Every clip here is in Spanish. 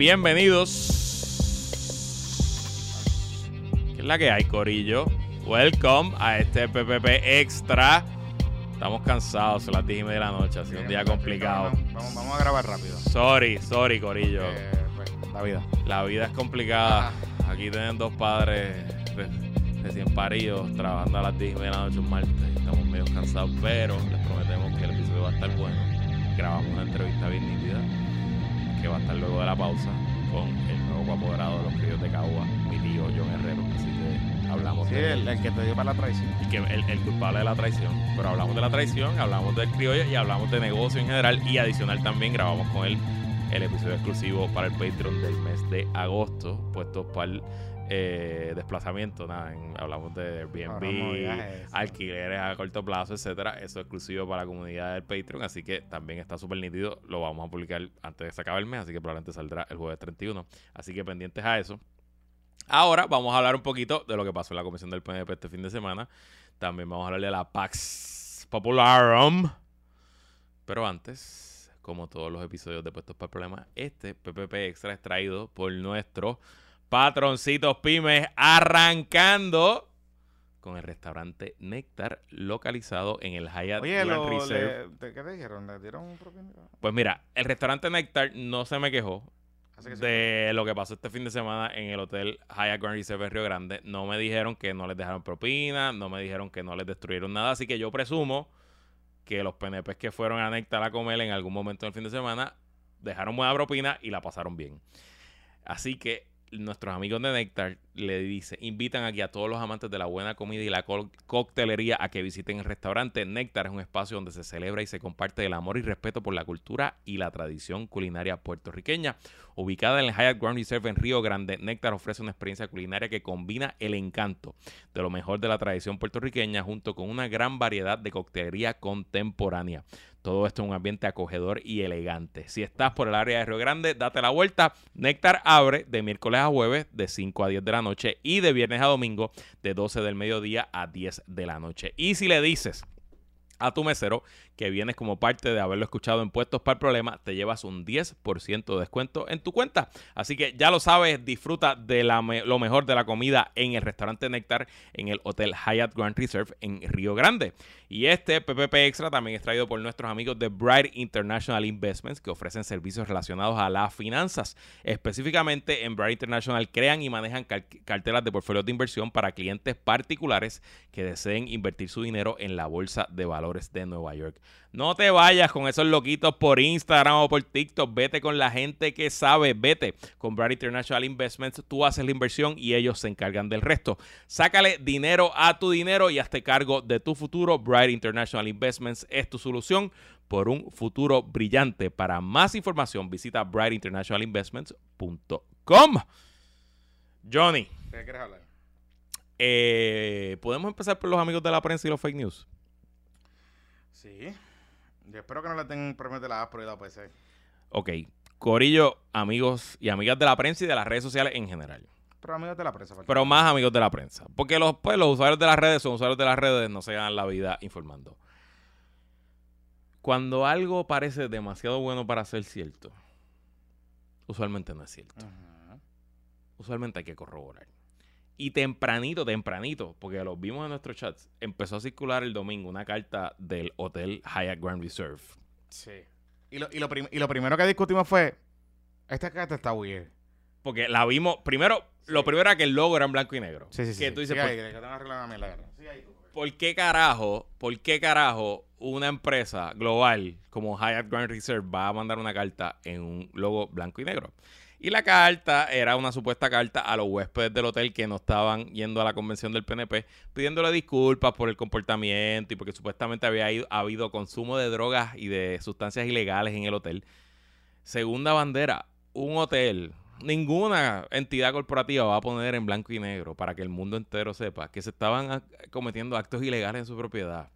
bienvenidos. ¿Qué es la que hay, Corillo? Welcome a este PPP Extra. Estamos cansados, son las 10 y media de la noche, ha sido un día complicado. Vamos, vamos a grabar rápido. Sorry, sorry, Corillo. Eh, pues, la vida. La vida es complicada. Aquí tienen dos padres re- recién paridos trabajando a las 10 y media de la noche un martes. Estamos medio cansados, pero les prometemos que el episodio va a estar bueno. Grabamos una entrevista bien nítida que va a estar luego de la pausa con el nuevo apoderado de los críos de Cagua, mi tío John Herrero. Así que hablamos Sí, de el, el que te dio para la traición. y que el, el culpable de la traición. Pero hablamos de la traición, hablamos del criollo y hablamos de negocio en general. Y adicional también grabamos con él el episodio exclusivo para el Patreon del mes de agosto, puestos para el eh, desplazamiento. Nada, en- hablamos de Airbnb, alquileres a corto plazo, etcétera. Eso es exclusivo para la comunidad del Patreon, así que también está súper nítido. Lo vamos a publicar antes de que se acabe el mes, así que probablemente saldrá el jueves 31. Así que pendientes a eso. Ahora vamos a hablar un poquito de lo que pasó en la comisión del PNP este fin de semana. También vamos a hablar de la Pax Popularum. Pero antes, como todos los episodios de Puestos para el Problema, este PPP Extra es traído por nuestros patroncitos pymes, arrancando con el restaurante Néctar, localizado en el Hyatt Oye, Grand lo, Reserve. le- ¿de ¿qué te dijeron? ¿Le dieron un? Pues mira, el restaurante Néctar no se me quejó sí. de lo que pasó este fin de semana en el hotel Hyatt Grand Reserve en Río Grande. No me dijeron que no les dejaron propina, no me dijeron que no les destruyeron nada, así que yo presumo que los PNPs que fueron a Néctar a comer en algún momento del fin de semana dejaron buena propina y la pasaron bien. Así que nuestros amigos de Néctar le dice, invitan aquí a todos los amantes de la buena comida y la co- coctelería a que visiten el restaurante. Néctar es un espacio donde se celebra y se comparte el amor y respeto por la cultura y la tradición culinaria puertorriqueña. Ubicada en el Hyatt Grand Reserve en Río Grande, Néctar ofrece una experiencia culinaria que combina el encanto de lo mejor de la tradición puertorriqueña junto con una gran variedad de coctelería contemporánea. Todo esto en un ambiente acogedor y elegante. Si estás por el área de Río Grande, date la vuelta. Néctar abre de miércoles a jueves de 5 a 10 de la noche y de viernes a domingo de 12 del mediodía a 10 de la noche. Y si le dices a tu mesero que vienes como parte de haberlo escuchado en Puestos para el Problema, te llevas un 10% de descuento en tu cuenta. Así que ya lo sabes, disfruta de lo mejor de la comida en el restaurante Néctar en el Hotel Hyatt Grand Reserve en Río Grande. Y este PPP Extra también es traído por nuestros amigos de Bright International Investments que ofrecen servicios relacionados a las finanzas. Específicamente en Bright International crean y manejan cal- carteras de portfolios de inversión para clientes particulares que deseen invertir su dinero en la bolsa de valores de Nueva York. No te vayas con esos loquitos por Instagram o por TikTok. Vete con la gente que sabe. Vete con Bright International Investments. Tú haces la inversión y ellos se encargan del resto. Sácale dinero a tu dinero y hazte cargo de tu futuro. Bright International Investments es tu solución por un futuro brillante. Para más información, visita brightinternationalinvestments.com. Johnny, ¿De qué quieres hablar? eh, ¿podemos empezar por los amigos de la prensa y los fake news? Sí. Yo espero que no le den premios de la ASPRO y la PC. Ok, Corillo, amigos y amigas de la prensa y de las redes sociales en general. Pero amigos de la prensa. Pero más amigos de la prensa. Porque los, pues, los usuarios de las redes son usuarios de las redes, no se ganan la vida informando. Cuando algo parece demasiado bueno para ser cierto, usualmente no es cierto. Usualmente hay que corroborar. Y tempranito, tempranito, porque lo vimos en nuestros chats, empezó a circular el domingo una carta del Hotel Hyatt Grand Reserve. Sí. Y lo, y, lo prim- y lo primero que discutimos fue, esta carta está weird. Porque la vimos, primero, lo primero era que el logo era en blanco y negro. Sí, sí, sí. Que sí. tú dices, ¿por, ahí, que tú. por qué carajo, por qué carajo una empresa global como Hyatt Grand Reserve va a mandar una carta en un logo blanco y negro? Y la carta era una supuesta carta a los huéspedes del hotel que no estaban yendo a la convención del PNP, pidiéndole disculpas por el comportamiento y porque supuestamente había ido- habido consumo de drogas y de sustancias ilegales en el hotel. Segunda bandera, un hotel, ninguna entidad corporativa va a poner en blanco y negro para que el mundo entero sepa que se estaban cometiendo actos ilegales en su propiedad.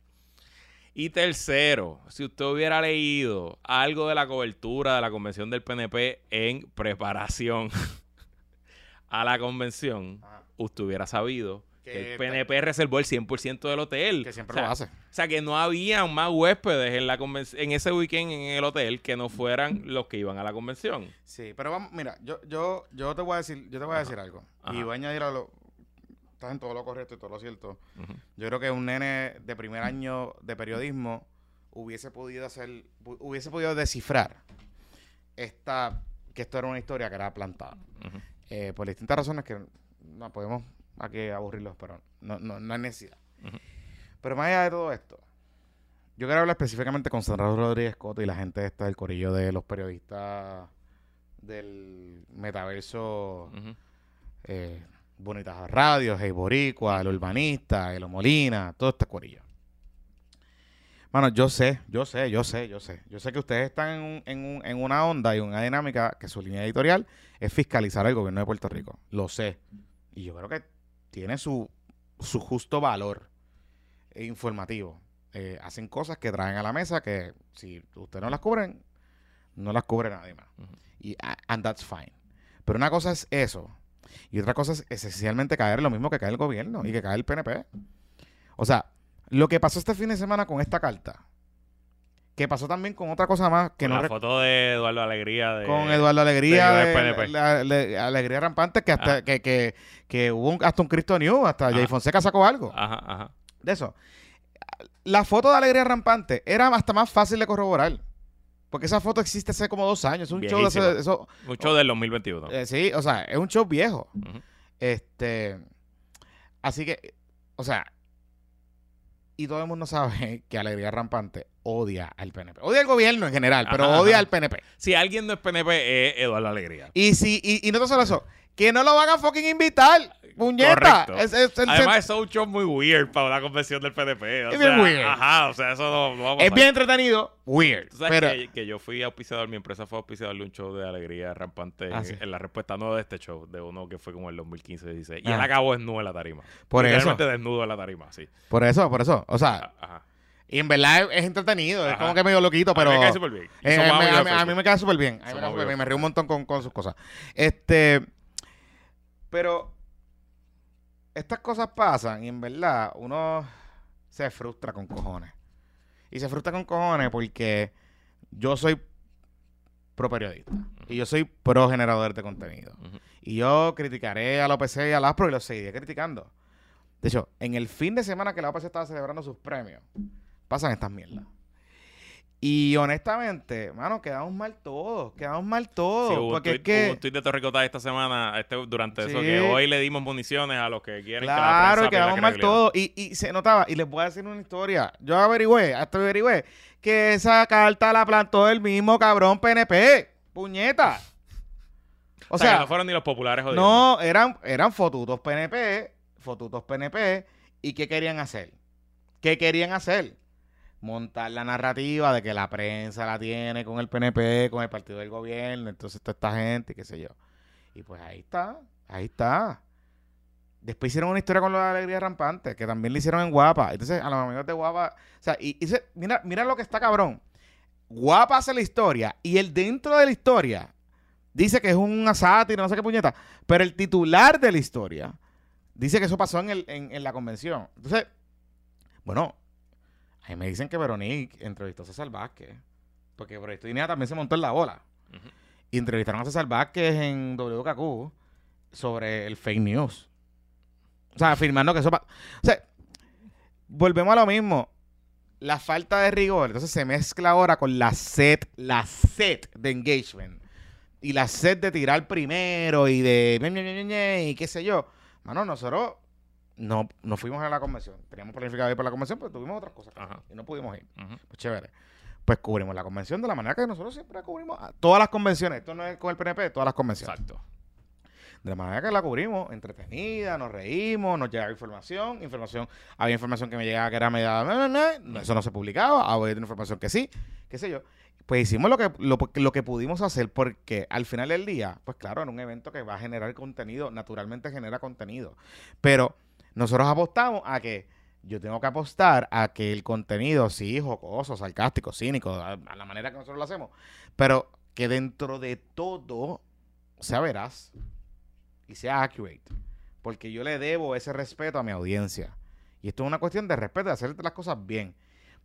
Y tercero, si usted hubiera leído algo de la cobertura de la convención del PNP en preparación a la convención, Ajá. usted hubiera sabido Que el PNP reservó el 100% del hotel. Que siempre O sea, lo hace. O sea, que no había más huéspedes en, la conven- en ese weekend en el hotel que no fueran los que iban a la convención. Sí, pero vamos, mira, yo, yo, yo te voy a decir, yo te voy a decir algo. Y voy a añadir a lo. Estás en todo lo correcto y todo lo cierto. Yo creo que un nene de primer año de periodismo hubiese podido hacer, hu- hubiese podido descifrar esta, que esto era una historia que era plantada. Eh, por distintas razones que no podemos aquí aburrirlos, pero no, no, no hay necesidad. Pero más allá de todo esto, yo quiero hablar específicamente con Sandra Rodríguez Coto y la gente esta del corillo de los periodistas del metaverso eh, Bonitas Radios, Hey Boricua, El Urbanista, El Molina, todo este corillo. Mano, yo sé, yo sé, yo sé, yo sé. Yo sé que ustedes están en, un- en, un- en una onda y una dinámica que su línea editorial es fiscalizar al gobierno de Puerto Rico. Lo sé. Y yo creo que tiene su, su justo valor informativo. Eh, hacen cosas que traen a la mesa que si ustedes no las cubren, no las cubre nadie más. Y, and that's fine. Pero una cosa es eso. Y otra cosa es esencialmente caer lo mismo que cae el gobierno y que cae el PNP. O sea, lo que pasó este fin de semana con esta carta, que pasó también con otra cosa más que Con no la foto de Eduardo Alegría de... con Eduardo Alegría, de de- PNP. la- la- Alegría Rampante, que hasta Ah. que, que, que hubo un- hasta un Cristo New, hasta Ah. Jay Fonseca sacó algo Ajá, ajá. de eso. La foto de Alegría Rampante era hasta más fácil de corroborar. Porque esa foto existe hace como dos años. Es un show de ese- eso, Mucho del 2021. eh, sí, o sea, es un show viejo. Este. Así que, o sea. Y todo el mundo sabe que Alegría Rampante odia al PNP. Odia al gobierno en general, pero Ajá, odia ajá. al PNP. Si alguien no es PNP, es Eduardo Alegría. Y si, y, y no solo eso, que no lo van a fucking invitar. Puñeta. Es, es- es- Además, es un show muy weird para una convención del PNP. O Es sea, bien weird. Ajá, o sea, eso no, no va a es bien entretenido. Weird. Tú sabes Pero, que, que yo fui auspiciador, mi empresa fue auspiciador de un show de alegría rampante Ah, en, sí. en la respuesta no de este show, de uno que fue como el 2015-16. Y Ah. él acabó desnudo en la tarima. Por eso. Desnudo en la tarima, sí. por eso, por eso. O sea, Ah, Ajá. y en verdad es, entretenido. Es como que medio loquito, pero. a mí me cae súper bien. Eh, somos a, mí, amigos a de mí- a mí Facebook. me queda súper bien. A mí me bien. Me río un montón con, con sus cosas. Este. Pero. Estas cosas pasan y en verdad uno se frustra con cojones. Y se frustra con cojones porque yo soy pro periodista. Y yo soy pro generador de contenido. Y yo criticaré a la OPC y a la ASPRO y lo seguiré criticando. De hecho, en el fin de semana que la OPC estaba celebrando sus premios, pasan estas mierdas. Y honestamente, mano, quedamos mal todos. Quedamos mal todos. Sí, hubo, un porque tuit, es que. hubo un tuit de Torricota esta semana, este, durante eso, que hoy le dimos municiones a los que quieren que la Claro, prensa quedamos mal todos. Y, y se notaba, y les voy a decir una historia. Yo averigüé, hasta averigüé, que esa carta la plantó el mismo cabrón PNP. Puñeta. O O sea, no fueron ni los populares jodiendo. No, eran, eran fotutos PNP, fotutos PNP, ¿y qué querían hacer? ¿Qué querían hacer? Montar la narrativa de que la prensa la tiene con el PNP, con el partido del gobierno, entonces toda esta gente, qué sé yo. Y pues ahí está, ahí está. Después hicieron una historia con la alegría rampante, que también le hicieron en Guapa. Entonces, a los amigos de Guapa, o sea, y, y mira, mira lo que está cabrón. Guapa hace la historia y el dentro de la historia dice que es una sátira, no sé qué puñeta, pero el titular de la historia dice que eso pasó en, el, en, en la convención. Entonces, bueno, ahí me dicen que Veronique entrevistó a César Vázquez, porque Proyecto también se montó en la bola. Y entrevistaron a César Vázquez en WKQ sobre el fake news. O sea, afirmando que eso... O sea, volvemos a lo mismo. La falta de rigor, entonces se mezcla ahora con la sed, la sed de engagement. Y la sed de tirar primero y de... y qué sé yo. Mano, nosotros no, no fuimos a la convención. Teníamos planificado ir para la convención, pero tuvimos otras cosas. Ajá. Y no pudimos ir. Pues chévere. Pues cubrimos la convención de la manera que nosotros siempre cubrimos a todas las convenciones. Esto no es con el PNP, todas las convenciones. Exacto. De la manera que la cubrimos, entretenida, nos reímos, nos llegaba información, información, había información que me llegaba que era media, no, no, no, no, eso no se publicaba, había información que sí, qué sé yo. Pues hicimos lo que, lo, lo que pudimos hacer porque al final del día, pues claro, en un evento que va a generar contenido, naturalmente genera contenido. Pero nosotros apostamos a que yo tengo que apostar a que el contenido, sí, jocoso, sarcástico, cínico, a, a la manera que nosotros lo hacemos, pero que dentro de todo sea veraz y sea accurate. porque yo le debo ese respeto a mi audiencia. Y esto es una cuestión de respeto, de hacer las cosas bien.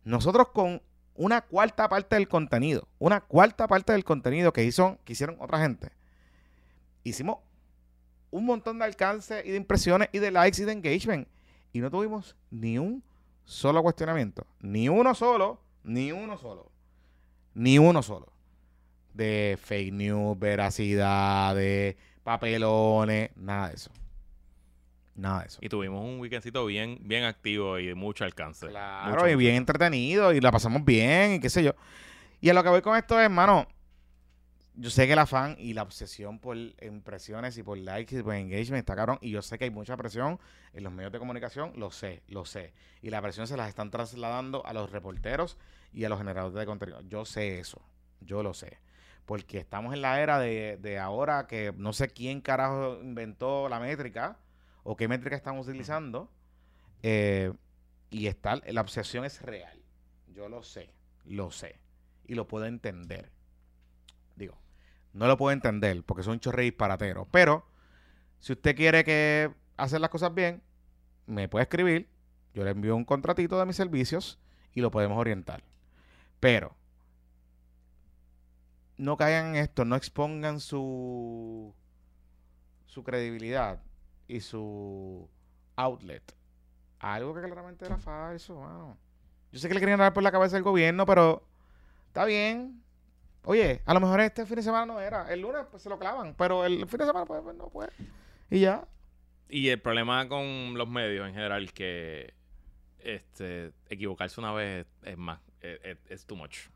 Nosotros con una cuarta parte del contenido, una cuarta parte del contenido que, hizo, que hicieron otra gente, hicimos un montón de alcance y de impresiones y de likes y de engagement. Y no tuvimos ni un solo cuestionamiento. Ni uno solo, ni uno solo. Ni uno solo. De fake news, veracidad, de papelones, nada de eso. Nada de eso. Y tuvimos un weekendcito bien, bien activo y de mucho alcance. Claro, Mucho, y bien entretenido y la pasamos bien y qué sé yo. Y a lo que voy con esto es, hermano, yo sé que el afán y la obsesión por impresiones y por likes y por engagement está cabrón. Y yo sé que hay mucha presión en los medios de comunicación, lo sé, lo sé. Y la presión se las están trasladando a los reporteros y a los generadores de contenido. Yo sé eso, yo lo sé. Porque estamos en la era de, de ahora que no sé quién carajo inventó la métrica o qué métrica estamos utilizando. Eh, y está, la obsesión es real. Yo lo sé, lo sé. Y lo puedo entender. No lo puedo entender porque es un chorre disparatero. Pero, si usted quiere que hacer las cosas bien, me puede escribir. Yo le envío un contratito de mis servicios y lo podemos orientar. Pero, no caigan en esto, no expongan su, su credibilidad y su outlet algo que claramente era falso, mano. Yo sé que le querían dar por la cabeza al gobierno, pero está bien. Oye, a lo mejor este fin de semana no era. El lunes pues, se lo clavan, pero el fin de semana pues, pues, no puede. Y ya. Y el problema con los medios en general que este equivocarse una vez es más, es, too much.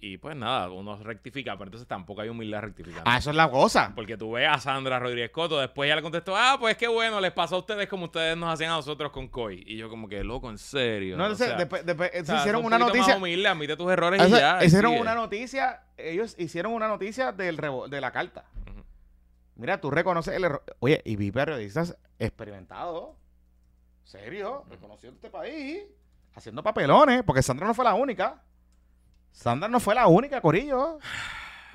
Y pues nada, uno rectifica, pero entonces tampoco hay humildad rectificando. Ah, eso es la cosa. Porque tú ves a Sandra Rodríguez Coto, después ella le contestó, ah, pues qué bueno, les pasó a ustedes como ustedes nos hacían a nosotros con COI. Y yo como que, loco, en serio. No, O entonces, sea, después, después, o se sea, hicieron un una noticia. Más humilde, admite tus errores y ya. hicieron una noticia, ellos hicieron una noticia del de la carta. Mira, tú reconoces el error. Oye, y vi periodistas experimentados, serio, reconocidos de este país, haciendo papelones, porque Sandra no fue la única. Sandra no fue la única, Corillo.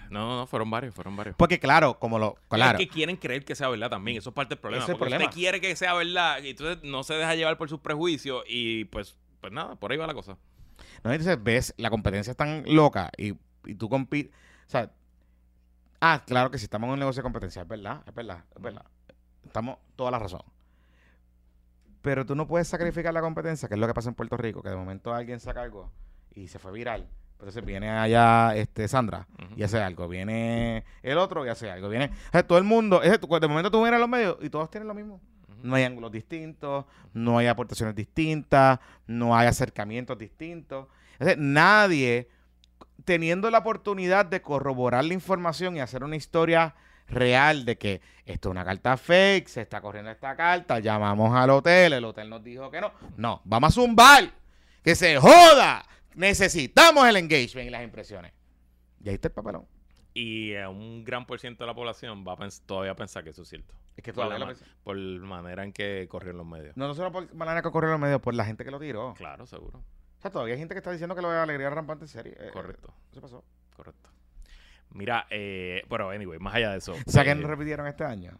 No, no, fueron varios, fueron varios. Porque claro, como lo... Claro. Es que quieren creer que sea verdad también. Eso es parte del problema. Ese porque problema. usted quiere que sea verdad y entonces no se deja llevar por sus prejuicios y pues, pues nada, por ahí va la cosa. No, entonces ves, la competencia es tan loca y, y tú compites. O sea, ah, claro que si estamos en un negocio de competencia, es verdad, es verdad, es verdad. Estamos toda la razón. Pero tú no puedes sacrificar la competencia, que es lo que pasa en Puerto Rico, que de momento alguien saca algo y se fue viral. Entonces viene allá este Sandra y hace algo. Viene el otro y hace algo. Viene o sea, todo el mundo. es- de momento tú vienes a los medios y todos tienen lo mismo. No hay ángulos distintos, no hay aportaciones distintas, no hay acercamientos distintos. Entonces, nadie teniendo la oportunidad de corroborar la información y hacer una historia real de que esto es una carta fake, se está corriendo esta carta, llamamos al hotel, el hotel nos dijo que no. No, vamos a zumbar, que se joda. Necesitamos el engagement y las impresiones. Y ahí está el papelón. Y eh, un gran por ciento de la población va a pens- todavía a pensar que eso es cierto. Es que Por la, todavía lo pienso. por la manera en que corrieron los medios. No, no solo por manera que ocurrió en los medios, por la gente que lo tiró. Claro, seguro. O sea, todavía hay gente que está diciendo que lo de alegría rampante en serie. Eh, Correcto, ¿Qué pasó? correcto. Mira, eh, bueno, anyway, más allá de eso. ¿Sabes qué eh, nos repitieron este año?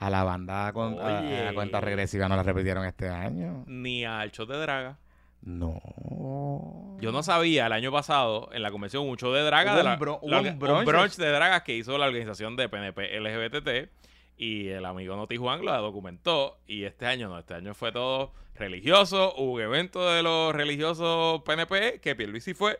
A la banda con a- la cuenta regresiva no la repitieron este año. ni al show de Draga. No. Yo no sabía el año pasado en la convención un show de Draga. Hubo de la- un bro- hubo la un brunch. de Dragas que hizo la organización de PNP LGBT. Y el amigo Noti Juan lo documentó. Y este año no, este año fue todo religioso. Hubo un evento de los religiosos PNP que Pierluisi fue.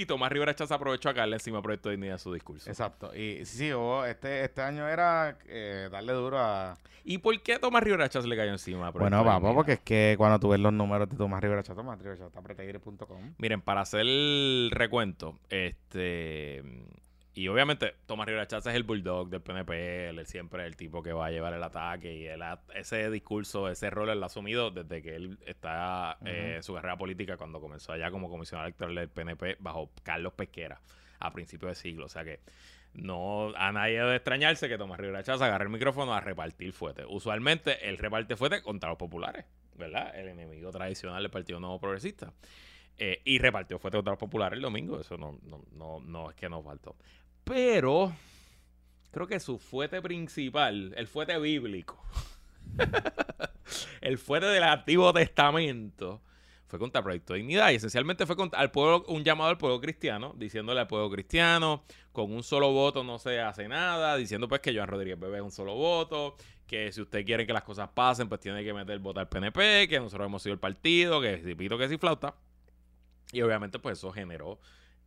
Y Tomás Rivera Chávez aprovechó a caerle encima Proyecto de Dignidad en su discurso. Exacto. Y sí, hubo- este, este año era eh, darle duro a... ¿Y por qué Tomás Rivera Chávez le cayó encima a Proyecto Bueno, vamos, porque es que cuando tú ves los números de Tomás Rivera Chato, Tomás Rivera Chato, apretegre.com. Miren, para hacer el recuento, este. Y obviamente, Tomás Rivera Chávez es el bulldog del PNP, él es siempre el tipo que va a llevar el ataque y él ha- ese discurso, ese rol él lo ha asumido desde que él está eh, en su carrera política cuando comenzó allá como comisionado electoral del PNP bajo Carlos Pesquera a principios de siglo. O sea que no a nadie debe extrañarse que Tomás Rivera Chávez agarre el micrófono a repartir fuete. Usualmente él reparte fuete contra los populares, ¿verdad? El enemigo tradicional del Partido Nuevo Progresista. Eh, y repartió fuerte contra los populares el domingo. Eso no, no, no, no es que nos faltó. Pero creo que su fuete principal, el fuete bíblico, el fuerte del Antiguo Testamento fue contra Proyecto Dignidad y esencialmente fue contra al pueblo, un llamado al pueblo cristiano, diciéndole al pueblo cristiano, con un solo voto no se hace nada, diciendo pues que Joan Rodríguez Bebé es un solo voto, que si usted quiere que las cosas pasen, pues tiene que meter el voto al PNP, que nosotros hemos sido el partido, que si pito, que si flauta. Y obviamente pues eso generó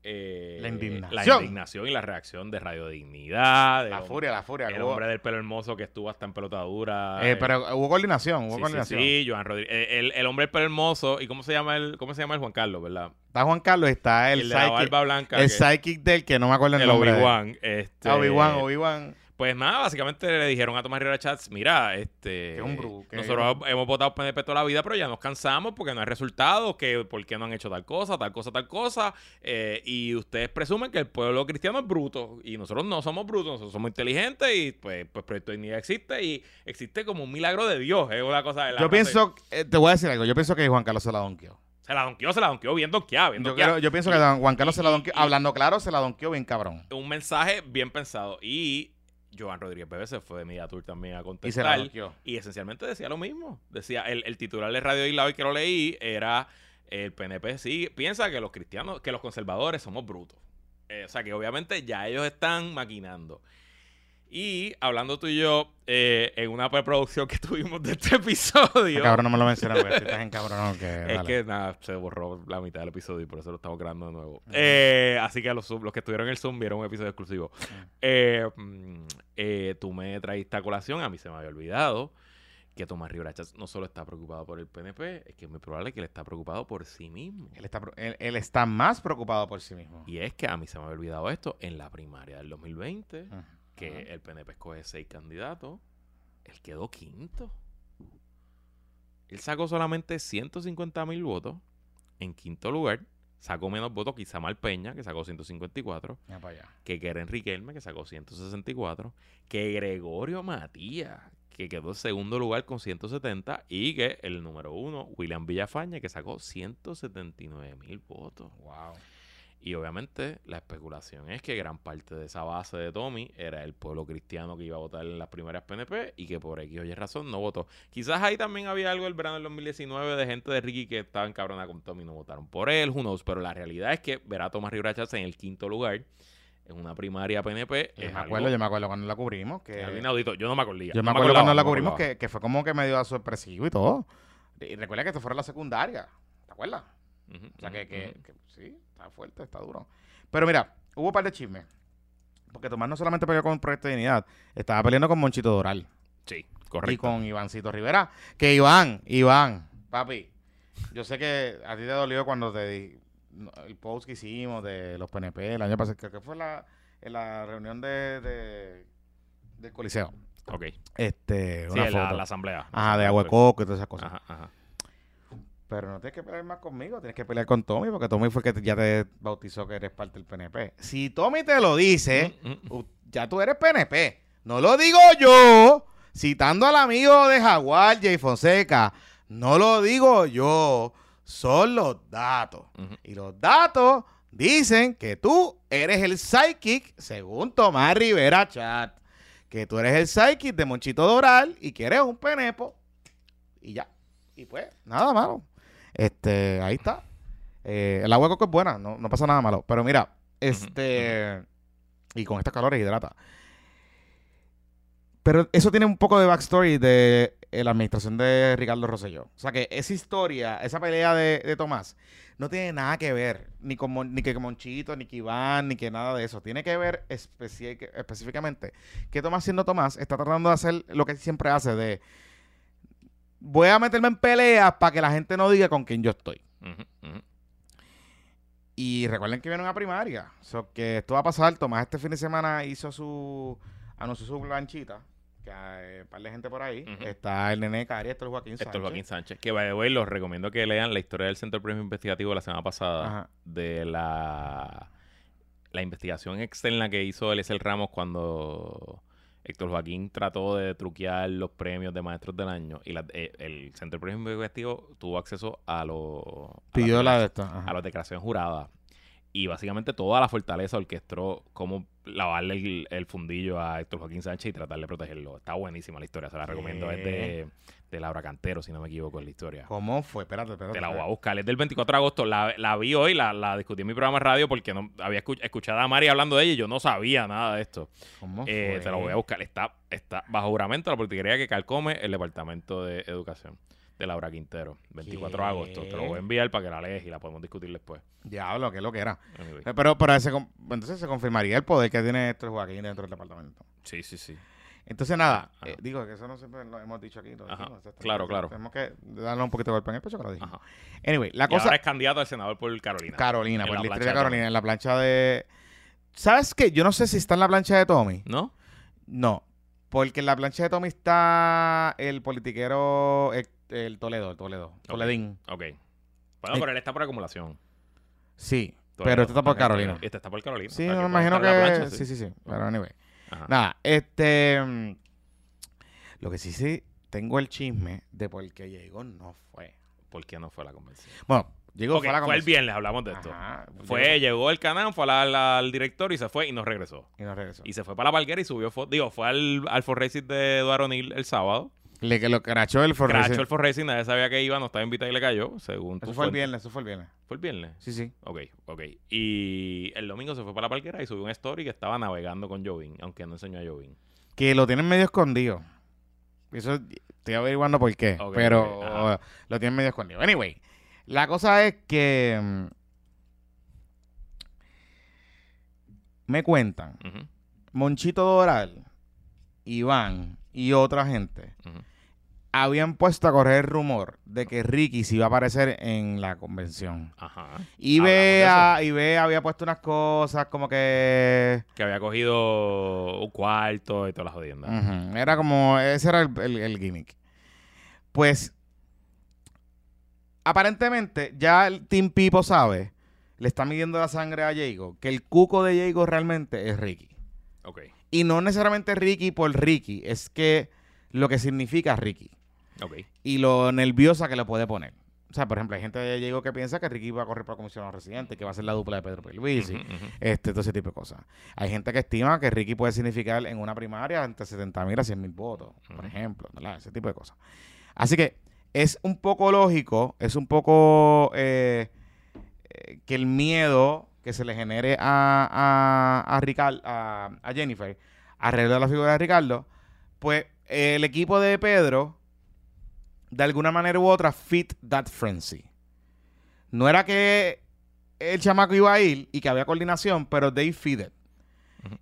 eh, La indignación. la indignación y la reacción de Radio Dignidad, La hombre- furia, la furia. el hubo- hombre del pelo hermoso que estuvo hasta en pelotadura. Eh, eh, pero hubo coordinación, hubo sí, coordinación. sí, Joan Rodríguez. eh, El, el hombre del pelo hermoso. ¿Y cómo se llama el, cómo se llama el Juan Carlos, verdad? Está Juan Carlos, está el, El, de la psychic, barba blanca. el que- psychic del que no me acuerdo el, el nombre. Obi-Wan. Este, Obi-Wan, Obi-Wan. Pues nada, básicamente le dijeron a Tomás Rivera Chats, mira, este... Que- nosotros hemos votado PNP toda la vida, pero ya nos cansamos porque no hay resultados, que por qué no han hecho tal cosa, tal cosa, tal cosa. eh, y ustedes presumen que el pueblo cristiano es bruto. Y nosotros no somos brutos, nosotros somos inteligentes y pues, pues Proyecto de Dignidad existe y existe como un milagro de Dios. Es una cosa de la Yo pienso, eh, te voy a decir algo, yo pienso que Juan Carlos se la donkeó. Se la donkeó, se la donkeó bien donkeada, bien Yo, donkeada. creo- yo pienso que Juan Carlos se la y- donkeó, y- hablando claro, se la donkeó bien cabrón. un mensaje bien pensado. Y Joan Rodríguez Bebé se fue de Media Tour también a Y se contestar. donkeó. Y esencialmente decía lo mismo. Decía, el, el titular de Radio Isla hoy que lo leí era el PNP sí piensa que los cristianos, que los conservadores somos brutos. Eh, o sea que obviamente ya ellos están maquinando. Y hablando tú y yo, eh, en una preproducción que tuvimos de este episodio. Ah, Cabrón, no me lo mencionas porque estás en cabrón. Que, Es que nada, se borró la mitad del episodio y por eso lo estamos grabando de nuevo. Eh, así que los, sub- los que estuvieron en el Zoom vieron un episodio exclusivo. Eh, tú me traíste a colación, a mí se me había olvidado que Tomás Rivera no solo está preocupado por el PNP, es que es muy probable que él está preocupado por sí mismo. Él está, él- él está más preocupado por sí mismo. Y es que a mí se me había olvidado esto en la primaria del 2020, Ajá. que el PNP escoge seis candidatos, él quedó quinto. Él sacó solamente 150 mil votos en quinto lugar. Sacó menos votos que Isamar Peña, que sacó 154. Ya para allá. Que Keren Riquelme, que sacó 164. Que Gregorio Matías, que quedó en segundo lugar con 170. Y que el número uno, William Villafaña, que sacó 179 mil votos. Wow. Y obviamente la especulación es que gran parte de esa base de Tommy era el pueblo cristiano que iba a votar en las primeras PNP y que por X o Y razón no votó. Quizás ahí también había algo el verano del 2019 de gente de Ricky que estaba encabronada con Tommy y no votaron por él, who knows, pero la realidad es que ver a Tomás Rivera Chávez en el quinto lugar en una primaria PNP Yo me algo, acuerdo, yo me acuerdo cuando la cubrimos. Que, inaudito. Yo no me acordía. yo me no acuerdo cuando la cubrimos que, que fue como que medio sorpresivo y todo. Y recuerda que esto fuera la secundaria. ¿Te acuerdas? O sea, que, ujú, que, que sí, está fuerte, está duro. Pero mira, hubo un par de chismes. Porque Tomás no solamente peleó con el Proyecto de Dignidad, estaba peleando con Monchito Doral Sí, y correcto. con Ivancito Rivera. Que Iván, Iván, papi, yo sé que a ti te dolió cuando te di el post que hicimos de los PNP el año pasado, que que fue la, en la reunión de, de- del Coliseo. Ok. Este, Sí, en la, foto. la asamblea. Ajá, de agua de coco y todas esas cosas. Ajá, ajá. Pero no tienes que pelear más conmigo, tienes que pelear con Tommy, porque Tommy fue el que ya te bautizó que eres parte del PNP. Si Tommy te lo dice, Mm, mm. u- ya tú eres PNP. No lo digo yo, citando al amigo de Jaguar, Jay Fonseca. No lo digo yo, son los datos. Y los datos dicen que tú eres el psychic, según Tomás Rivera Chat. Que tú eres el psychic de Monchito Doral y que eres un penepo. Y ya. Y pues, nada malo. Este, ahí está. Eh, el agua de coco es buena, no, no pasa nada malo. Pero mira, este. Y con estas calores hidrata. Pero eso tiene un poco de backstory de eh, la administración de Ricardo Rosselló. O sea que esa historia, esa pelea de, de Tomás, no tiene nada que ver ni con, Mon- ni que Monchito, ni que Iván, ni que nada de eso. Tiene que ver específicamente que Tomás, siendo Tomás, está tratando de hacer lo que siempre hace de voy a meterme en peleas para que la gente no diga con quién yo estoy. Y recuerden que viene una primaria. So, que esto va a pasar. Tomás este fin de semana hizo su. anunció su planchita. Que hay un par de gente por ahí. Está el nene Cari, esto es Joaquín Esto Sánchez. es Joaquín Sánchez. Que, by the way, los recomiendo que lean la historia del Centro Premio Investigativo de la semana pasada. Ajá. De la, la investigación externa que hizo Eliezer Ramos cuando Héctor Joaquín trató de truquear los premios de Maestros del Año. Y la- eh, el Centro Premio Investigativo tuvo acceso a los... a Pidió las la de ajá. a las declaraciones juradas. Y básicamente toda la fortaleza orquestó cómo lavarle el, el fundillo a Héctor Joaquín Sánchez y tratar de protegerlo. Está buenísima la historia, se la recomiendo. Es de, de Laura Cantero, si no me equivoco, en la historia. ¿Cómo fue? Espérate, espérate. Te la voy a buscar. Es del 24 de agosto. La, la vi hoy, la, la discutí en mi programa de radio porque no había escuch- escuchado a Mari hablando de ella y yo no sabía nada de esto. ¿Cómo Eh, fue? te la voy a buscar. Está, está bajo juramento la politiquería que calcome el Departamento de Educación de Laura Quintero. 24 de agosto. Te lo voy a enviar para que la lees y la podemos discutir después. Diablo, que lo que era. Anyway. Eh, Pero, pero ese, entonces se confirmaría el poder que tiene Héctor Joaquín dentro del departamento. Sí, sí, sí. Entonces, nada, eh, digo que eso no siempre lo hemos dicho aquí. lo claro, claro. Tenemos que darle un poquito de golpe en el pecho que lo. Ajá. Anyway, la Y cosa. ahora es candidato al senador por Carolina. Carolina, En por la distrito de Carolina, en la plancha de. ¿Sabes qué? Yo no sé si está en la plancha de Tommy. ¿No? No, porque en la plancha de Tommy está el politiquero, el, el Toledo, el Toledo, Toledín. Ok. Bueno, Eh, pero él está por acumulación. Sí, Toledo. pero este está por Carolina. Este está por Carolina. Sí, O sea, me puede imagino que. la plancha, sí, sí, sí. Pero anyway. Ajá. Nada, este. mm, Lo que sí sí tengo el chisme de por qué llegó no fue. ¿Por qué no fue a la convención? Bueno, llegó fue a la fue el convención. viernes, hablamos de esto. Ajá, Fue, llegó el canal, fue al, al director y se fue y no regresó. y no regresó. Y se fue para la palguera y subió. Digo, fue al, al For Racing de Eduardo O'Neill el sábado. Le que lo crachó el Ford Crachó el For Racing, nadie sabía que iba, no estaba invitado y le cayó, según tu Eso fue el viernes, eso fue el viernes. ¿Fue el viernes? Sí, sí. Ok, ok. Y el domingo se fue para la palguera y subió un story que estaba navegando con Jovin, aunque no enseñó a Jovin. Que lo tienen medio escondido. Eso estoy averiguando por qué. Pero lo tienen medio escondido. Anyway, la cosa es que mm, me cuentan, Monchito Doral, Iván y otra gente ujú. Habían puesto a correr el rumor de que Ricky se iba a aparecer en la convención. Ajá. Y Bea, y Bea había puesto unas cosas como que Que había cogido un cuarto y todas las jodiendas. Era como, ese era el, el- el gimmick. Pues, aparentemente, ya el Team Pipo sabe, le está midiendo la sangre a Jago, que el cuco de Jago realmente es Ricky. Ok, Y no necesariamente Ricky por Ricky, es que lo que significa Ricky y lo nerviosa que le puede poner. O sea, por ejemplo, hay gente de Jago que piensa que Ricky va a correr para comisionado residente, que va a ser la dupla de Pedro Pierluisi. Este, todo ese tipo de cosas. Hay gente que estima que Ricky puede significar en una primaria entre 70 mil a 100 mil votos, por ejemplo, ¿verdad? Ese tipo de cosas. Así que es un poco lógico, es un poco eh, eh, que el miedo que se le genere a, a, a, Rical- a, a Jennifer alrededor de la figura de Ricardo, pues el equipo de Pedro, de alguna manera u otra, fit that frenzy. No era que el chamaco iba a ir y que había coordinación, pero they feed it.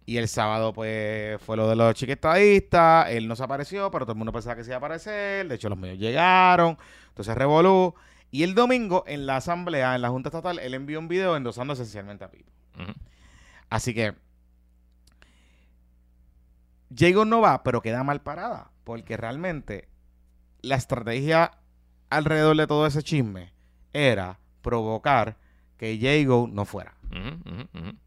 Y el sábado, pues, fue lo de los chiquitadistas. Él no se apareció, pero todo el mundo pensaba que se iba a aparecer. De hecho, los medios llegaron. Entonces revolú. Y el domingo, en la asamblea, en la Junta Estatal, él envió un video endosando esencialmente a Pipo. Así que Jago no va, pero queda mal parada. Porque realmente la estrategia alrededor de todo ese chisme era provocar que Jago no fuera.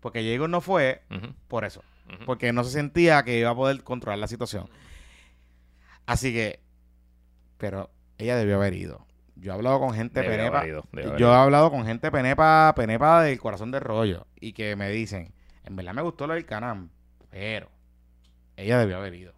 Porque Jago no fue por eso. Porque no se sentía que iba a poder controlar la situación. Así que, pero ella debió haber ido. Yo he hablado con gente Debe penepa. haber ido, debe haber Yo he hablado con gente penepa, penepa del corazón del rollo. Y que me dicen, en verdad me gustó lo del canam, pero ella debió haber ido.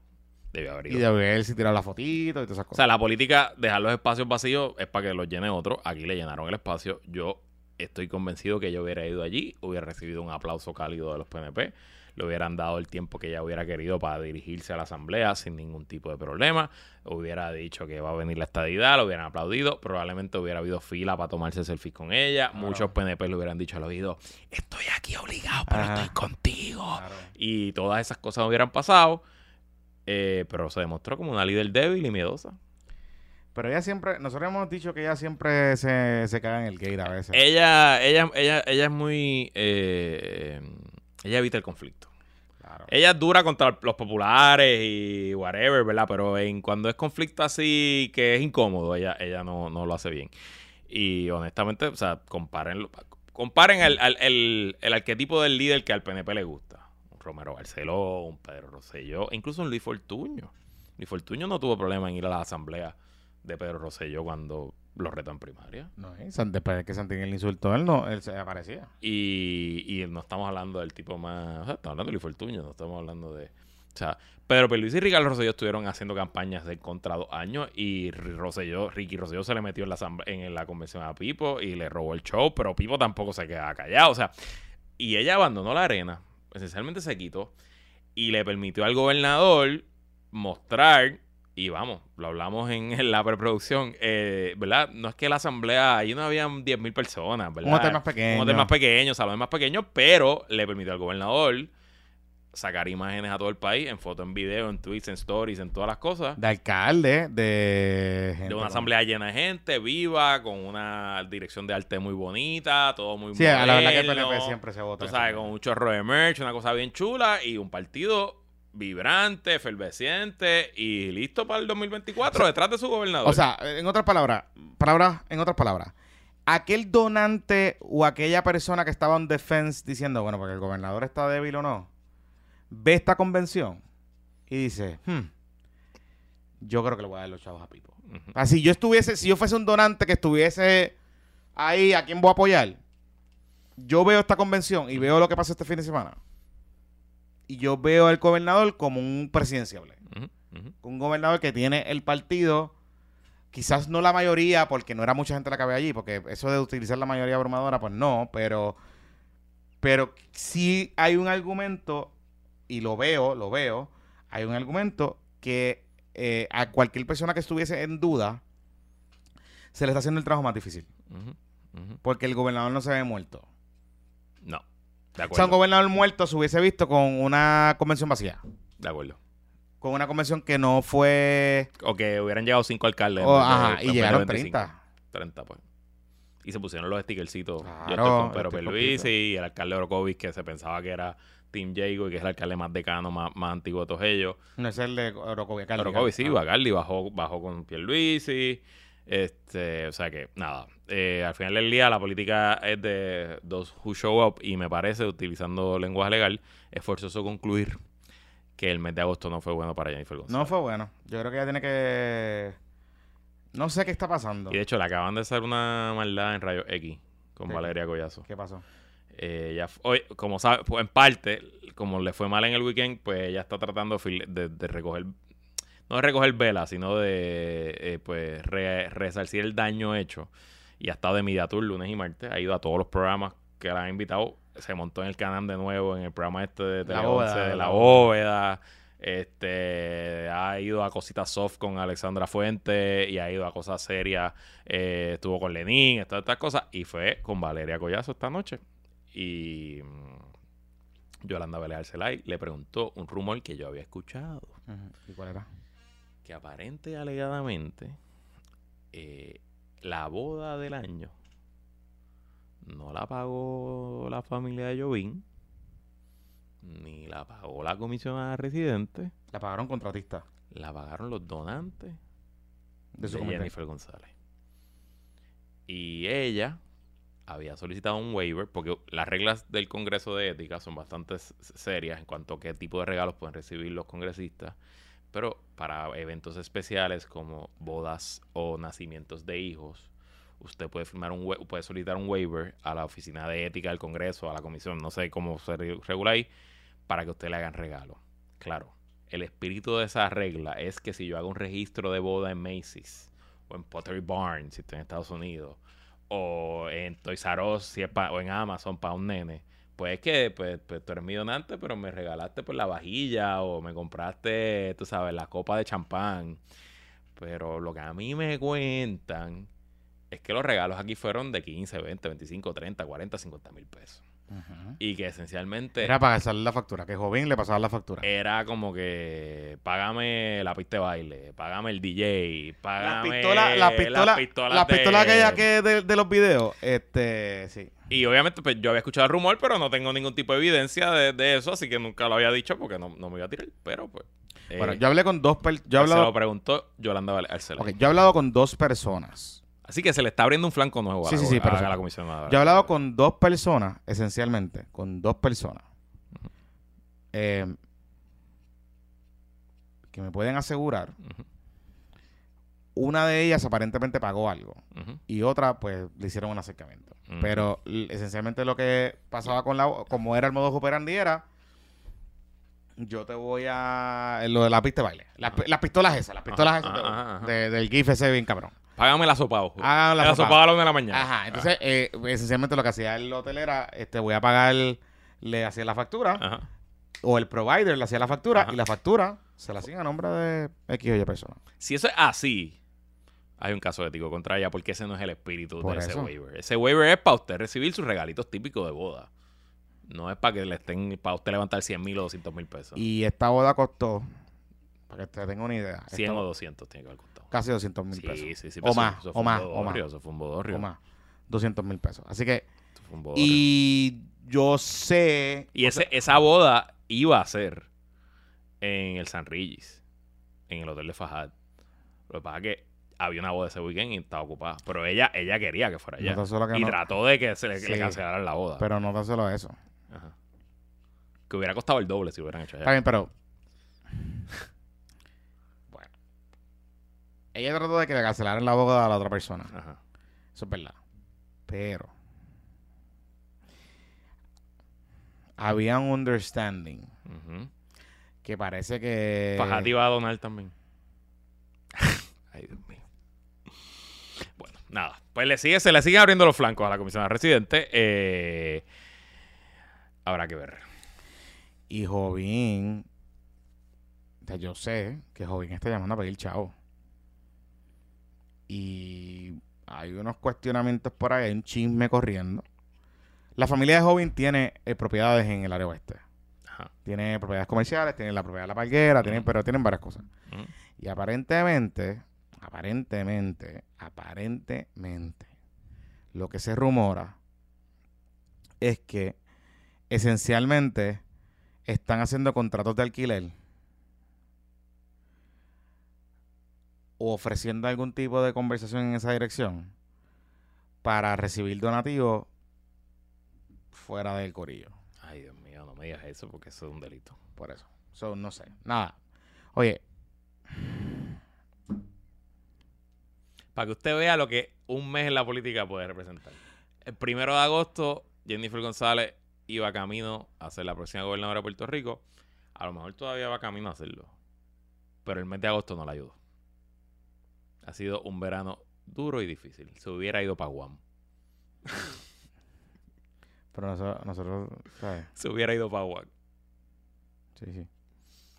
Debe haber Y ido. debió haberse tirado la fotito y todas esas O cosas. sea, la política, dejar los espacios vacíos es para que los llene otro. Aquí le llenaron el espacio. Yo estoy convencido que ella hubiera ido allí, hubiera recibido un aplauso cálido de los PNP, le hubieran dado el tiempo que ella hubiera querido para dirigirse a la asamblea sin ningún tipo de problema, hubiera dicho que va a venir la estadidad, lo hubieran aplaudido, probablemente hubiera habido fila para tomarse selfies con ella, Claro. muchos PNP le hubieran dicho al oído, estoy aquí obligado, pero Ajá. estoy contigo. Claro. Y todas esas cosas hubieran pasado, eh, pero se demostró como una líder débil y miedosa. Pero ella siempre, nosotros hemos dicho que ella siempre se, se caga en el gate a veces. Ella, ella, ella, ella es muy. eh, ella evita el conflicto. Claro. Ella es dura contra los populares y whatever, ¿verdad? Pero en cuando es conflicto así que es incómodo, ella, ella no, no lo hace bien. Y honestamente, o sea, comparen, comparen el, el, el, el arquetipo del líder que al PNP le gusta. Romero Barceló, un Pedro Rosselló, e incluso un Luis Fortuño. Luis Fortuño no tuvo problema en ir a la asamblea de Pedro Rosselló cuando lo retó en primaria. No, después de que Santín le insultó, él no, él se aparecía. Y, y no estamos hablando del tipo más. O sea, estamos hablando de Luis Fortuño, no estamos hablando de. O sea, Pedro Luis y Ricardo Rosselló estuvieron haciendo campañas de contra dos años y Rosselló, Ricky Rosselló se le metió en la, en la convención a Pipo y le robó el show, pero Pipo tampoco se quedaba callado. O sea, y ella abandonó la arena, esencialmente se quitó y le permitió al gobernador mostrar, y vamos, lo hablamos en, la preproducción, eh, ¿verdad? No es que la asamblea, ahí no habían 10.000 personas, ¿verdad? Un hotel más pequeño. Un hotel más pequeño, salón más pequeño, pero le permitió al gobernador sacar imágenes a todo el país, en foto, en video, en tweets, en stories, en todas las cosas. De alcalde, de... gente De una asamblea llena de gente, viva, con una dirección de arte muy bonita, todo muy Sí, a la verdad que el PNP siempre se vota. Tú sabes, con un chorro de merch, una cosa bien chula y un partido vibrante, efervesciente y listo para el 2024 detrás de su gobernador. O sea, en otras palabras, palabras, en otras palabras, aquel donante o aquella persona que estaba en defense diciendo, bueno, porque el gobernador está débil o no, ve esta convención y dice, "Hmm, yo creo que le voy a dar los chavos a Pipo. Ujú. Así yo estuviese, si yo fuese un donante que estuviese ahí, ¿a quién voy a apoyar? Yo veo esta convención y veo lo que pasa este fin de semana. Y yo veo al gobernador como un presidenciable ujú. un gobernador que tiene el partido, quizás no la mayoría, porque no era mucha gente la que había allí, porque eso de utilizar la mayoría abrumadora, pues no, pero, pero sí hay un argumento, y lo veo, lo veo, hay un argumento que eh, a cualquier persona que estuviese en duda, se le está haciendo el trabajo más difícil, porque el gobernador no se ve muerto. No, de O sea, un acuerdo. gobernador muerto se hubiese visto con una convención vacía, de acuerdo. con una convención que no fue... O que hubieran llegado cinco alcaldes. oh, ajá, y llegaron 25. 30. 30, pues. Y se pusieron los stickercitos. Yo Claro, estoy con Pedro estoy Pierluisi y el alcalde Orocovis, que se pensaba que era Team Jago y que es el alcalde más decano, más, más antiguo de todos ellos. No es el de Orocovi. Orocovis sí, ah. Bacardi bajó, bajó con Pierluisi. Este, o sea que, nada. Eh, al final del día, la política es de those who show up y me parece, utilizando lenguaje legal, es forzoso concluir que el mes de agosto no fue bueno para Jennifer González. No fue bueno. Yo creo que ella tiene que... No sé qué está pasando. Y de hecho, le acaban de hacer una maldad en Rayo X con ¿Qué? Valeria Collazo. ¿Qué pasó? Eh, ella hoy, como sabe, pues, en parte, como le fue mal en el weekend, pues ella está tratando de, de recoger, no de recoger vela, sino de eh, pues re- resarcir el daño hecho. Y ha estado de media tour lunes y martes, ha ido a todos los programas que la han invitado, se montó en el canal de nuevo, en el programa este de La Bóveda, 11, de la Bóveda. Este ha ido a cositas soft con Alexandra Fuente y ha ido a cosas serias. eh, estuvo con Lenín, estas cosas. Y fue con Valeria Collazo esta noche. Y mm, Yolanda Vélez Arcelay le preguntó un rumor que yo había escuchado. ¿Y cuál era? Que aparente y alegadamente eh, la boda del año no la pagó la familia de Jovín, ni la pagó la comisionada residente, La pagaron contratista la pagaron los donantes de su de. Jennifer González. Y ella había solicitado un waiver porque las reglas del Congreso de Ética son bastante serias en cuanto a qué tipo de regalos pueden recibir los congresistas. Pero para eventos especiales como bodas o nacimientos de hijos, usted puede firmar un puede solicitar un waiver a la oficina de ética del Congreso, a la comisión, no sé cómo se re- regula ahí, para que usted le hagan regalo. Claro, el espíritu de esa regla es que si yo hago un registro de boda en Macy's o en Pottery Barn, si estoy en Estados Unidos, o en Toys R Us, si o en Amazon para un nene, pues es que pues, pues tú eres mi donante, pero me regalaste pues la vajilla o me compraste, tú sabes, la copa de champán. Pero lo que a mí me cuentan es que los regalos aquí fueron de 15, 20, 25, 30, 40, 50 mil pesos. Y que esencialmente Era para pasarle la factura. Que Jovín le pasaba la factura. era como que págame la pista de baile, págame el DJ, la págame pistola, la pistola, las pistolas la de- pistola aquella que de, de los videos, este, sí. Y obviamente pues yo había escuchado el rumor, pero no tengo ningún tipo de evidencia de, de eso, así que nunca lo había dicho porque no, no me iba a tirar. Pero pues... eh, Bueno, yo hablé con dos per- yo he pues, se lo preguntó Yolanda Val- Arcelay. ok, yo he hablado con dos personas. Así que se le está abriendo un flanco nuevo a, Sí, la, sí, sí, a- pero- a la comisión. Yo he hablado con dos personas, esencialmente, con dos personas. eh, que me pueden asegurar una de ellas aparentemente pagó algo y otra pues le hicieron un acercamiento. Pero esencialmente lo que pasaba con la como era el modo operandi era yo te voy a lo de la pista de baile. Las, pi- las pistolas esas, las pistolas esas ajá, ajá. de- del GIF ese bien cabrón. Págame la sopa, ojo. La la sopa. sopa a la una de la mañana. Ajá, entonces eh, esencialmente lo que hacía el hotel era este voy a pagar le hacía la factura Ajá. o el provider le hacía la factura Ajá. y la factura se la hacían a nombre de X o Y persona. Si eso es así, hay un caso ético contra ella porque ese no es el espíritu Por de ese eso. waiver. Ese waiver es para usted recibir sus regalitos típicos de boda. No es para que le estén, para usted levantar 100 mil o 200 mil pesos. Y esta boda costó, para que te tenga una idea, 100 esta- o 200 tiene que haber costado. casi 200 mil Sí, pesos. sí, sí. O pero eso- más, eso o más, o más. Eso fue un bodorrio. O más, 200 mil pesos. Así que, Eso fue un bodorrio. y yo sé... Y o ese, sea, esa boda iba a ser en el San Regis, en el hotel de Fajad. Lo que pasa es que había una boda ese weekend y estaba ocupada. Pero ella, ella quería que fuera allá. No y no- trató de que se le Sí. cancelaran la boda. pero no tan solo eso. Ajá. Que hubiera costado el doble si hubieran hecho Está allá. bien, pero... Bueno. Ella trató de que le cancelaran la boda a la otra persona. Ajá. Eso es verdad. Pero... Había un understanding que parece que... Fajad iba a donar también. Ay, Dios mío. Bueno, nada. Pues le sigue, se le siguen abriendo los flancos a la comisionada residente. Eh, habrá que ver. Y Jovín, yo sé que Jovín está llamando a pedir chavo. Y hay unos cuestionamientos por ahí, hay un chisme corriendo. La familia de Jovín tiene eh, propiedades en el área oeste. Ajá. Tiene propiedades comerciales, tiene la propiedad de la palguera, tienen, pero tienen varias cosas. Y aparentemente, aparentemente, aparentemente, lo que se rumora es que esencialmente están haciendo contratos de alquiler o ofreciendo algún tipo de conversación en esa dirección para recibir donativos fuera del corillo. Ay, Dios mío, no me digas eso porque eso es un delito. Por eso. So, no sé. Nada. Oye, Para que usted vea lo que un mes en la política puede representar. El primero de agosto, Jennifer González iba camino a ser la próxima gobernadora de Puerto Rico. A lo mejor todavía va camino a hacerlo. Pero el mes de agosto no la ayudó. Ha sido un verano duro y difícil. Se hubiera ido para Guam. pero nosotros, nosotros ¿sabes? Se hubiera ido para Guam. Sí, sí.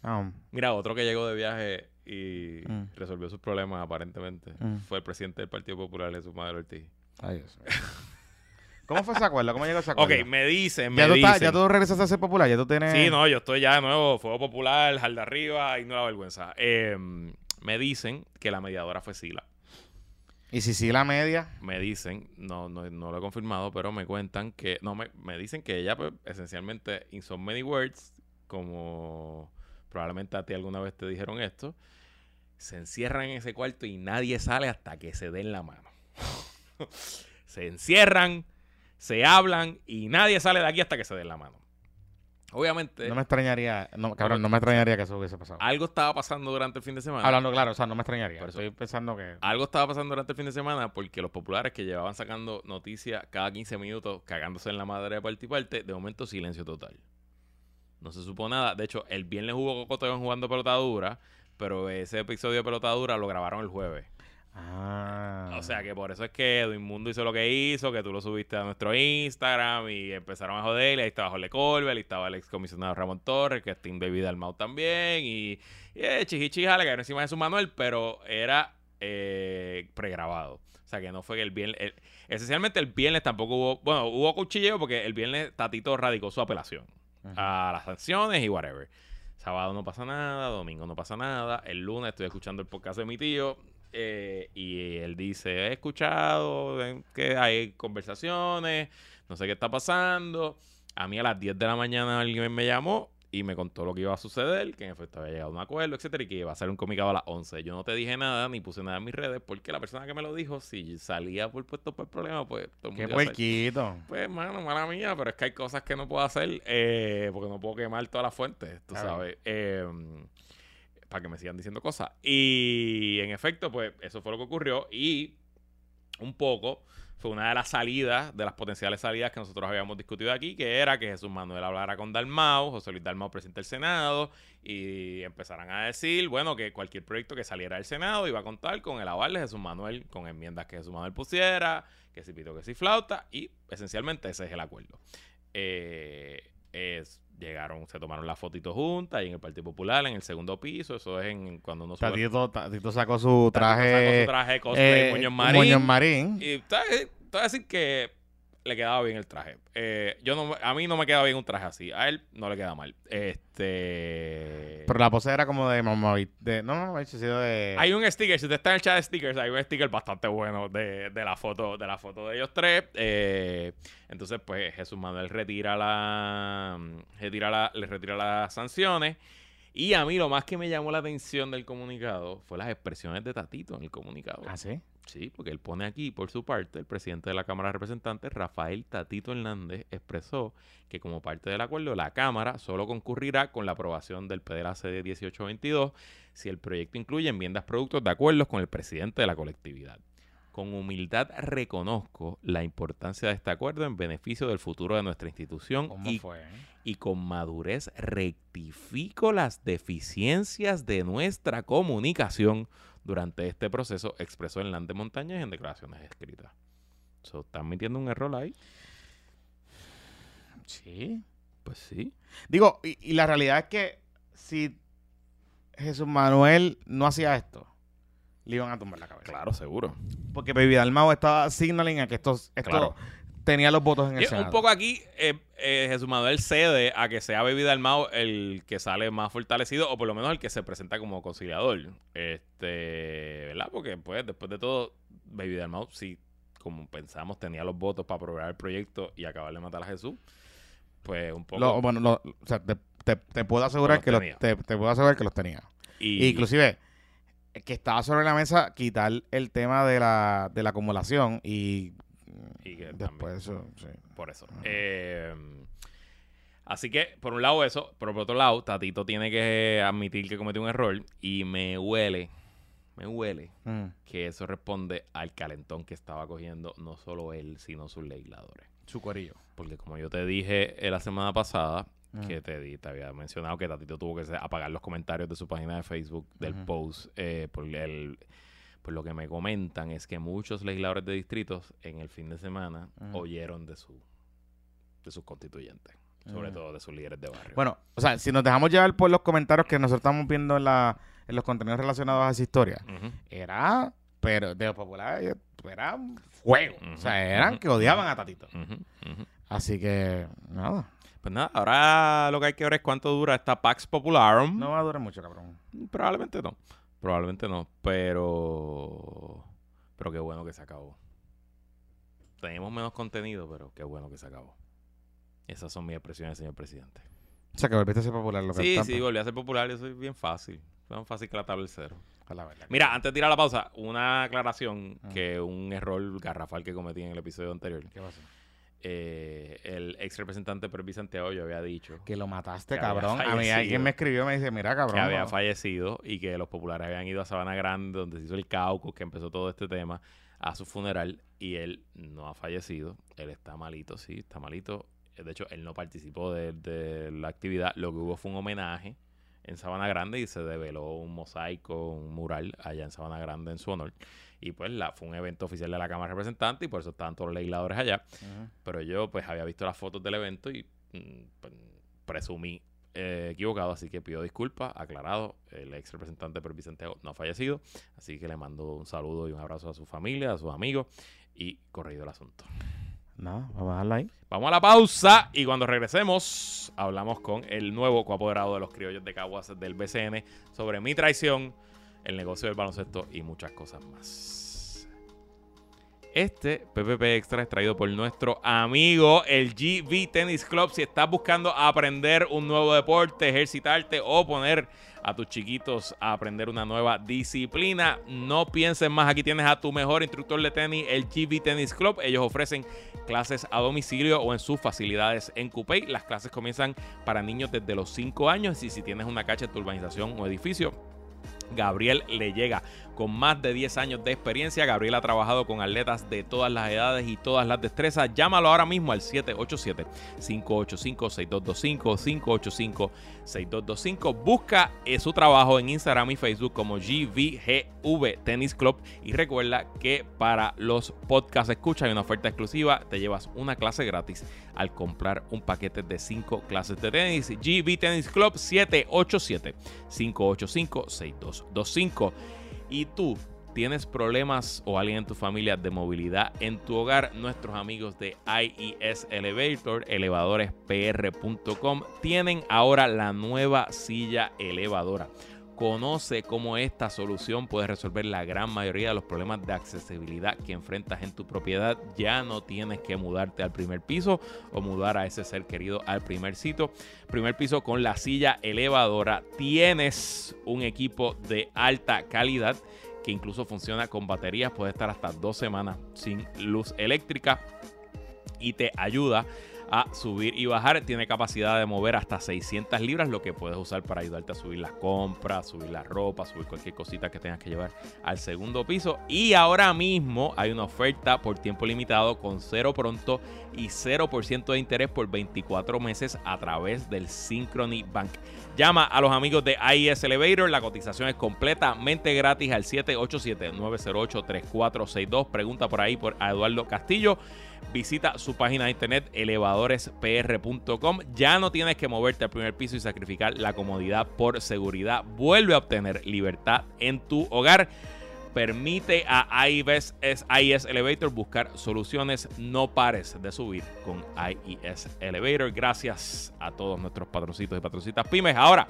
Ah, Mira, otro que llegó de viaje y Mm. resolvió sus problemas aparentemente Mm. fue el presidente del Partido Popular, Jesús Madero Ortiz. ay, Dios. ¿Cómo fue ese acuerdo? ¿Cómo llegó ese acuerdo? Ok, me dicen, me ya, tú dicen. estás- ya tú regresaste a ser popular, ya tú tienes... Sí, no, yo estoy ya de nuevo, Fuego Popular, Jalda Arriba y Nueva Vergüenza. Eh, me dicen que la mediadora fue Sila. Y si sí la media, Me dicen, no, no, no lo he confirmado, pero me cuentan que, no, me, me dicen que ella pues, esencialmente, in so many words, como probablemente a ti alguna vez te dijeron esto, se encierran en ese cuarto y nadie sale hasta que se den la mano. se encierran, se hablan y nadie sale de aquí hasta que se den la mano. Obviamente, no me extrañaría, no, cabrón, no me extrañaría que eso hubiese pasado. algo estaba pasando durante el fin de semana. Hablando claro, o sea, no me extrañaría. Por eso. Estoy pensando que... Algo estaba pasando durante el fin de semana porque los populares que llevaban sacando noticias cada 15 minutos, cagándose en la madre de parte y parte, de momento silencio total. No se supo nada. De hecho, el viernes hubo Cocoteo jugando pelota dura, pero ese episodio de pelota dura lo grabaron el jueves. Ah. O sea que por eso es que Edwin Mundo hizo lo que hizo, que tú lo subiste a nuestro Instagram y empezaron a joder. Y ahí estaba Jorge Colbert, y estaba el ex comisionado Ramón Torres, que es Team David Almau también. Y, y eh, le cayeron encima de su Manuel, pero era eh, pregrabado. O sea que no fue que el viernes. el- esencialmente el viernes tampoco hubo. Bueno, hubo cuchilleo porque el viernes Tatito radicó su apelación a las sanciones y whatever. Sábado no pasa nada, domingo no pasa nada. El lunes estoy escuchando el podcast de mi tío eh, y él dice, he escuchado eh, que hay conversaciones, no sé qué está pasando. A mí a las 10 de la mañana alguien me llamó y me contó lo que iba a suceder, que en efecto había llegado a un acuerdo, etcétera, y que iba a ser un comunicado a las 11. Yo no te dije nada ni puse nada en mis redes porque la persona que me lo dijo, si salía por puesto por problema, pues todo el Qué mundo saber. puerquito. Pues, mano, mala mía, pero es que hay cosas que no puedo hacer eh, porque no puedo quemar todas las fuentes, tú sabes. Eh, para que me sigan diciendo cosas. Y en efecto, pues eso fue lo que ocurrió. Y un poco fue una de las salidas, de las potenciales salidas que nosotros habíamos discutido aquí, que era que Jesús Manuel hablara con Dalmau, José Luis Dalmau, presidente del Senado, y empezaran a decir, bueno, que cualquier proyecto que saliera del Senado iba a contar con el aval de Jesús Manuel, con enmiendas que Jesús Manuel pusiera, que si pito, que si flauta, y esencialmente ese es el acuerdo. Eh, es, llegaron, se tomaron la fotito juntas y en el Partido Popular, en el segundo piso, eso es en cuando uno Tatito, Tatito sacó su Tatito traje. sacó su traje cosplay eh, Muñoz Marín. Muñoz Marín. Y decir- te voy a decir que le quedaba bien el traje. Eh, yo no, a mí no me queda bien un traje así. A él no le queda mal. Este. Pero la pose era como de Mamavit. De, no, no, sido de. Hay un sticker, si usted está en el chat de stickers, hay un sticker bastante bueno de, de la foto, de la foto de ellos tres. Eh, entonces, pues, Jesús Manuel retira la. Retira la, le retira las sanciones. Y a mí lo más que me llamó la atención del comunicado fue las expresiones de Tatito en el comunicado. ¿Ah, sí? Sí, porque él pone aquí, por su parte, el presidente de la Cámara de Representantes, Rafael Tatito Hernández, expresó que como parte del acuerdo, la Cámara solo concurrirá con la aprobación del PDLAC de 1822 si el proyecto incluye enmiendas productos de acuerdos con el presidente de la colectividad. Con humildad reconozco la importancia de este acuerdo en beneficio del futuro de nuestra institución ¿Cómo y y con madurez rectifico las deficiencias de nuestra comunicación durante este proceso, expresó Hernández Montañez en declaraciones escritas. So, ¿Están metiendo un error ahí? Sí. Pues sí. Digo, y, y la realidad es que si Jesús Manuel no hacía esto, le iban a tumbar la cabeza. Claro, seguro. Porque Baby Dalmau estaba signaling a que esto, esto Claro. Tenía los votos en el Senado. un poco aquí, eh, eh, Jesús Manuel cede a que sea Baby Dalmau el que sale más fortalecido, o por lo menos el que se presenta como conciliador. Este, ¿verdad? Porque, pues, después de todo, Baby Dalmau, sí, como pensamos, tenía los votos para aprobar el proyecto y acabar de matar a Jesús. Pues un poco. Lo- bueno, lo- o sea, te, te- te puedo asegurar que los, tenía. te, te puedo asegurar que los tenía. y, Inclusive, que estaba sobre la mesa quitar el tema de la, de la acumulación y, Y que después eso, sí. Por eso. Eh, así que, por un lado eso, pero por otro lado, Tatito tiene que admitir que cometió un error y me huele, me huele Mm. que eso responde al calentón que estaba cogiendo no solo él, sino sus legisladores. Su corillo. Porque como yo te dije eh, la semana pasada, que te, di- te había mencionado que Tatito tuvo que apagar los comentarios de su página de Facebook del post, eh, por el... Pues lo que me comentan es que muchos legisladores de distritos en el fin de semana oyeron de su de sus constituyentes, sobre todo de sus líderes de barrio. Bueno, o sea, si nos dejamos llevar por los comentarios que nosotros estamos viendo en, la, en los contenidos relacionados a esa historia, era, pero de los populares, era fuego. O sea, eran que odiaban a Tatito. Así que, nada, Pues nada, ahora lo que hay que ver es cuánto dura esta Pax Popularum. no va a durar mucho, cabrón. Probablemente no. Probablemente no. Pero. Pero qué bueno que se acabó. Teníamos menos contenido, pero qué bueno que se acabó. Esas son mis expresiones, señor presidente. O sea, que volviste a ser popular. Lo que Sí, sí, volví a ser popular. Yo soy bien fácil. Tan fácil que la tabla del cero. A la verdad. Mira, antes de tirar la pausa, una aclaración Ah. que un error garrafal que cometí en el episodio anterior. ¿Qué pasó? Eh, el ex representante Pervis Santiago yo había dicho Que lo mataste, Que cabrón. A mí alguien me escribió y me dice, mira, cabrón. que había no. fallecido y que los populares habían ido a Sabana Grande, donde se hizo el caucus, que empezó todo este tema, a su funeral y él no ha fallecido. Él está malito, sí, está malito. De hecho, él no participó de, de la actividad. Lo que hubo fue un homenaje en Sabana Grande y se develó un mosaico, un mural allá en Sabana Grande en su honor. Y pues la, fue un evento oficial de la Cámara de Representantes y por eso estaban todos los legisladores allá. Pero yo pues había visto las fotos del evento y mm, pues, presumí eh, equivocado, así que pido disculpas, aclarado, el ex representante Pervis Santiago no ha fallecido, así que le mando un saludo y un abrazo a su familia, a sus amigos y corrido el asunto. Nada, vamos a dejarlo ahí. Vamos a la pausa y cuando regresemos hablamos con el nuevo coapoderado de los criollos de Caguas del BCN sobre mi traición, el negocio del baloncesto y muchas cosas más. Este PPP Extra es traído por nuestro amigo el GV Tennis Club. Si estás buscando aprender un nuevo deporte, ejercitarte o poner a tus chiquitos a aprender una nueva disciplina, no pienses más. Aquí tienes a tu mejor instructor de tenis, el GV Tennis Club. Ellos ofrecen clases a domicilio o en sus facilidades en Coupey. Las clases comienzan para niños desde los 5 años y si tienes una cacha en tu urbanización o edificio, Gabriel le llega con más de 10 años de experiencia. Gabriel ha trabajado con atletas de todas las edades y todas las destrezas. Llámalo ahora mismo al 787-585-6225, 585-6225. Busca eh, su trabajo en Instagram y Facebook como GVGV Tennis Club. Y recuerda que para los podcasts escucha hay una oferta exclusiva. Te llevas una clase gratis al comprar un paquete de 5 clases de tenis. GV Tennis Club 787-585-6225 y tú tienes problemas o alguien en tu familia de movilidad en tu hogar, nuestros amigos de IES Elevator, elevadorespr.com, tienen ahora la nueva silla elevadora. Conoce cómo esta solución puede resolver la gran mayoría de los problemas de accesibilidad que enfrentas en tu propiedad. Ya no tienes que mudarte al primer piso o mudar a ese ser querido al primer sitio. Primer piso con la silla elevadora. Tienes un equipo de alta calidad que incluso funciona con baterías. Puede estar hasta dos semanas sin luz eléctrica y te ayuda subir y bajar. Tiene capacidad de mover hasta 600 libras, lo que puedes usar para ayudarte a subir las compras, subir la ropa, subir cualquier cosita que tengas que llevar al segundo piso. Y ahora mismo hay una oferta por tiempo limitado con cero pronto y 0% de interés por 24 meses a través del Synchrony Bank. Llama a los amigos de IES Elevator. La cotización es completamente gratis al 787-908-3462. Pregunta por ahí por Eduardo Castillo. Visita su página de internet elevadorespr.com. Ya no tienes que moverte al primer piso y sacrificar la comodidad por seguridad. Vuelve a obtener libertad en tu hogar. Permite a IES, IES Elevator buscar soluciones. No pares de subir con IES Elevator. Gracias a todos nuestros patrocitos y patrocitas pymes. Ahora,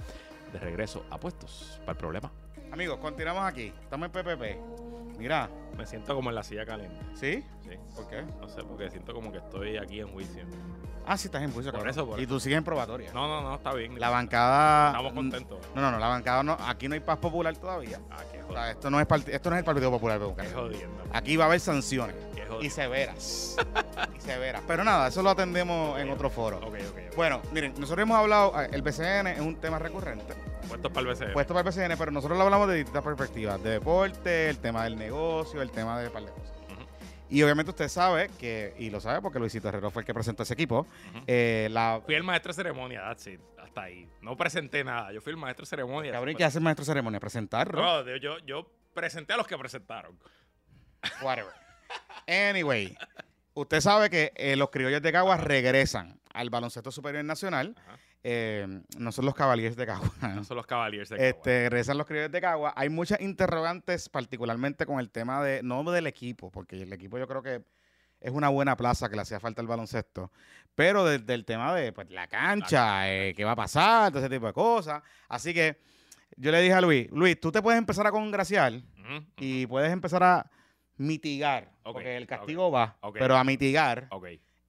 de regreso a puestos para el problema. Amigos, continuamos aquí. Estamos en PPP. Mira, Me siento como en la silla caliente. ¿sí? Sí. ¿Por qué? No sé, porque siento como que estoy aquí en juicio. Ah, sí, estás en juicio. Por eso, por y eso. tú sigues en probatoria. No, no, no, está bien. La bancada. Estamos contentos. No, no, no, la bancada no. Aquí no hay paz popular todavía. Ah, qué O jodido. sea, esto no es, part- esto no es el Partido Popular Qué jodiendo. Aquí va a haber sanciones. Qué Y jodiendo. severas. y severas. Pero nada, eso lo atendemos en otro foro. Ok, ok, ok. Bueno, miren, nosotros hemos hablado, eh, el BCN es un tema recurrente, Puestos para el BCN. puesto para el BCN, pero nosotros lo hablamos de distintas perspectivas, de deporte, el tema del negocio, el tema de un par de cosas. Y obviamente usted sabe que, y lo sabe porque Luisito Herrero fue el que presentó ese equipo, eh, la... Fui el maestro de ceremonia, that's it. Hasta ahí. No presenté nada. Yo fui el maestro de ceremonia. Cabrón, Eso ¿qué hace el maestro de ceremonia? Presentar, ¿no? No, yo, yo presenté a los que presentaron. Whatever. Anyway, usted sabe que eh, los criollos de Caguas regresan al baloncesto superior nacional, Ajá. Eh, no son los Cavaliers de Caguas. No son los Cavaliers de Caguas. Este, regresan los criollos de Cagua. Hay muchas interrogantes, particularmente con el tema de, no del equipo, porque el equipo yo creo que es una buena plaza que le hacía falta el baloncesto, pero de- del tema de pues, la cancha, eh, qué va a pasar, todo ese tipo de cosas. Así que yo le dije a Luis, Luis, tú te puedes empezar a congraciar y puedes empezar a mitigar, porque el castigo va, pero a mitigar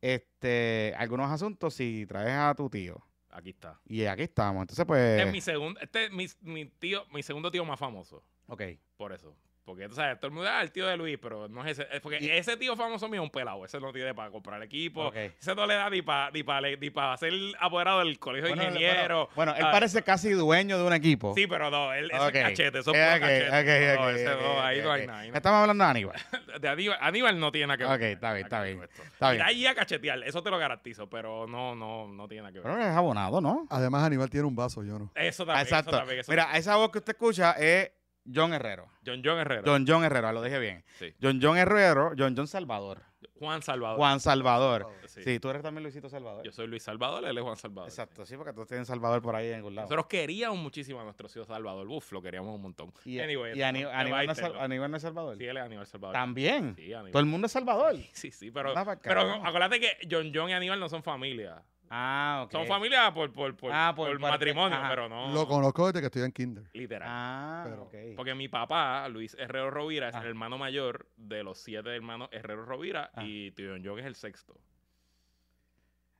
este, algunos asuntos si traes a tu tío. Aquí está. Y aquí estamos. Entonces, Este pues... es mi segundo, este es mi, mi tío, mi segundo tío más famoso. Ok. Por eso. Porque tú sabes, todo el mundo ah, el tío de Luis, pero no es ese. es porque Y- ese tío famoso mío es un pelado. Ese no tiene para comprar equipo. Ese no le da ni para ni pa, ni pa ser apoderado del colegio Bueno, de ingenieros. Bueno, bueno, él Ah, parece casi dueño de un equipo. Sí, pero no, él es cachete, eso es puro ok, cachete. no, ese no, ahí no hay nada. ahí no- Estamos hablando de Aníbal. De Aníbal, Aníbal no tiene nada que ver. Ok, está bien, está bien. Está bien. Ahí a cachetear, eso te lo garantizo, pero no, no, no tiene nada que ver. Pero es abonado, ¿no? Además, Aníbal tiene un vaso, yo no. Eso también, Exacto. eso también. Eso Mira, esa voz que usted escucha es John Herrero. John John Herrera. John John Herrero, lo dije bien. Sí. John John Herrero, John John Salvador. Juan Salvador. Juan Salvador. Sí. Sí, tú eres también Luisito Salvador. Yo soy Luis Salvador, él es Juan Salvador. Exacto, sí, porque tú tienes Salvador por ahí en algún lado. Nosotros queríamos muchísimo a nuestro tío Salvador. Uf, lo queríamos un montón. Y, Anyway, y Aníbal, no es va a Sal- Aníbal no es Salvador. Sí, él es Aníbal Salvador. También. Sí, Aníbal. Todo el mundo es Salvador. Sí, sí, pero, pero no, acuérdate que John John y Aníbal no son familia. Ah, ok. Son familia por, por, por, Ah, por- por por- matrimonio, ajá. pero no Lo conozco desde que estoy en kinder. literal. Ah, Pero- ok. Porque mi papá, Luis Herrero Rovira, es Ah. el hermano mayor de los siete hermanos Herrero Rovira Ah. y tío John John es el sexto.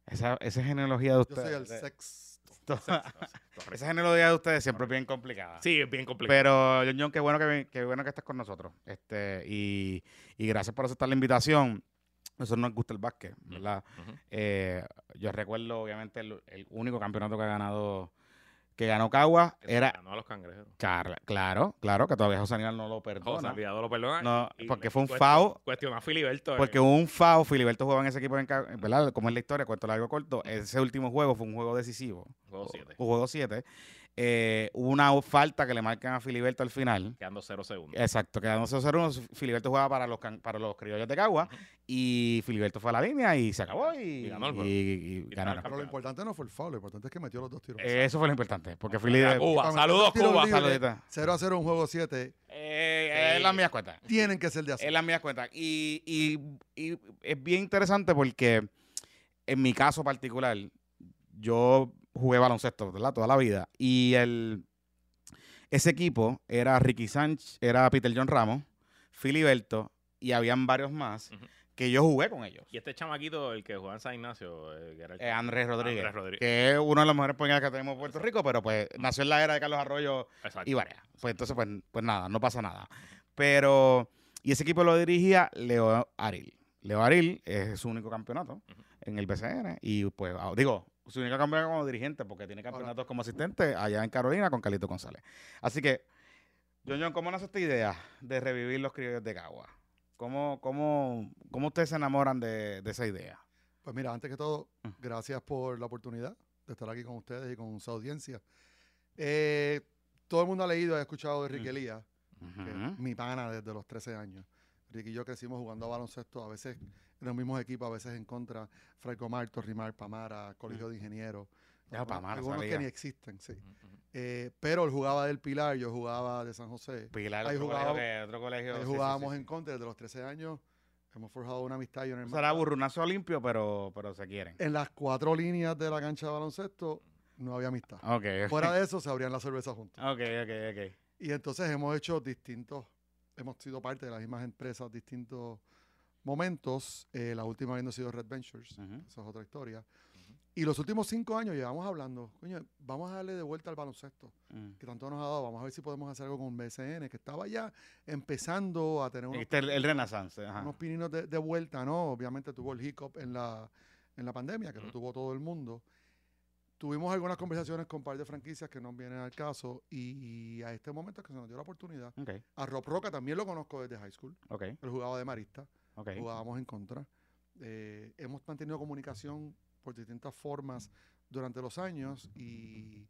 Esa, esa genealogía de Yo ustedes. soy el sexto. Esa genealogía de ustedes siempre es bien complicada. Sí, es bien complicado. Pero, John John, qué bueno que, qué bueno que estás con nosotros. Este, y, y gracias por aceptar la invitación. Nosotros nos gusta el básquet, ¿verdad? Ujú. Eh, yo recuerdo, obviamente, el, el único campeonato que ha ganado que ganó Que se era... ganó a los cangrejos. Car- Claro, claro, que todavía José Aníbal no lo José perdona. Lo perdona. No, y- y porque fue un foul. Cuestionó a Filiberto. eh, Porque hubo un FAO, Filiberto jugaba en ese equipo, en, ¿verdad? Como es la historia, cuento largo corto. Ese último juego fue un juego decisivo. Juego 7. Un juego 7. Eh, hubo una falta que le marcan a Filiberto al final. Quedando 0 segundos. Exacto, quedando 0-0. Filiberto jugaba para los, can- para los criollos de Cagua. Y Filiberto fue a la línea y se acabó. Y, Y ganó el juego. y- y Y ganaron. Pero lo importante no fue el foul, lo importante es que metió los dos tiros. Eso fue lo importante. Porque A Filiberto. Cuba. Saludos, Cuba. Saludita. 0 a 0 un juego 7. Eh, Sí. Es las mías cuentas. Tienen que ser de así. Es las mías cuentas. Y, y- y es bien interesante porque en mi caso particular, yo jugué baloncesto, ¿verdad? Toda la vida. Y el ese equipo era Ricky Sánchez, era Peter John Ramos, Filiberto y habían varios más que yo jugué con ellos. Y este chamaquito, el que jugaba en San Ignacio, eh, que era el Eh, Andrés Rodríguez, Andrés Rodríguez. que es uno de los mejores poingas que tenemos en Puerto Rico, pero pues nació en la era de Carlos Arroyo Exacto. y varias. Pues entonces, pues, pues nada, no pasa nada. Pero, y ese equipo lo dirigía Leo Aril. Leo Aril es su único campeonato en el BCN. Y pues, ah, digo, su único campeonato como dirigente, porque tiene campeonatos como asistente allá en Carolina con Carlito González. Así que, John John, ¿cómo nace esta idea de revivir los criollos de Cagua? ¿Cómo, cómo, cómo ustedes se enamoran de, de esa idea? Pues mira, antes que todo, Mm. gracias por la oportunidad de estar aquí con ustedes y con su audiencia. Eh, todo el mundo ha leído y ha escuchado de Ricky Mm. Elías, que es mi pana desde los 13 años. Ricky y yo crecimos jugando a baloncesto, a veces en los mismos equipos, a veces en contra. Franco Marto, Rimar, Pamara, Colegio de Ingenieros. Ya, algunos- Pamara, algunos que ni existen, sí. Ujú, ujú. Eh, pero él jugaba del Pilar, yo jugaba de San José. Pilar, Ahí otro jugaba- colegio que- otro colegio. Ahí sí, sí, jugábamos sí, en contra desde los 13 años. Hemos forjado una amistad y una hermandad. Será burrunazo limpio, pero, pero se quieren. En las cuatro líneas de la cancha de baloncesto no había amistad. Fuera de eso se abrían la cerveza juntos. Ok, ok, ok. Y entonces hemos hecho distintos, hemos sido parte de las mismas empresas, distintos momentos. Eh, la última habiendo sido Red Ventures, Ujú. esa es otra historia. Y los últimos cinco años llevamos hablando, coño, vamos a darle de vuelta al baloncesto, Mm. que tanto nos ha dado, vamos a ver si podemos hacer algo con BCN, que estaba ya empezando a tener unos, Este es el, el Renaissance. Ajá. unos pininos de, de vuelta, ¿no? Obviamente tuvo el hiccup en la, en la pandemia, que lo tuvo todo el mundo. Tuvimos algunas conversaciones con un par de franquicias que no vienen al caso y, a este momento es que se nos dio la oportunidad. Ok, A Rob Roca también lo conozco desde high school. ok, Él jugaba de marista, ok. jugábamos en contra. Eh, hemos mantenido comunicación por distintas formas durante los años y,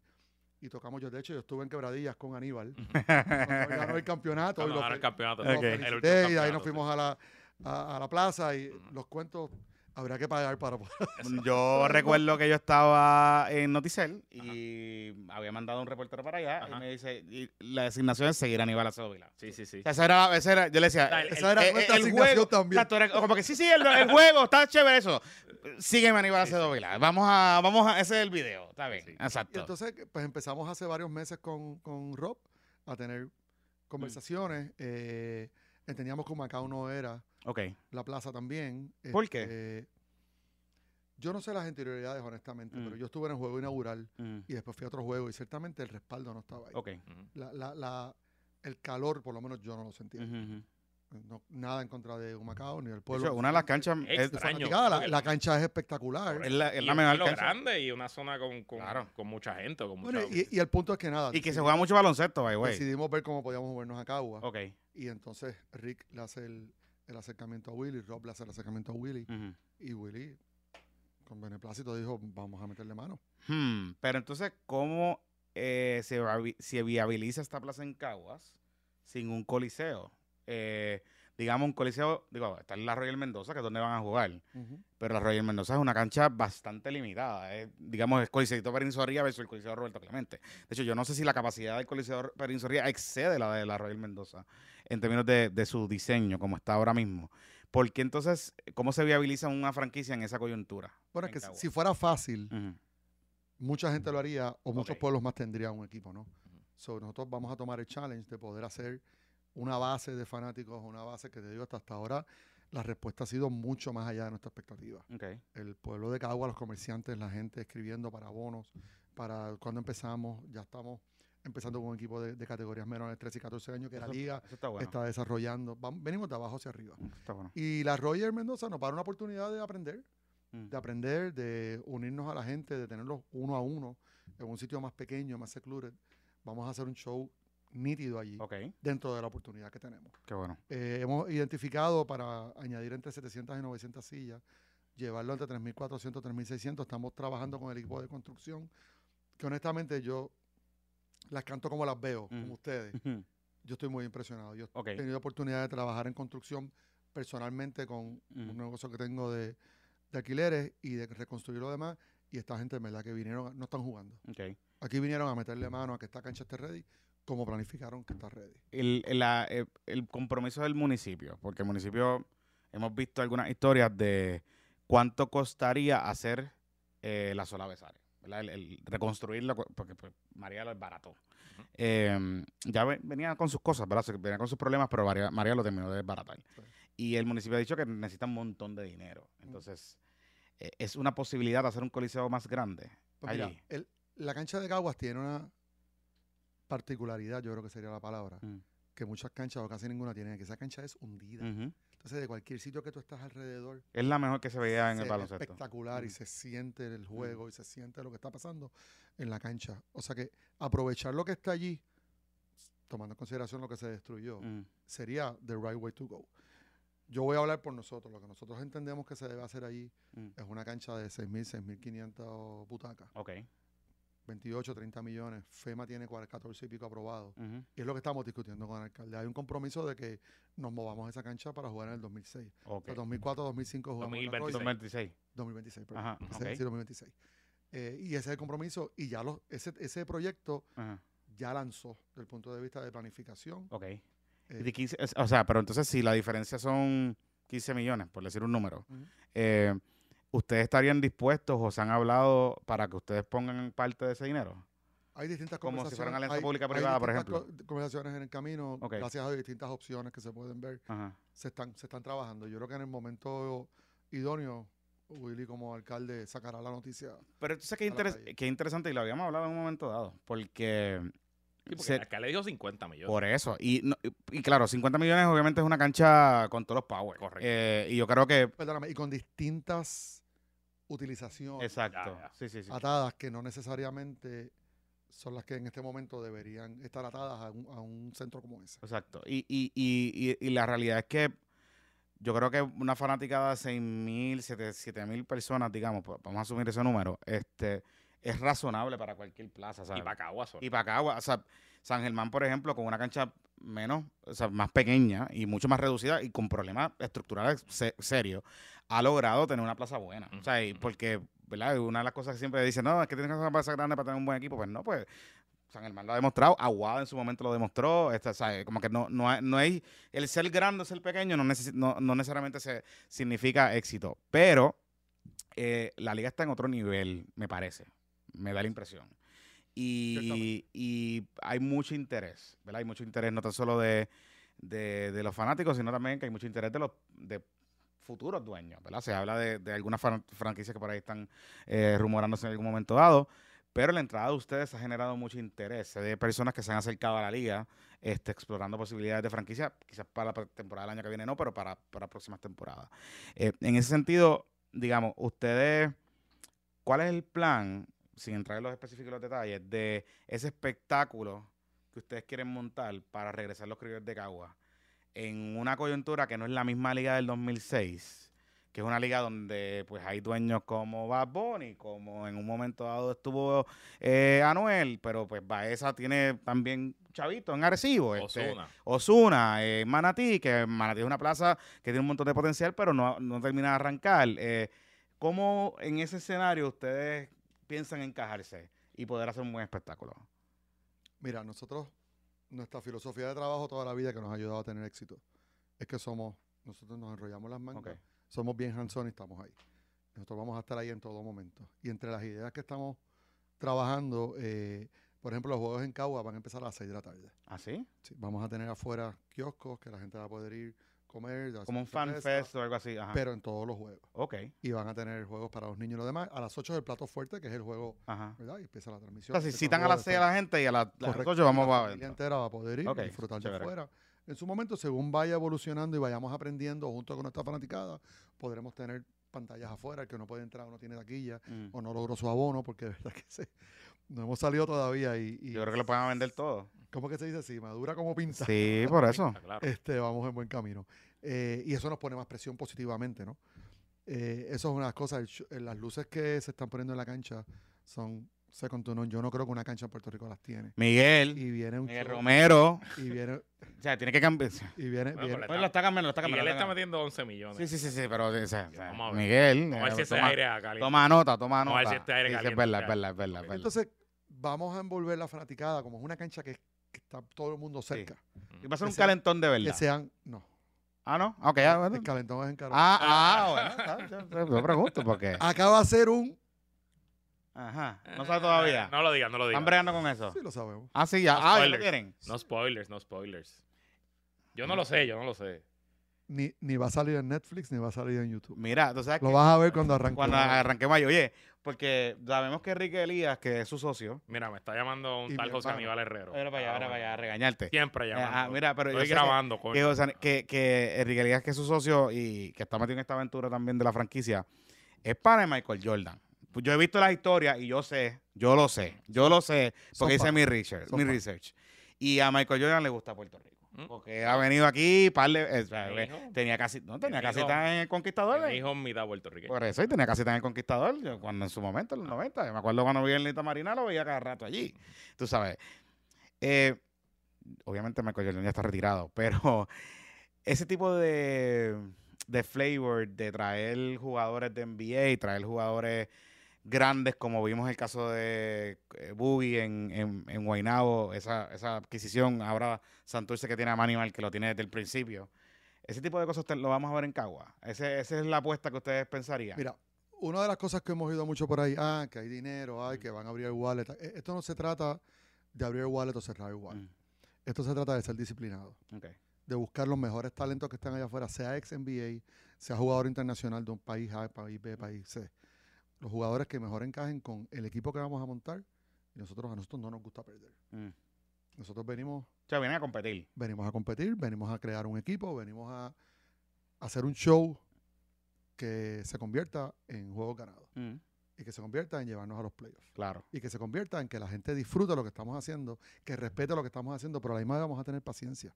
y tocamos yo. De hecho, yo estuve en Quebradillas con Aníbal. cuando ganó el campeonato. Cuando ganó el campeonato. lo Ok. El y de ahí nos sí. fuimos a la, a, a la plaza y Ujú. los cuentos habría que pagar para poder. Yo recuerdo que yo estaba en Noticel y había mandado un reportero para allá Ajá. y me dice, y la asignación es seguir a Aníbal Acevedo Vila. Sí, sí, sí. O sea, esa era, esa era- yo le decía, O sea, el- Esa era nuestra el asignación juego, también. era como que sí, sí, el, el juego, está chévere eso. Sígueme Aníbal Acevedo Vila. Vamos a, vamos a, ese es el video, está bien, Sí. Y exacto. entonces, pues empezamos hace varios meses con, con Rob a tener conversaciones. eh, entendíamos que Macao no era ok, la plaza también. ¿Por qué? Este, Yo no sé las interioridades, honestamente, Mm. pero yo estuve en el juego inaugural Mm, y después fui a otro juego y ciertamente el respaldo no estaba ahí. ok. La, la, la- el calor, por lo menos yo no lo sentía. No- nada en contra de Humacao ni del De pueblo. hecho, una de las canchas es, de la, la cancha es espectacular. es la, es la mejor cancha. grande y una zona con, con, Claro. con mucha gente. Con Bueno, mucha, y, y el punto es que nada. Y que se juega mucho baloncesto, by the way. Decidimos ver cómo podíamos movernos a Cagua. Ok. Y entonces Rick le hace el, el acercamiento a Willy, Rob le hace el acercamiento a Willy. Y Willy, con beneplácito, dijo, vamos a meterle mano. Hmm, Pero entonces, ¿cómo eh, se, se viabiliza esta plaza en Caguas sin un coliseo? Eh, digamos, un coliseo, digo, está en la Royal Mendoza, que es donde van a jugar, pero la Royal Mendoza es una cancha bastante limitada. eh. digamos, el Coliseo Perinsorría versus el Coliseo Roberto Clemente. De hecho, yo no sé si la capacidad del Coliseo Perinsorría excede la de la Royal Mendoza en términos de, de su diseño, como está ahora mismo. ¿Por qué entonces, cómo se viabiliza una franquicia en esa coyuntura? Bueno, es que si- fuera fácil, mucha gente lo haría o muchos pueblos más tendrían un equipo, ¿no? So, nosotros vamos a tomar el challenge de poder hacer una base de fanáticos, una base que te digo hasta, hasta ahora, la respuesta ha sido mucho más allá de nuestra expectativa. El pueblo de Cagua, los comerciantes, la gente escribiendo para bonos, para cuando empezamos, ya estamos empezando con un equipo de, de categorías menores de 13 y 14 años que la liga está bueno. está desarrollando. Vam- venimos de abajo hacia arriba. Bueno. Y la Roger Mendoza nos va a dar una oportunidad de aprender, Mm. de aprender, de unirnos a la gente, de tenerlos uno a uno en un sitio más pequeño, más secluded, vamos a hacer un show nítido allí, dentro de la oportunidad que tenemos. qué bueno. Eh, hemos identificado para añadir entre 700 y 900 sillas, llevarlo entre 3.400 3.600. Estamos trabajando con el equipo de construcción, que honestamente yo las canto como las veo, Mm. como ustedes. Yo estoy muy impresionado. Yo he tenido oportunidad de trabajar en construcción personalmente con un negocio que tengo de, de alquileres y de reconstruir lo demás. Y esta gente, en verdad, que vinieron, no están jugando. Aquí vinieron a meterle mano a que esta cancha esté ready, como planificaron que está ready. el, el- la- el- el compromiso del municipio, porque el municipio, hemos visto algunas historias de cuánto costaría hacer eh, la sola besaria, ¿verdad? El, el reconstruirlo, co- porque pues, María lo es barato. Eh, ya ve- venía con sus cosas, ¿verdad? Venía con sus problemas, pero María, María lo terminó de desbaratar. Sí. Y el municipio ha dicho que necesita un montón de dinero. Entonces, eh, es una posibilidad de hacer un coliseo más grande. Pues mira, allí. el- la cancha de Caguas tiene una particularidad, yo creo que sería la palabra, Mm. que muchas canchas o casi ninguna tienen, que esa cancha es hundida. Entonces, de cualquier sitio que tú estás alrededor, Es la mejor que se veía en se el baloncesto. espectacular y se siente el juego y se siente lo que está pasando en la cancha. O sea que aprovechar lo que está allí, tomando en consideración lo que se destruyó, Mm. sería the right way to go. Yo voy a hablar por nosotros. Lo que nosotros entendemos que se debe hacer allí Mm. es una cancha de 6.000, 6.500 butacas. Ok. 28, 30 millones. FEMA tiene 14 y pico aprobados. Ujú. Y es lo que estamos discutiendo con el alcalde. Hay un compromiso de que nos movamos a esa cancha para jugar en el 2006. Ok. O sea, 2004, 2005 jugamos en la 2026. Royal. 2026. 2026, perdón. Ajá, Quise ok. decir 2026. Eh, y ese es el compromiso. Y ya los, ese, ese proyecto Ajá. ya lanzó desde el punto de vista de planificación. Ok. Eh, de 15 es- o sea, pero entonces si la diferencia son 15 millones, por decir un número, Ujú. eh, ¿ustedes estarían dispuestos o se han hablado para que ustedes pongan parte de ese dinero? Hay distintas Como si conversaciones. fuera una alianza pública-privada, por ejemplo. co- conversaciones en el camino. Gracias a distintas opciones que se pueden ver. Ajá. Se están, se están trabajando. Yo creo que en el momento idóneo, Willy como alcalde sacará la noticia. Pero entonces qué, interes- qué interesante, y lo habíamos hablado en un momento dado, porque... Sí, porque se- el alcalde dijo 50 millones. por eso, y, no- y- y claro, 50 millones obviamente es una cancha con todos los powers. Correcto. Eh, y yo creo que... Perdóname, y con distintas utilizaciones Exacto. Ya, ya. Sí, sí, sí. atadas que no necesariamente son las que en este momento deberían estar atadas a un, a un centro como ese. Exacto. Y, y, y, y, y la realidad es que yo creo que una fanaticada de 6.000, 7.000 personas, digamos, pues, vamos a asumir ese número, este es razonable para cualquier plaza, ¿sabes? Y para Caguas solo. Y para Cagua, o sea, San Germán, por ejemplo, con una cancha menos, o sea, más pequeña y mucho más reducida y con problemas estructurales se- serios, ha logrado tener una plaza buena. O sea, y porque, ¿verdad? Una de las cosas que siempre dicen, no, es que tienes que hacer una plaza grande para tener un buen equipo. Pues no, pues San Germán lo ha demostrado, Aguada en su momento lo demostró, o sea, como que no, no, hay, no hay- el ser grande o ser pequeño no, necesi- no, no necesariamente se, significa éxito, pero eh, la liga está en otro nivel, me parece, me da la impresión. Y, y hay mucho interés, ¿verdad? Hay mucho interés no tan solo de, de, de los fanáticos, sino también que hay mucho interés de los de futuros dueños, ¿verdad? Se habla de, algunas fran- franquicias que por ahí están eh, rumorándose en algún momento dado, pero la entrada de ustedes ha generado mucho interés. De personas que se han acercado a la liga, este, explorando posibilidades de franquicia, quizás para la temporada del año que viene no, pero para, para próximas temporadas. Eh, en ese sentido, digamos, ustedes, ¿cuál es el plan, sin entrar en los específicos los detalles, de ese espectáculo que ustedes quieren montar para regresar los criollos de Cagua en una coyuntura que no es la misma liga del 2006? que es una liga donde pues hay dueños como Bad Bunny, como en un momento dado estuvo eh, Anuel, pero pues Baeza tiene también Chavito en Arecibo. este, Ozuna. Osuna, eh, Manatí, que Manatí es una plaza que tiene un montón de potencial, pero no, no termina de arrancar. Eh, ¿Cómo en ese escenario ustedes piensan encajarse y poder hacer un buen espectáculo? Mira, nosotros, nuestra filosofía de trabajo toda la vida que nos ha ayudado a tener éxito es que somos, nosotros nos enrollamos las mangas, somos bien hands-on y estamos ahí. Nosotros vamos a estar ahí en todo momento. Y entre las ideas que estamos trabajando, eh, por ejemplo, los juegos en Cagua van a empezar a las 6 de la tarde. ¿Ah, sí? Sí, vamos a tener afuera kioscos que la gente va a poder ir, comer, Como un fan fest o algo así. Ajá. pero en todos los juegos. ok. Y van a tener juegos para los niños y lo demás. A las 8 es el plato fuerte, que es el juego, Ajá. ¿verdad? Y empieza la O transmisión. sea, si citan a las de 6 a la gente y a las. 8 vamos la a familia ver. entera va a poder ir Ok, y disfrutar de afuera. En su momento, según vaya evolucionando y vayamos aprendiendo junto con nuestra fanaticada, podremos tener pantallas afuera. El que no puede entrar o no tiene taquilla Mm. o no logró su abono, porque de verdad que se, no hemos salido todavía y, y Yo creo que lo pueden vender todo. ¿cómo que se dice así? Madura como pinza. Sí, por eso. Este, vamos en buen camino. Eh, y eso nos pone más presión positivamente, ¿no? Eh, eso es una de las cosas. el las luces que se están poniendo en la cancha son second to none. Yo no creo que una cancha en Puerto Rico las tiene. Miguel, Y viene un Miguel Romero. y viene, O sea, tiene que cambiar. y viene, Bueno, viene- pero Pues lo está cambiando, lo está cambiando. lo está está metiendo 11 millones. Sí, sí, sí, sí, pero o sea, Vamos a ver. Miguel, Vamos a ver si toma, aire caliente. toma nota, toma Vamos a nota. ver si este aire Sí, sí, es caliente verdad, es verdad, es verdad, verdad. Entonces, vamos a envolver la fanaticada como es una cancha que, que está todo el mundo cerca. Y va a ser que un sea- calentón de Que verdad. sean, no, Ah, no. Ok, ya, bueno. el calentón es en Carolina. Ah, ah, bueno. Yo, yo pregunto porque. Acá va a ser un, Ajá. No sabe todavía. Eh, No lo digas, no lo digas. Están bregando con eso. sí lo sabemos. Ah, sí, ya. No Ah, ya lo spoilers. quieren. No spoilers, no spoilers. Yo no lo sé, yo no lo sé. Ni, ni va a salir en Netflix, ni va a salir en YouTube. Mira, tú sabes Lo que vas a ver cuando arranque. cuando arranquemos ahí, oye, porque sabemos que Enrique Elías, que es su socio, Mira, me está llamando un tal José. Aníbal Herrero. era para allá, Ah, para allá a regañarte. Siempre llamando. Ah, mira, pero yo Estoy sé que- grabando, coño. que, José- que, que Enrique Elías, que es su socio y que está metido en esta aventura también de la franquicia, es para Michael Jordan. Pues yo he visto las historias y yo sé, yo lo sé, yo lo sé, porque hice mi research, mi research. Y a Michael Jordan le gusta Puerto Rico. Porque ha venido aquí, par de- eh, tenía casi, no, tenía casi en el Conquistador. Mi eh. hijo mitad puertorriqueño. Por eso, y tenía casi tan el Conquistador, yo cuando en su momento, en los 90. Yo me acuerdo cuando vi el Nita Marina, lo veía cada rato allí. Tú sabes. Eh, obviamente Michael Jordan ya está retirado, pero ese tipo de, de flavor de traer jugadores de NBA, traer jugadores grandes, como vimos el caso de eh, Boogie en, en, en Guaynabo, esa, esa adquisición, ahora Santurce que tiene a Manimal, que lo tiene desde el principio. Ese tipo de cosas te- lo vamos a ver en Cagua. Ese, esa es la apuesta que ustedes pensarían. Mira, una de las cosas que hemos oído mucho por ahí, ah, que hay dinero, ay, que van a abrir el wallet. eh, Esto no se trata de abrir el wallet o cerrar el wallet. Mm, Esto se trata de ser disciplinado, de buscar los mejores talentos que están allá afuera, sea ex NBA, sea jugador internacional de un país A, país B, país C. Los jugadores que mejor encajen con el equipo que vamos a montar y nosotros a nosotros no nos gusta perder. Mm. Nosotros venimos O sea, vienen a competir. venimos a competir, venimos a crear un equipo, venimos a hacer un show que se convierta en juegos ganados Mm, y que se convierta en llevarnos a los playoffs claro. y que se convierta en que la gente disfrute lo que estamos haciendo, que respete lo que estamos haciendo, pero a la misma vez vamos a tener paciencia.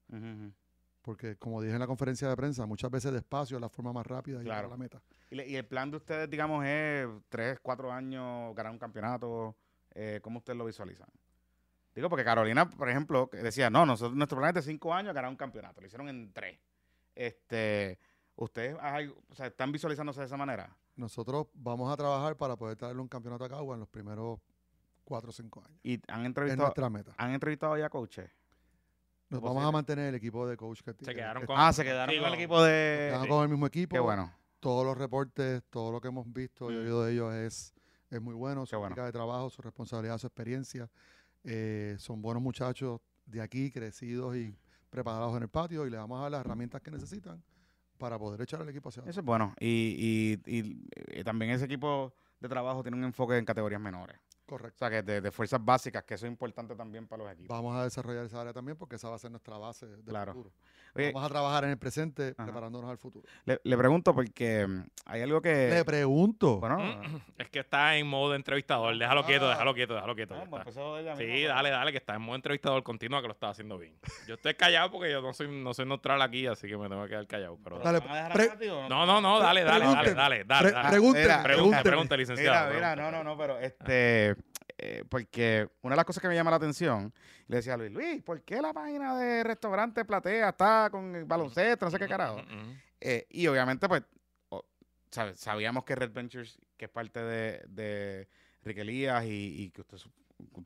Porque como dije en la conferencia de prensa, muchas veces despacio es la forma más rápida de llegar Claro. a la meta. Y, le- y el plan de ustedes, digamos, es tres, cuatro años, ganar un campeonato. Eh, ¿Cómo ustedes lo visualizan? Digo, porque Carolina, por ejemplo, decía, no, nosotros, nuestro plan es de cinco años ganar un campeonato. Lo hicieron en tres. Este, ¿Ustedes hay- o sea, están visualizándose de esa manera? Nosotros vamos a trabajar para poder traerle un campeonato a Cagua en los primeros cuatro o cinco años. ¿Y han Es entrevistado, nuestra meta. han entrevistado ya coaches? Nos ¿Es vamos a mantener el equipo de coach que Se quedaron que- con- Ah, se quedaron Sí, con el equipo de... quedaron sí. con el mismo equipo. Qué bueno. todos los reportes, todo lo que hemos visto y Mm. oído de ellos es, es muy bueno. Su bueno. ética de trabajo, su responsabilidad, su experiencia. Eh, son buenos muchachos de aquí, crecidos y preparados en el patio y le vamos a dar las herramientas que necesitan para poder echar el equipo hacia adelante. Eso es bueno. Y, y, y, eh, también ese equipo de trabajo tiene un enfoque en categorías menores. O Correcto. sea, que de, de fuerzas básicas, que eso es importante también para los equipos. Vamos a desarrollar esa área también porque esa va a ser nuestra base del Claro. futuro. Oye, Vamos a trabajar en el presente Ajá. preparándonos al futuro. le, le pregunto porque mm, hay algo que... Le pregunto. bueno, Es que está en modo entrevistador. Déjalo quieto, Ah. déjalo quieto, déjalo quieto. no, ya pues Sí, misma, dale, dale, que está en modo entrevistador continua que lo está haciendo bien. Yo estoy callado porque yo no soy, no soy neutral aquí, así que me tengo que quedar callado. Pero... pero Dale, ¿te van a dejar pre- tío? No, no, no, dale, dale, dale, dale, dale, Pre- dale. Pregunte, pregúntenme. pregunte, licenciado. Mira, mira, no, no, no, pero este, eh, porque una de las cosas que me llama la atención, le decía a Luis, Luis, ¿por qué la página de restaurante Platea está con el baloncesto, no sé qué carajo? Eh, y obviamente, pues, sabíamos que Red Ventures, que es parte de, de Rick Elías y, y que usted,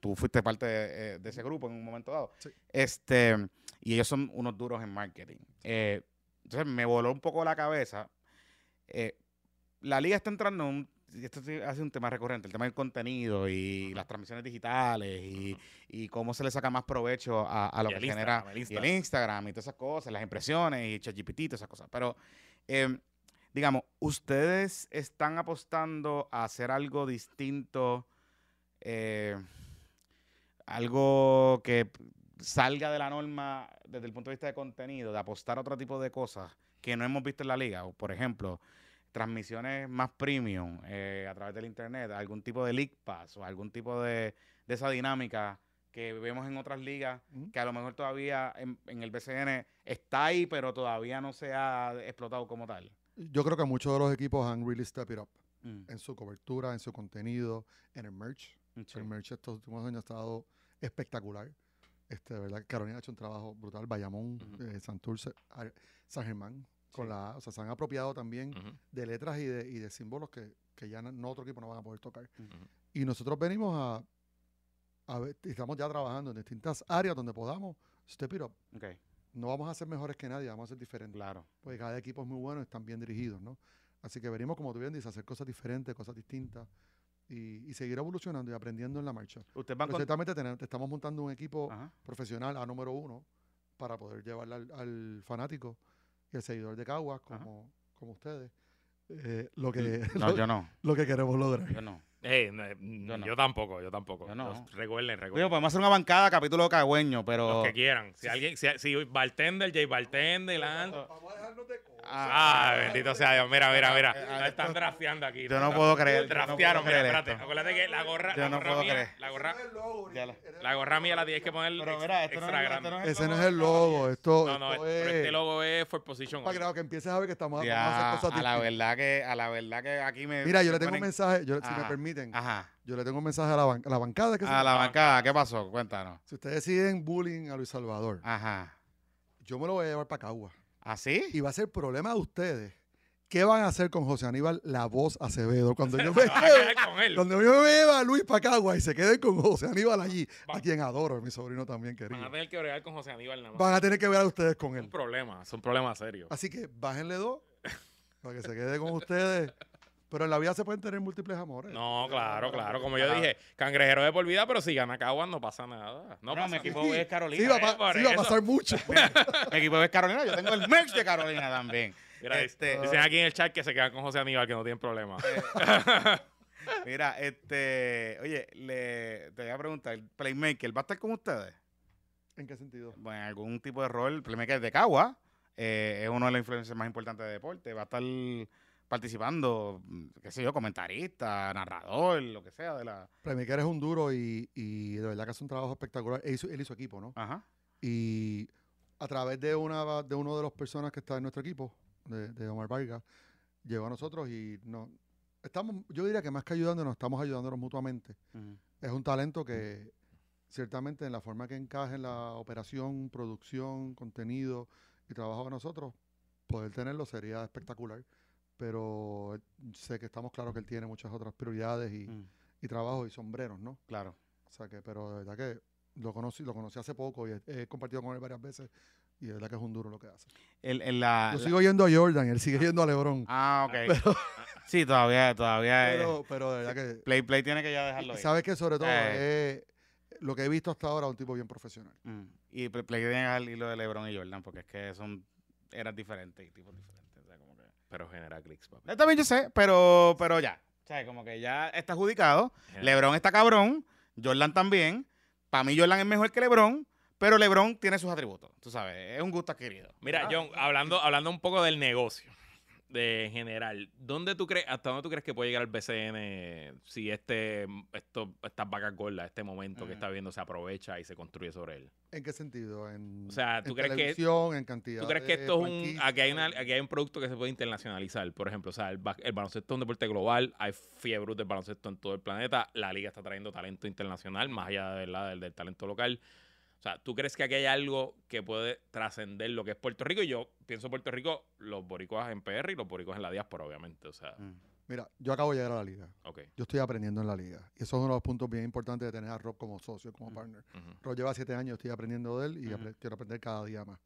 tú fuiste parte de, eh, de ese grupo en un momento dado. Sí. Este, y ellos son unos duros en marketing. Eh, entonces me voló un poco la cabeza. Eh, la liga está entrando en un, esto sí hace un tema recurrente, el tema del contenido y las transmisiones digitales y, y cómo se le saca más provecho a, a lo que genera Instagram, el y el Instagram. Instagram y todas esas cosas, las impresiones y ChatGPT y todas esas cosas. Pero, eh, digamos, ¿ustedes están apostando a hacer algo distinto? eh, algo que salga de la norma desde el punto de vista de contenido, de apostar a otro tipo de cosas que no hemos visto en la liga. Por ejemplo, transmisiones más premium eh, a través del internet, algún tipo de league pass o algún tipo de, de esa dinámica que vemos en otras ligas, que a lo mejor todavía en, en el BCN está ahí, pero todavía no se ha explotado como tal. Yo creo que muchos de los equipos han really step it up Mm, en su cobertura, en su contenido, en el merch. sí. El merch estos últimos años ha estado espectacular. Este, de verdad, Carolina ha hecho un trabajo brutal. Bayamón, Ujú. eh, Santurce, A- San Germán, con Sí. la. O sea, se han apropiado también de letras y de, y de símbolos que, que ya no, no otro equipo no van a poder tocar. Y nosotros venimos a, a ver, estamos ya trabajando en distintas áreas donde podamos step it up. Ok, No vamos a ser mejores que nadie, vamos a ser diferentes. claro. Porque cada equipo es muy bueno y están bien dirigidos, ¿no? Así que venimos, como tú bien dices, a hacer cosas diferentes, cosas distintas y, y seguir evolucionando y aprendiendo en la marcha. Pero con... ciertamente tenemos- estamos montando un equipo Ajá. profesional a número uno para poder llevarle al, al fanático al seguidor de Caguas, como, como ustedes, eh, lo, que, No, lo, yo no, lo que queremos lograr. yo no. Eh, Yo yo, tampoco, yo tampoco. Yo no. Los- Recuerden, Digo, recuerden. podemos hacer una bancada capítulo cagüeño, pero... Los que quieran. Si alguien, si, si bartender, J Bartender, Lance. Vamos a dejarnos de Ah, bendito sea Dios. Mira, mira, mira. Ah, La están drafteando aquí. Yo no puedo creer, no Draftearon, puedo creer mira, espérate. Acuérdate que la gorra, Yo la no gorra puedo mía, creer. la gorra, Ese no es el logo, Ya la- la gorra mía la tienes que poner Pero mira, esto no, extra es, grande. esto no es Ese no es el logo, esto, No, no, esto pero es este logo es for position. para que, que empieces a ver que estamos a Ya, hacer cosas a la verdad que a la verdad que aquí me Mira, yo le tengo un ponen- mensaje, yo, si me permiten, Ajá. yo le tengo un mensaje a la, ban- a la bancada. Que A la bancada, ¿qué pasó? Cuéntanos. Si ustedes siguen bullying a Luis Salvador, Ajá. yo me lo voy a llevar para Cagua. ¿Así? Y va a ser problema de ustedes. ¿Qué van a hacer con José Aníbal, la voz Acevedo? Cuando yo me él. cuando yo me lleve Luis para Cagua y se queden con José Aníbal allí, a quien adoro, mi sobrino también Van a querido. tener que bregar con José Aníbal nada más. Van a tener que ver a ustedes con Es él. un problema, es un problema serio. Así que bájenle dos para que se quede con ustedes. Pero en la vida se pueden tener múltiples amores. No, claro, claro. Como yo dije, cangrejero de por vida, pero si gana Caguas no pasa nada. No No, pasa mi nada. equipo es Carolina. Sí, va, a eh, pa- por sí va a eso. pasar mucho. Mi equipo es Carolina. Yo tengo el merch de Carolina también. Mira, Este- dicen aquí en el chat que se quedan con José Aníbal, que no tienen problema. Mira, este, oye, le, te voy a preguntar, ¿el Playmaker va a estar con ustedes? ¿En qué sentido? Bueno, en algún tipo de rol, Playmaker de Cagua, eh, es uno de los influencers más importantes de deporte, va a estar participando, mm, qué sé yo, comentarista, narrador, lo que sea de la... Playmaker es un duro y, y de verdad que hace un trabajo espectacular. Él hizo, él hizo equipo, ¿no? Ajá. Y a través de una de uno de los personas que está en nuestro equipo, de, de Omar Vargas, llegó a nosotros y no estamos, yo diría que más que ayudándonos, estamos ayudándonos mutuamente. Es un talento que ciertamente en la forma que encaje en la operación, producción, contenido y trabajo de nosotros, poder tenerlo sería espectacular. Pero eh, sé que estamos claros que él tiene muchas otras prioridades y, Mm, y trabajos y sombreros, ¿no? Claro. O sea que, pero de verdad que lo conocí, lo conocí hace poco y he, he compartido con él varias veces y de verdad que es un duro lo que hace. El, el- la, Yo la- sigo yendo a Jordan él sigue yendo a LeBron. Ah, ok. sí, todavía, todavía... eh, pero, pero de verdad que... Play, Play tiene que ya dejarlo ir. sabes que sobre todo Eh. es lo que he visto hasta ahora un tipo bien profesional. Mm. Y Play, Play tiene que dejar el hilo de LeBron y Jordan, porque es que son eras diferentes y tipos diferentes. O sea, como que... Pero genera clics, papi. Eh, También yo sé, pero, pero ya. O sea, como que ya está adjudicado. LeBron está cabrón. Jordan también. Para mí Jordan es mejor que LeBron. Pero LeBron tiene sus atributos. Tú sabes, es un gusto adquirido. Mira, Ah. John, hablando, hablando un poco del negocio, de en general, ¿dónde tú crees, hasta dónde tú crees que puede llegar el BCN si este, esto, estas vacas gordas, este momento que está viendo se aprovecha y se construye sobre él? ¿En qué sentido? En, O sea, ¿tú en crees que- en cantidad ¿Tú crees que esto es un, aquí hay, una, aquí hay un producto que se puede internacionalizar? Por ejemplo, o sea, el, ba- el baloncesto es un deporte global, hay fiebre del baloncesto en todo el planeta, la liga está trayendo talento internacional, más allá de, ¿verdad? del, del talento local. O sea, ¿tú crees que aquí hay algo que puede trascender lo que es Puerto Rico? Y yo pienso Puerto Rico, los boricuas en PR y los boricuas en la diáspora, obviamente. O sea, Mm. Mira, yo acabo de llegar a la liga. ok. Yo estoy aprendiendo en la liga. Y eso es uno de los puntos bien importantes de tener a Rob como socio, como Mm. partner. ujú, Rob lleva siete años, estoy aprendiendo de él y quiero aprender cada día más.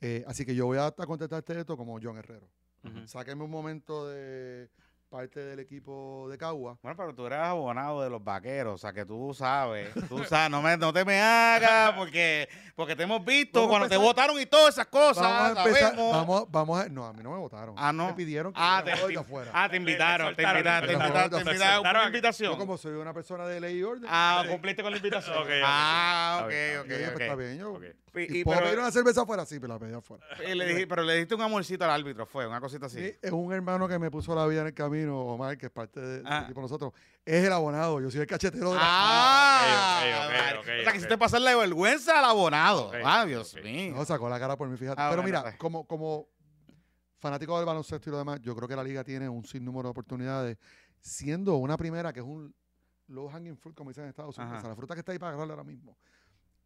Eh, así que yo voy a, contestarte esto como John Herrero. Ujú. Sáquenme un momento de, parte del equipo de Cagua. Bueno, pero tú eres abonado de los vaqueros, o sea que tú sabes, tú sabes, no, me, no te me hagas porque, porque te hemos visto Vamos cuando te votaron y todas esas cosas, Vamos a empezar. sabemos. Vamos, vamos a. No, a mí no me votaron. Ah, ¿no? Me pidieron que Ah, yo te, fuera de afuera. ah, te invitaron, te invitaron, te te invitaron, te invitaron una invitación. Yo, como soy una persona de ley y orden. Ah, cumpliste con la invitación. Ok, ok. Ah, ok, Ok, ok, pues, está bien, yo-. Y- ¿Y ¿Puedo pero- pedir una cerveza afuera? Sí, pero la pedí afuera. y le dije- pero le diste un amorcito al árbitro, fue una cosita así. Sí, Es un hermano que me puso la vida en el camino, Omar, que es parte de- del Ah. equipo de nosotros. Es el abonado, yo soy el cachetero de la- Ah, ok, o sea, que ok. hiciste pasarle vergüenza al abonado. Ah, Dios mío. No, sacó la cara por mí, fíjate. Ah, Pero bueno, mira, pues. como, como fanático del baloncesto y lo demás, yo creo que la liga tiene un sinnúmero de oportunidades, siendo una primera que es un low hanging fruit, como dicen en Estados Unidos, Ajá. o sea, la fruta que está ahí para agarrarla ahora mismo.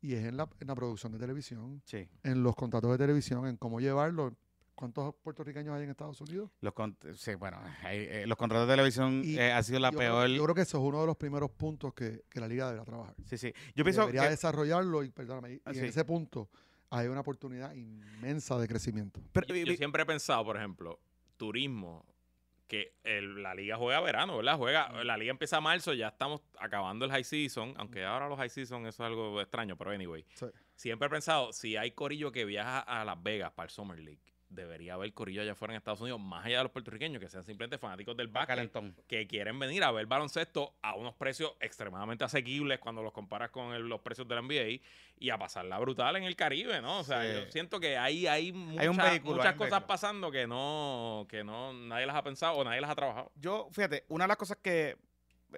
Y es en la, en la producción de televisión, Sí. en los contratos de televisión, en cómo llevarlo. ¿Cuántos puertorriqueños hay en Estados Unidos? Los, con- sí, bueno, hay- eh, los contratos de televisión Y eh, ha sido la yo, peor. Creo, yo creo que eso es uno de los primeros puntos que, que la liga deberá trabajar. sí, sí. Yo pienso debería que desarrollarlo y, perdóname, y Ah, en sí. ese punto hay una oportunidad inmensa de crecimiento. pero- Yo, yo siempre he pensado, por ejemplo, turismo, que el- la liga juega verano, ¿verdad? Juega, la liga empieza a marzo, ya estamos acabando el high season, aunque ahora los high season eso es algo extraño, pero anyway. Sí. Siempre he pensado, si hay corillo que viaja a Las Vegas para el Summer League, debería haber corillo allá afuera en Estados Unidos, más allá de los puertorriqueños, que sean simplemente fanáticos del básquet, que quieren venir a ver baloncesto a unos precios extremadamente asequibles cuando los comparas con el- los precios del NBA y a pasarla brutal en el Caribe, ¿no? O sea, Sí. yo siento que ahí hay, mucha- Hay un vehículo, muchas hay un cosas vehículo. pasando que no, que no nadie las ha pensado o nadie las ha trabajado. Yo, fíjate, una de las cosas que.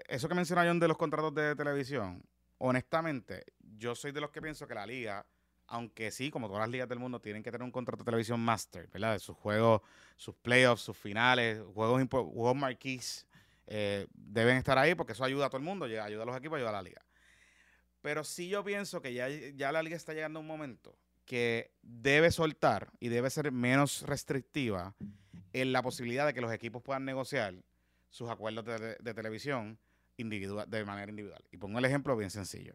Eso que menciona John de los contratos de televisión, honestamente, yo soy de los que pienso que la liga, aunque sí, como todas las ligas del mundo, tienen que tener un contrato de televisión master, ¿verdad? Sus juegos, sus playoffs, sus finales, juegos, juegos marquís, eh, deben estar ahí porque eso ayuda a todo el mundo, ayuda a los equipos, ayuda a la liga. Pero sí yo pienso que ya, ya la liga está llegando a un momento que debe soltar y debe ser menos restrictiva en la posibilidad de que los equipos puedan negociar sus acuerdos de, de televisión individual, de manera individual. Y pongo el ejemplo bien sencillo.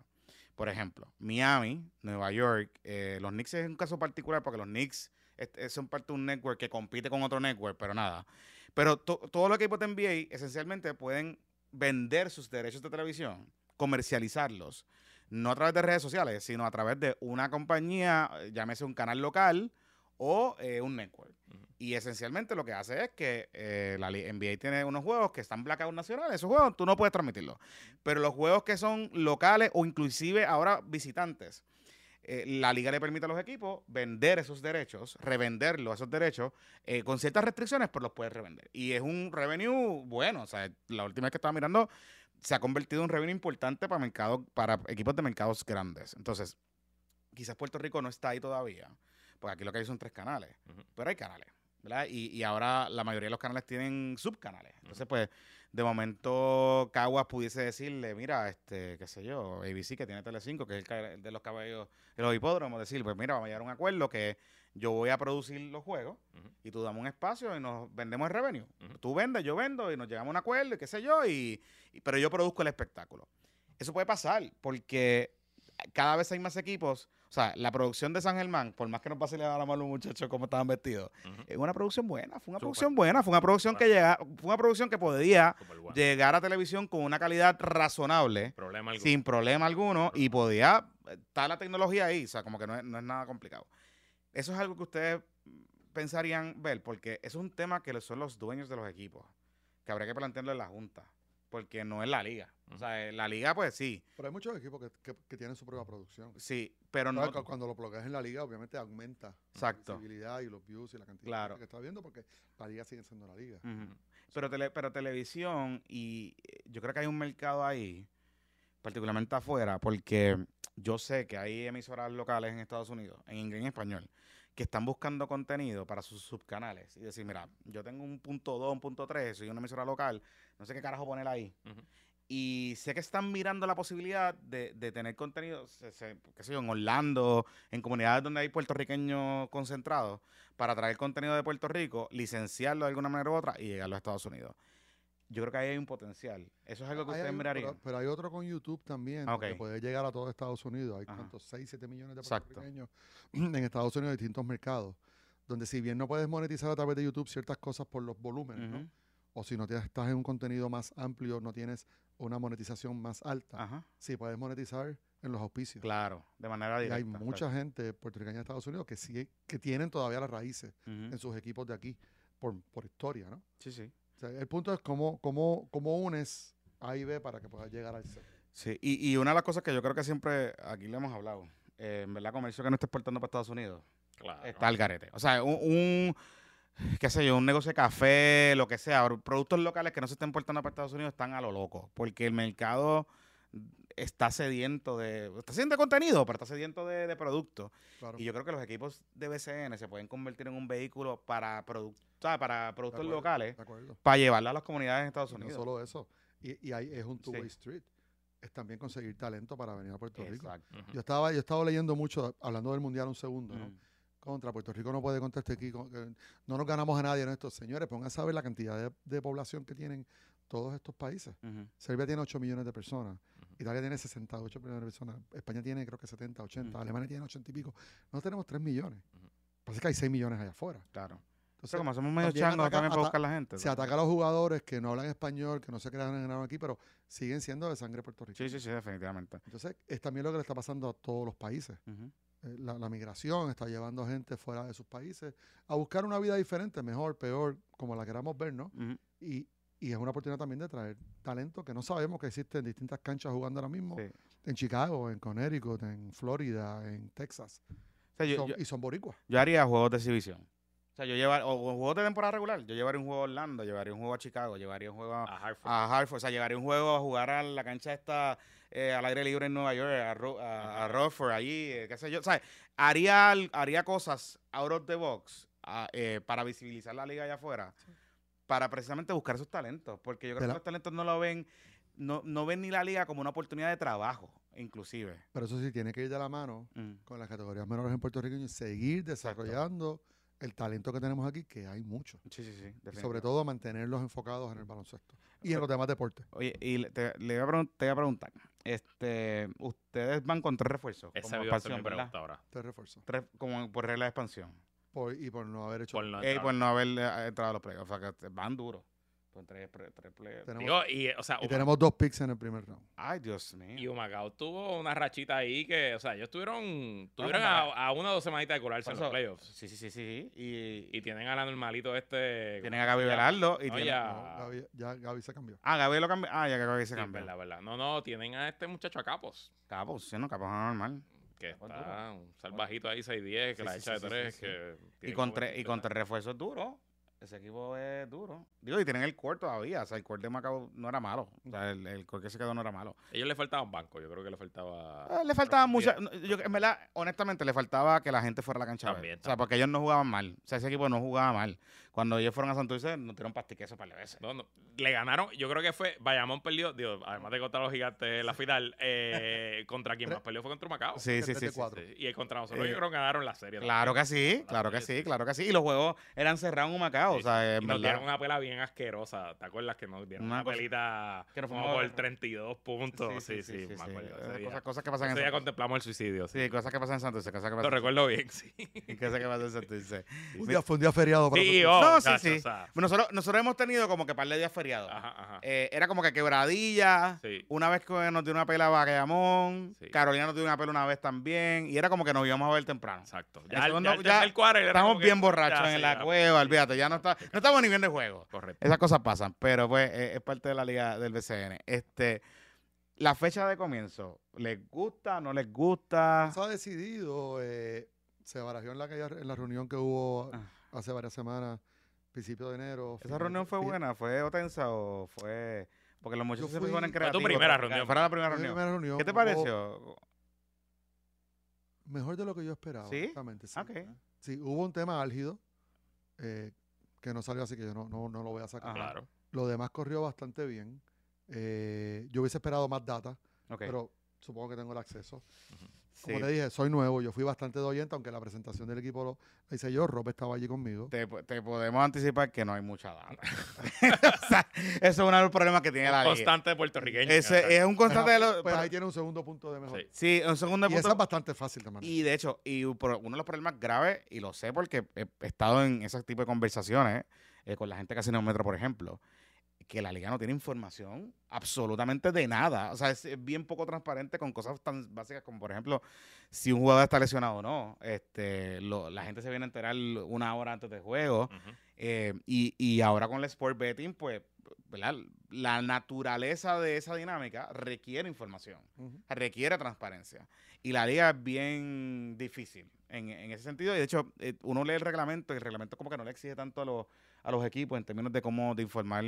Por ejemplo, Miami, Nueva York, eh, los Knicks es un caso particular porque los Knicks es- son parte de un network que compite con otro network, pero nada. Pero to- todos los equipos de NBA esencialmente pueden vender sus derechos de televisión, comercializarlos, no a través de redes sociales, sino a través de una compañía, eh, llámese un canal local o eh, un network. Y esencialmente lo que hace es que eh, la NBA tiene unos juegos que están blackout nacionales. Esos juegos tú no puedes transmitirlos. Pero los juegos que son locales o inclusive ahora visitantes, eh, la liga le permite a los equipos vender esos derechos, revenderlos, esos derechos, eh, con ciertas restricciones, pero los puedes revender. Y es un revenue bueno. O sea, la última vez que estaba mirando, se ha convertido en un revenue importante para mercados, para equipos de mercados grandes. Entonces, quizás Puerto Rico no está ahí todavía, porque aquí lo que hay son tres canales, pero hay canales, ¿verdad? Y, y ahora la mayoría de los canales tienen subcanales. Entonces, pues, de momento Caguas pudiese decirle, mira, este, qué sé yo, ABC que tiene Telecinco, que es el de los caballos, de los hipódromos, decir, pues mira, vamos a llegar a un acuerdo que yo voy a producir los juegos y tú dame un espacio y nos vendemos el revenue. Ujú. Tú vendes, yo vendo y nos llegamos a un acuerdo y qué sé yo, y, y- pero yo produzco el espectáculo. Eso puede pasar porque cada vez hay más equipos. O sea, la producción de San Germán, por más que nos pase a la mano los muchachos cómo estaban vestidos, es una producción buena, fue una producción buena, fue una producción que llega, fue una producción que podía llegar a televisión con una calidad razonable, Problema sin problema alguno, y podía estar la tecnología ahí, o sea, como que no es, no es nada complicado. Eso es algo que ustedes pensarían ver, porque eso es un tema que son los dueños de los equipos, que habría que plantearlo en la Junta, porque no es la liga. O sea, eh, la liga, pues sí, Pero hay muchos equipos que, que- que tienen su propia producción. sí, pero no... Claro, Cuando lo plugas en la liga, obviamente aumenta Exacto. la visibilidad y los views y la cantidad Claro. de gente que está viendo, porque la liga sigue siendo la liga. Pero, tele- pero televisión, y eh, yo creo que hay un mercado ahí, particularmente afuera, porque yo sé que hay emisoras locales en Estados Unidos, en inglés y en español, que están buscando contenido para sus subcanales. Y decir, mira, yo tengo un punto 2, un punto 3, soy una emisora local, no sé qué carajo poner ahí. Ujú. Y sé que están mirando la posibilidad de, de tener contenido, se- se- qué sé yo, en Orlando, en comunidades donde hay puertorriqueños concentrados, para traer contenido de Puerto Rico, licenciarlo de alguna manera u otra y llegarlo a Estados Unidos. Yo creo que ahí hay un potencial. Eso es algo que Hay- ustedes hay- mirarían. pero, pero hay otro con YouTube también, Ah, que puede llegar a todo Estados Unidos. Hay Ajá. cuántos, 6, 7 millones de Exacto. puertorriqueños en Estados Unidos, distintos mercados, donde si bien no puedes monetizar a través de YouTube ciertas cosas por los volúmenes, ¿no? O si no estás en un contenido más amplio, no tienes una monetización más alta, Ajá. sí puedes monetizar en los auspicios. Claro, de manera Y directa. hay claro. mucha gente puertorriqueña de Estados Unidos que sí, que tienen todavía las raíces en sus equipos de aquí, por, por historia, ¿no? Sí, sí. O sea, el punto es cómo, cómo, cómo unes A y B para que puedas llegar al C. Sí, y, y una de las cosas que yo creo que siempre aquí le hemos hablado, eh, en verdad, comercio que no esté exportando para Estados Unidos, Claro. está al garete. O sea, un, un, qué sé yo, un negocio de café, lo que sea, productos locales que no se estén importando para Estados Unidos están a lo loco, porque el mercado está sediento de, está sediento de contenido, pero está sediento de, de productos. Claro. Y yo creo que los equipos de BCN se pueden convertir en un vehículo para, produc- o sea, para productos acuerdo. locales, para llevarla a las comunidades en Estados Y no Unidos. solo eso. Y, y ahí es un two-way Sí. street. Es también conseguir talento para venir a Puerto Rico. Exacto. Ujú. Yo estaba, yo estaba leyendo mucho, hablando del Mundial un segundo, ¿no? Contra Puerto Rico no puede contestar aquí. no nos ganamos a nadie en esto. Señores, pongan a saber la cantidad de, de población que tienen todos estos países. Serbia tiene 8 millones de personas. Italia tiene 68 millones de personas. España tiene creo que 70, 80. Ujú. Alemania tiene 80 y pico. Nosotros tenemos 3 millones. Pasa que hay 6 millones allá afuera. Claro. Entonces, Pero como somos medio changos ataca- también para buscar la gente. se ¿no? ataca a los jugadores que no hablan español, que no se crean en aquí, pero siguen siendo de sangre puertorriqueña. Sí, sí, sí, definitivamente. Entonces, es también lo que le está pasando a todos los países. Eh, La, la migración está llevando gente fuera de sus países a buscar una vida diferente, mejor, peor, como la queramos ver, ¿no? Y, y es una oportunidad también de traer talento que no sabemos que existe en distintas canchas jugando ahora mismo. Sí. En Chicago, en Connecticut, en Florida, en Texas. O sea, yo, Son- yo- y son boricuas. yo haría juegos de exhibición. O sea, yo llevar, o, juegos de temporada regular. Yo llevaría un juego a Orlando, llevaría un juego a Chicago, llevaría un juego a, A Hartford. a Hartford, o sea, llevaría un juego a jugar a la cancha esta eh, al aire libre en Nueva York, a, Ro- a, a Rockford, allí, eh, qué sé yo. O sea, haría, haría cosas out of the box eh, para visibilizar la liga allá afuera, para precisamente buscar esos talentos, porque yo creo que los talentos no lo ven, no, no ven ni la liga como una oportunidad de trabajo, inclusive. Pero eso sí, tiene que ir de la mano Mm. con las categorías menores en Puerto Rico y seguir desarrollando el talento que tenemos aquí, que hay mucho. Sí, sí, sí. Y sobre todo mantenerlos enfocados en el baloncesto y en los demás deportes. Oye, y le, te, le iba a pregun- te iba a preguntar, este, ustedes van con tres refuerzos, Esa como expansión, ¿verdad? pregunta ahora. Tres, como por regla de expansión. Por, y por no haber hecho. Por no Eh, por no haber eh, entrado a los playoffs. O sea, que van duros. Con tres, pre- tres playoffs. tenemos, Digo, y, o sea, y Uma- tenemos dos picks en el primer round. Ay, Dios y mío. Humacao tuvo una rachita ahí que, o sea, ellos tuvieron, tuvieron a, a una o dos semanitas de colarse Por en los eso- playoffs. Sí, sí, sí, sí. Y, Y tienen a la normalito este. tienen a Gaby Velardo. Y No, tienen- ya. No, Gaby- ya Gaby se cambió. Ah, Gaby lo cambió. Ah, ya que Gaby se Sí, cambió. verdad, verdad. No, no, tienen a este muchacho a Capos. Capos, sí, no, Capos es normal. Que está un salvajito ahí, 6'10, que Sí, la sí, echa sí, de sí, tres. sí, sí. que Y con, tres, y con 23. tres refuerzos duros. Ese equipo es duro. Digo, y tienen el core todavía. O sea, el core de Macao no era malo. O sea, el, el core que se quedó no era malo. Ellos le faltaban banco, yo creo que le faltaba. Ah, le faltaba mucha. Yo, en verdad, honestamente, le faltaba que la gente fuera a la cancha. a ver. También, O sea, porque ellos no jugaban mal. O sea, ese equipo no jugaba mal. Cuando ellos fueron a Santurce, nos tiraron pastiquesos para de veces. No, no, le ganaron, yo creo que fue, Bayamón perdió, digo, además de contra los gigantes en la final, eh, contra quien más perdió fue contra Macao. Sí, sí, sí. sí. cuatro. Sí, Y contra nosotros Eh, yo creo que ganaron la serie. Claro que sí, claro que sí, claro que sí. Y los juegos eran cerrados en un Macao. O sea, en y nos dieron una pela bien asquerosa. ¿Te acuerdas que nos dieron Una pelita que nos como por 32 puntos? Sí, sí, me acuerdo. Eh, día, Cosas, cosas que pasan en ese día Santurce. contemplamos el suicidio. Sí. Sí, cosas que pasan en Santurce. Cosas que Lo recuerdo bien, sí. Cosas que pasan en Santurce. Un día, fue un día feriado para Sí, nosotros. oh, No, sí, sí. o sea, Nosotros, nosotros hemos tenido como que par de días feriados. ajá, ajá. Eh, era como que quebradilla. Sí. Una vez que nos dio una pela Bayamón. Sí. Carolina nos dio una pela una vez también. Y era como que nos íbamos a ver temprano. Exacto. Ya, el- segundo- ya, el ya Estamos bien borrachos ya, en sí, la ya. cueva, olvídate. Ya no, está, no estamos ni viendo el juego. Correcto. Esas cosas pasan, pero pues eh, es parte de la liga del BCN. Este, la fecha de comienzo, ¿les gusta? ¿No les gusta? Se ha decidido, eh, se barajó en la, en la reunión que hubo Ah. hace varias semanas, principio de enero. ¿Esa reunión fue fin- buena? ¿Fue tensa o fue...? Porque los muchachos se fui- ponen Fue tu creativos. primera reunión. Fue la primera reunión. primera reunión, ¿Qué te pareció? Mejor de lo que yo esperaba. ¿Sí? honestamente, sí. Ok. Sí, hubo un tema álgido eh, que no salió así que yo no, no, no lo voy a sacar. Claro. Lo demás corrió bastante bien. Eh, yo hubiese esperado más data, pero supongo que tengo el acceso. Sí. Como te dije, soy nuevo, yo fui bastante de oyente, aunque la presentación del equipo lo hice yo, Rob estaba allí conmigo. Te, te podemos anticipar que no hay mucha data. O sea, eso es uno de los problemas que tiene la liga. Constante puertorriqueño. Ese es un constante de Pues, los... pues ahí tiene un segundo punto de mejor. Sí. Sí, un segundo Y punto. esa es bastante fácil de manejar. Y de hecho, y por- uno de los problemas graves, y lo sé porque he, he estado en ese tipo de conversaciones eh, con la gente de Casino Metro, por ejemplo, que la liga no tiene información absolutamente de nada. O sea, es, es bien poco transparente con cosas tan básicas como, por ejemplo, si un jugador está lesionado o no. Este, lo- la gente se viene a enterar una hora antes del juego. Eh, y, y ahora con el sport betting, pues, ¿verdad? la naturaleza de esa dinámica requiere información, requiere transparencia. Y la liga es bien difícil en, en ese sentido. Y de hecho, eh, uno lee el reglamento y el reglamento como que no le exige tanto a los, a los equipos en términos de cómo de informar,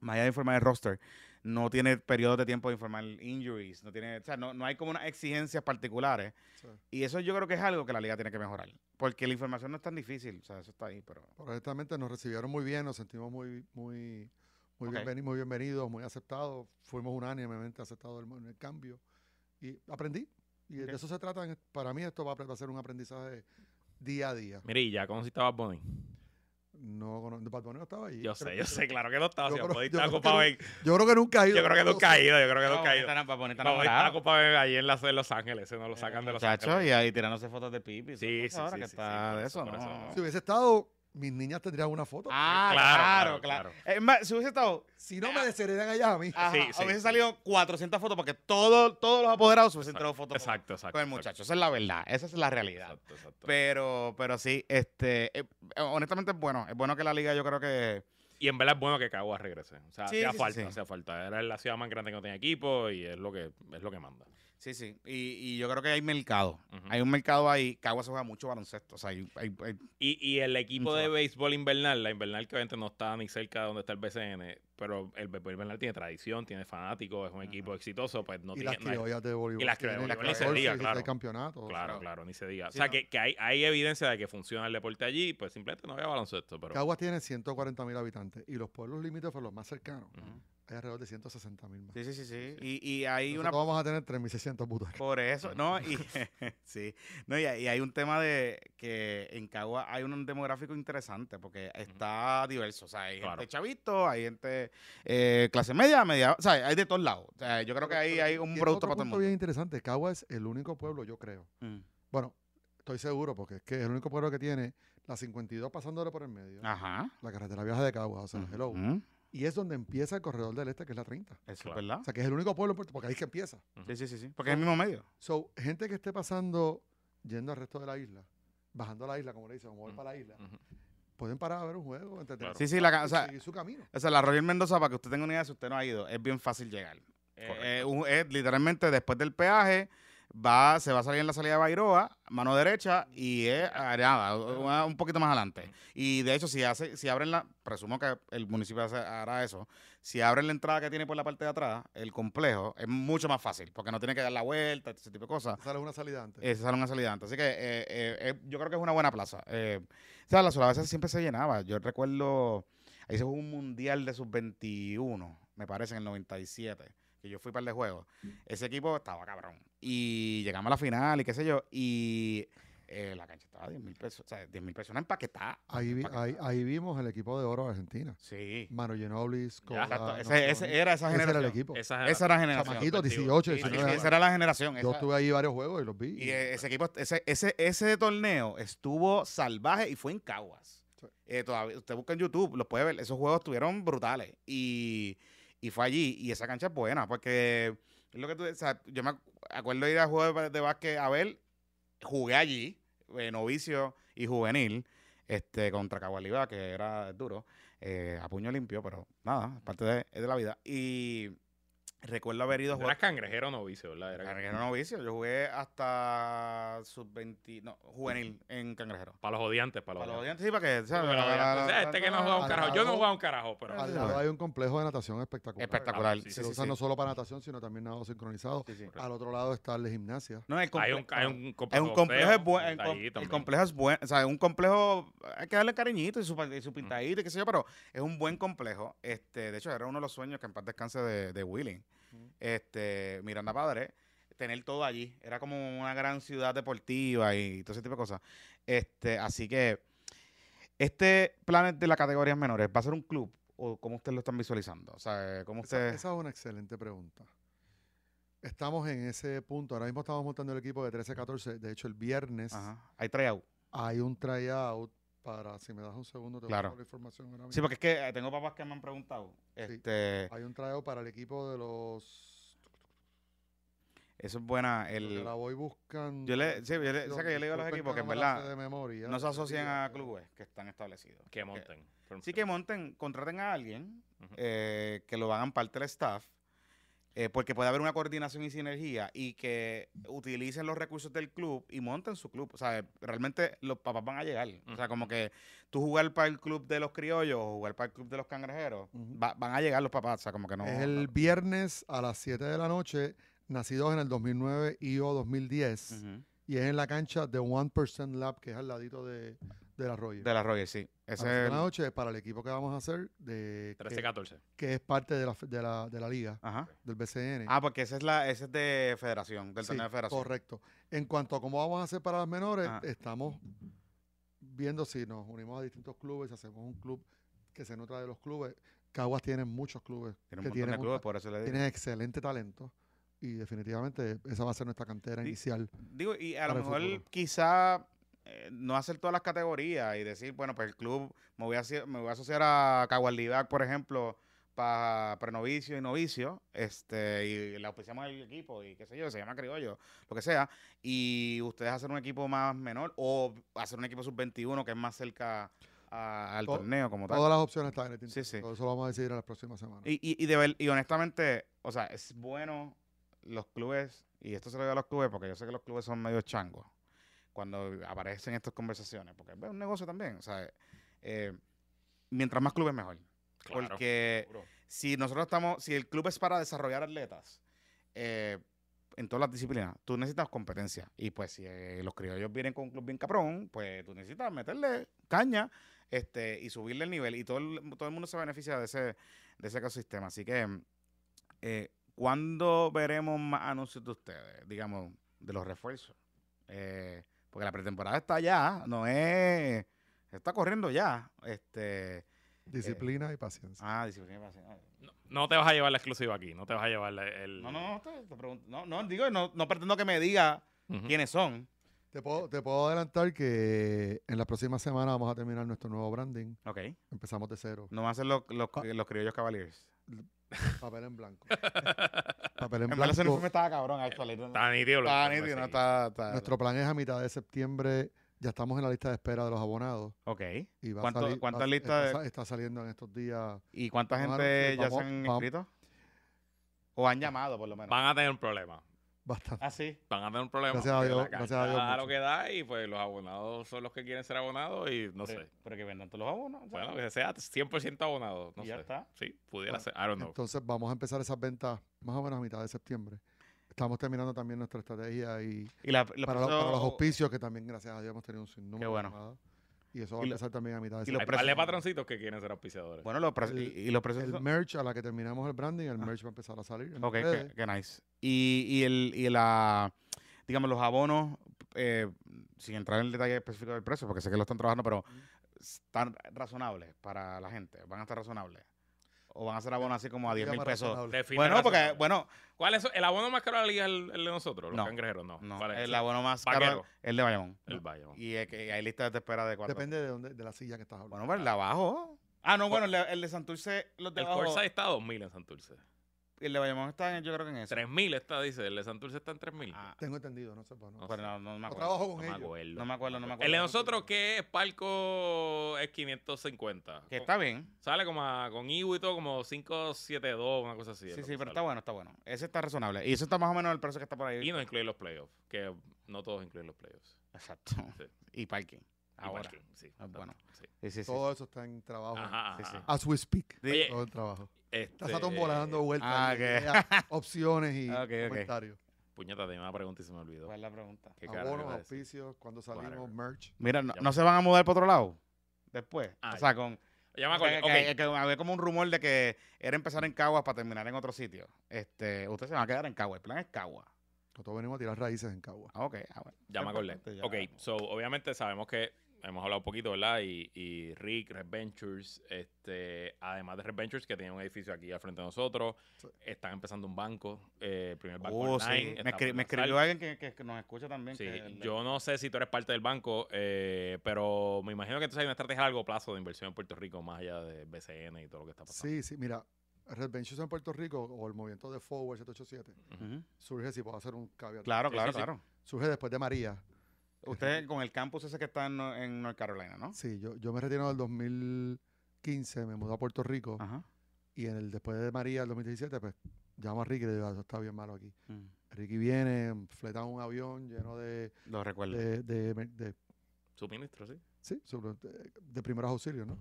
más allá de informar el roster, no tiene periodos de tiempo de informar injuries, no tiene, o sea, no, no hay como unas exigencias particulares. Sí. Y eso yo creo que es algo que la liga tiene que mejorar. Porque la información no es tan difícil, o sea, eso está ahí, pero... Honestamente nos recibieron muy bien, nos sentimos muy, muy, muy, Ok. bienveni- muy bienvenidos, muy aceptados. Fuimos unánimemente aceptados en el, cambio. Y aprendí. Y de eso se trata. Para mí esto va a, va a ser un aprendizaje día a día. Mire, y ya conociste a Bad Bunny. No, cono- Bad Bunny no estaba allí. Yo sé, yo sé, claro que no estaba. Yo Si creo- yo que ocupado no- en- Yo creo que nunca ha ido. Yo creo que no nunca ha ido, yo creo que No, nunca ha ido. Bad está ocupado en- ahí en, la, en Los Ángeles, ese no lo sacan de Los Muchacho, Ángeles. y ahí tirándose fotos de pipi. Sí, sí, ahora sí, que sí, está sí, por de eso, eso, por ¿no? eso. Si hubiese estado, mis niñas tendrían una foto. Ah, Claro, claro, claro, claro. Es más, si hubiese estado... Si no me desheredan allá a mí. Ajá, Sí, sí, hubiese salido 400 fotos porque todo, todos los apoderados hubiesen tirado fotos con- Exacto, exacto. con el exacto. muchacho. Esa es la verdad. Esa es la realidad. Exacto, exacto. Pero, pero sí, este, eh, honestamente es bueno. Es bueno que la liga, yo creo que. Y en verdad es bueno que Caguas regrese. O sea, Sí, hacía falta, sí. hacía falta. Era la ciudad más grande que no tenía equipo y es lo que, es lo que manda. Sí, sí. Y, y yo creo que hay mercado. Hay un mercado ahí. Cagua se juega mucho baloncesto. O sea, hay, hay- hay- Y, y el equipo de béisbol invernal, la invernal que obviamente no está ni cerca de donde está el BCN, pero el béisbol invernal tiene tradición, tiene fanáticos, es un equipo exitoso, pues no y tiene... las no criollas de voleibol. y las criollas de voleibol, ni se 14, diga, 16 claro. o Claro, sea, claro, ni se diga. O sea, no. que, que hay, hay evidencia de que funciona el deporte allí, pues simplemente no había baloncesto, pero... Caguas tiene 140 mil habitantes y los pueblos limítrofes, los más cercanos. Hay alrededor de 160 mil más. sí, sí, sí, sí. Y, y hay una. Nosotros vamos a tener 3.600 butacas. Por eso, no, y sí, no, y, y hay un tema de que en Cagua hay un demográfico interesante porque está diverso, o sea, hay Claro. gente chavito, hay gente eh, clase media, media, o sea, hay de todos lados. O sea, yo creo que ahí hay un producto otro para todo el mundo. bien interesante. Cagua es el único pueblo, yo creo. Mm. Bueno, estoy seguro porque es que es el único pueblo que tiene la 52 pasándole por el medio, Ajá. la carretera vieja de Cagua, o sea, hello. Y es donde empieza el corredor del este, que es la 30. Eso Claro. es verdad. O sea, que es el único pueblo, en Puerto- porque ahí es que empieza. Sí, sí, sí, sí. Porque es el mismo medio. So, gente que esté pasando, yendo al resto de la isla, bajando a la isla, como le dicen, o mover Mm. para la isla, pueden parar a ver un juego, entretenerse Claro. Sí, sí, la o sea, seguir su camino. O sea, la Royal Mendoza, para que usted tenga una idea, si usted no ha ido, es bien fácil llegar. Eh, eh, un- es literalmente después del peaje, va, se va a salir en la salida de Bairoa, mano derecha, y es ah, nada, una- un poquito más adelante. Y de hecho, si hace, si abren la, presumo que el municipio hace- hará eso, si abren la entrada que tiene por la parte de atrás, el complejo, es mucho más fácil, porque no tiene que dar la vuelta, ese tipo de cosas. Sale una salida antes. Ese sale una salida antes. Así que eh, eh, eh, yo creo que es una buena plaza. Eh, o sea, la Sulawesi siempre se llenaba. Yo recuerdo, ahí se jugó un mundial de sub-21, me parece, en el 97, que yo fui para el de juego. Ese equipo estaba cabrón. Y llegamos a la final y qué sé yo. Y eh, la cancha estaba a 10 mil pesos. O sea, 10 mil pesos, una empaquetada. ahí, vi- ahí, ahí vimos el equipo de oro de Argentina. Sí. Mano Ginobili, Scola, Exacto. no, Ese, ese era esa ese era generación. el equipo. Esa, Esa era la generación. Chamaquitos, 21. 18, Sí, Sí, 19 esa era la generación. Yo esa- estuve ahí varios juegos y los vi. Y eh, ese equipo, ese, ese, ese torneo estuvo salvaje y fue en Caguas. Sí. Eh, todavía, usted busca en YouTube, los puede ver. Esos juegos estuvieron brutales. Y, y fue allí. Y esa cancha es buena porque es lo que tú, o sea, yo me acu- acuerdo de ir a juegos de, básquet a ver. Jugué allí, eh, novicio y juvenil, este, contra Cagualiba, que era duro, eh, a puño limpio, pero nada, parte de la vida. Y recuerdo haber ido a jugar. Era cangrejero novicio, ¿verdad? Era Cangrejero novicio. Yo jugué hasta sub-20, no, juvenil en Cangrejero. Para los odiantes, para los Para los odiantes. sí, para que, Este que no juega un carajo. Yo no jugaba un carajo, pero... Al Ah, lado hay un complejo de natación espectacular. Espectacular. Sí, Sí, Se sí, sí. no solo para natación, sino también nado sincronizado. Sí, sí. Al otro lado está el de gimnasia. No, el Hay comple- un, hay un es complejo un complejo, es buen- el, complejo es bueno, o sea, es un complejo, hay que darle cariñito y su, pa- y su pintadito y qué sé yo, pero es un buen complejo. Este, de hecho, era uno de los sueños que en paz descanse de, de Willing. Este, Miranda Padre, tener todo allí. Era como una gran ciudad deportiva y todo ese tipo de cosas. Este, así que, este Planet de las categorías menores, ¿va a ser un club? ¿O cómo ustedes lo están visualizando? O sea, ¿cómo Esa, ustedes...? esa es una excelente pregunta. Estamos en ese punto. Ahora mismo estamos montando el equipo de 13-14. De hecho, el viernes Ajá. Hay tryout. hay un tryout para, si me das un segundo, te Claro. busco la información ahora Sí, porque es que eh, tengo papás que me han preguntado. Este, Hay un tryout para el equipo de los... eso es buena. Yo El, la voy buscando. yo le, sí, yo le, o sea que yo le digo a los equipos que en verdad de memoria, no se asocian digo, a pero- clubes que están establecidos. Que monten. Sí que monten, contraten a alguien eh, que lo hagan parte del staff, eh, porque puede haber una coordinación y sinergia y que utilicen los recursos del club y monten su club. O sea, realmente los papás van a llegar. O sea, como que tú jugar para el club de los criollos o jugar para el club de los cangrejeros, va- van a llegar los papás. O sea, como que no. Es el viernes a las 7 de la noche, nacidos en el 2009 y o 2010, Ujú. y es en la cancha de 1% Lab, que es al ladito de, del arroyo. De la Rogers, sí. Ese 7 de es la el- noche para el equipo que vamos a hacer, de, que, 13-14. que es parte de la, de la, de la liga, Ajá. del BCN. Ah, porque ese es, la, ese es de federación, del Sí, torneo de federación. Correcto. En cuanto a cómo vamos a hacer para las menores, Ajá. estamos viendo si nos unimos a distintos clubes, hacemos un club que se nutra de los clubes. Caguas tiene muchos clubes Tiene un que montón tienen, de un clubes, ta- por eso le digo. tienen excelente talento y definitivamente esa va a ser nuestra cantera Di- inicial. Digo, y a lo para el mejor futuro. quizá eh, no hacer todas las categorías y decir, bueno, pues el club, me voy a, me voy a asociar a Caguarlibac, por ejemplo, para prenovicio y novicio, este, y le auspiciamos el equipo y qué sé yo, se llama criollo, lo que sea, y ustedes hacer un equipo más menor o hacer un equipo sub-21 que es más cerca a- al To- torneo como tal. Todas las opciones están en el Sí, tintero. sí. Todo Eso lo vamos a decidir en las próximas semanas. Y, y, y, de ver- y honestamente, o sea, es bueno los clubes, y esto se lo digo a los clubes porque yo sé que los clubes son medio changos cuando aparecen estas conversaciones, porque es un negocio también, o sea, eh, mientras más clubes mejor. Claro. Porque seguro. si nosotros estamos, si el club es para desarrollar atletas, eh, en todas las disciplinas, tú necesitas competencia. Y pues si eh, los criollos vienen con un club bien cabrón, pues tú necesitas meterle caña este, y subirle el nivel. Y todo el, todo el mundo se beneficia de ese, de ese ecosistema. Así que, eh, ¿cuándo veremos más anuncios de ustedes? Digamos, de los refuerzos. Eh, porque la pretemporada está ya, no es... Está corriendo ya. Este, Disciplina y paciencia. ah, disciplina y paciencia. No, no te vas a llevar la exclusiva aquí. No te vas a llevar la- el. No, no, no, te, te pregunto. No, no, digo, no, no pretendo que me diga quiénes son. Te puedo, te puedo adelantar que en la próxima semana vamos a terminar nuestro nuevo branding. Ok. Empezamos de cero. No van a ser los, los, Ah. los criollos Cavaliers. Papel en blanco. Papel en En verdad, ese blanco. uniforme estaba cabrón. Está nítido. Está nítido, no está, está- Nuestro plan es a mitad de septiembre. Ya estamos en la lista de espera de los abonados. Ok. Y va ¿Cuánto- a salir, cuántas va- listas está, de- está saliendo en estos días. ¿Y cuánta a gente ya vamos- se han vamos- inscrito? ¿O han llamado, por lo menos? Van a tener un problema. Bastante. Ah, sí. Van a tener un problema. Gracias a Dios, gracias a Dios lo que da y pues los abonados son los que quieren ser abonados y no Pero, sé. pero que vendan todos los abonos. ¿sabes? Bueno, que sea 100% abonado. No Y ya sé. está. Sí, pudiera Bueno, ser. I don't know. Entonces vamos a empezar esas ventas más o menos a mitad de septiembre. Estamos terminando también nuestra estrategia y Y la, los para, lo- precios- para los auspicios, que también, gracias a Dios, hemos tenido un sinnúmero Qué de bueno. Y eso va a empezar también a mitad de y los precios- patroncitos que quieren ser auspiciadores. Bueno, los precios. El- y, y los precios. El son- merch, a la que terminamos el branding, el Ah. merch va a empezar a salir. en Ok, qué nice. Y, y, el, y la, digamos, los abonos, eh, sin entrar en el detalle específico del precio, porque sé que lo están trabajando, pero están razonables para la gente, van a estar razonables. O van a ser abonos así como a 10 mil pesos. Bueno, porque, bueno, ¿Cuál es el abono más caro de la liga es el, el de nosotros, los No. cangrejeros? No. no, ¿Cuál es? el abono más caro Vaquero. el de Bayamón. El Bayamón. Y es que hay listas de espera de cuatro. Depende de, dónde, de la silla que estás hablando. Bueno, pues el de abajo. Ah, no, bueno, el de, el de Santurce, los de El abajo. Corsa está a 2.000 en Santurce. El de Bayamón está, en- yo creo que en eso. 3.000 está, dice. El de Santurce está en 3.000. Ah, Tengo entendido, no sé. pues, no. No no, no me acuerdo. trabajo con no me acuerdo. No me acuerdo, no me acuerdo. El de nosotros, que es Palco, es 550. Que está bien. Sale como a- con Ibu y todo, como 572, una cosa así. Sí, sí, pero sale. está bueno, está bueno. Ese está razonable. Y eso está más o menos el precio que está por ahí. Y no incluye los playoffs, que no todos incluyen los playoffs. Exacto. Sí. Y parking. Ahora. parking, sí. Ah, bueno. Sí. Sí, sí, sí. Todo eso está en trabajo. Ajá, ajá. sí. As we speak. Oye, Todo el trabajo. Este, Está tombola dando vueltas. Ah, y opciones y comentarios. Puñeta, tenía una pregunta y se me olvidó. ¿Cuál es la pregunta? ¿Qué carajo Abonos, auspicios, cuando salimos, Whatever. merch. Mira, no, Ya ¿no me- se van a mudar para otro lado? Después. Ah, o sea, con. Ya me que- que- que había como un rumor de que era empezar en Caguas para terminar en otro sitio. Este, ustedes se van a quedar en Caguas. El plan es Caguas. Nosotros venimos a tirar raíces en Cagua. Ah, ok. Ah, bueno. Ya me acordé. Ya. Ok, so, obviamente sabemos que hemos hablado un poquito, ¿verdad? Y, y Rick, Red Ventures, este, además de Red Ventures, que tiene un edificio aquí al frente de nosotros, Sí. están empezando un banco, eh, el primer banco Oh, sí. online. Me, escri- me escribió alguien que, que- que nos escucha también. Sí, que- yo no sé si tú eres parte del banco, eh, pero me imagino que entonces hay una estrategia a largo plazo de inversión en Puerto Rico, más allá de BCN y todo lo que está pasando. Sí, sí, mira, Red Ventures en Puerto Rico o el movimiento de Forward 787 Ujú. surge, si puedo hacer un caveat, Claro, claro, sí, sí. claro. surge después de María. Usted con el campus ese que está en, Nor- en North Carolina, ¿no? Sí, yo, yo me retiro en el 2015, me mudé a Puerto Rico Ajá. y en el después de María, el 2017, pues llamo a Ricky y le digo, "Ah, eso está bien malo aquí. Mm, Ricky viene, fleta un avión lleno de, Lo recuerdo. de, de, de- Suministro, sí. sí, sobre- de- de primeros auxilios, ¿no?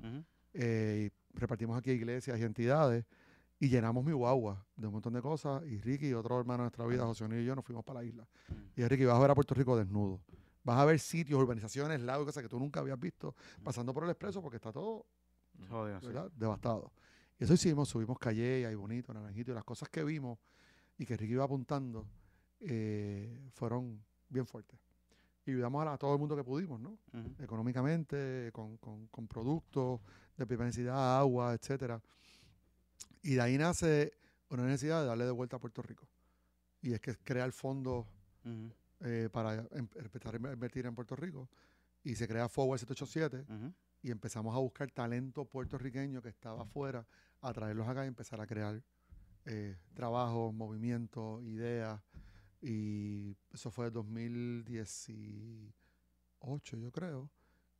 Eh, y repartimos aquí iglesias y entidades y llenamos mi guagua de un montón de cosas y Ricky y otro hermano de nuestra vida, José O'Neill y yo, nos fuimos para la isla. Mm. Y Ricky, vas a ver a Puerto Rico desnudo. Vas a ver sitios, urbanizaciones, lagos, cosas que tú nunca habías visto pasando por el expreso porque está todo devastado. Y eso hicimos, subimos Calle, ahí bonito, Naranjito, y las cosas que vimos y que Ricky iba apuntando eh, fueron bien fuertes. Y ayudamos a, la- a todo el mundo que pudimos, ¿no? Económicamente, con, con- con productos de primera necesidad, agua, etcétera. Y de ahí nace una necesidad de darle de vuelta a Puerto Rico. Y es que crear fondos Ujú. Eh, para em- empezar a invertir en Puerto Rico. Y se crea Forward 787 Ujú. y empezamos a buscar talento puertorriqueño que estaba afuera, a traerlos acá y empezar a crear eh, trabajos, movimientos, ideas. Y eso fue en 2018, yo creo.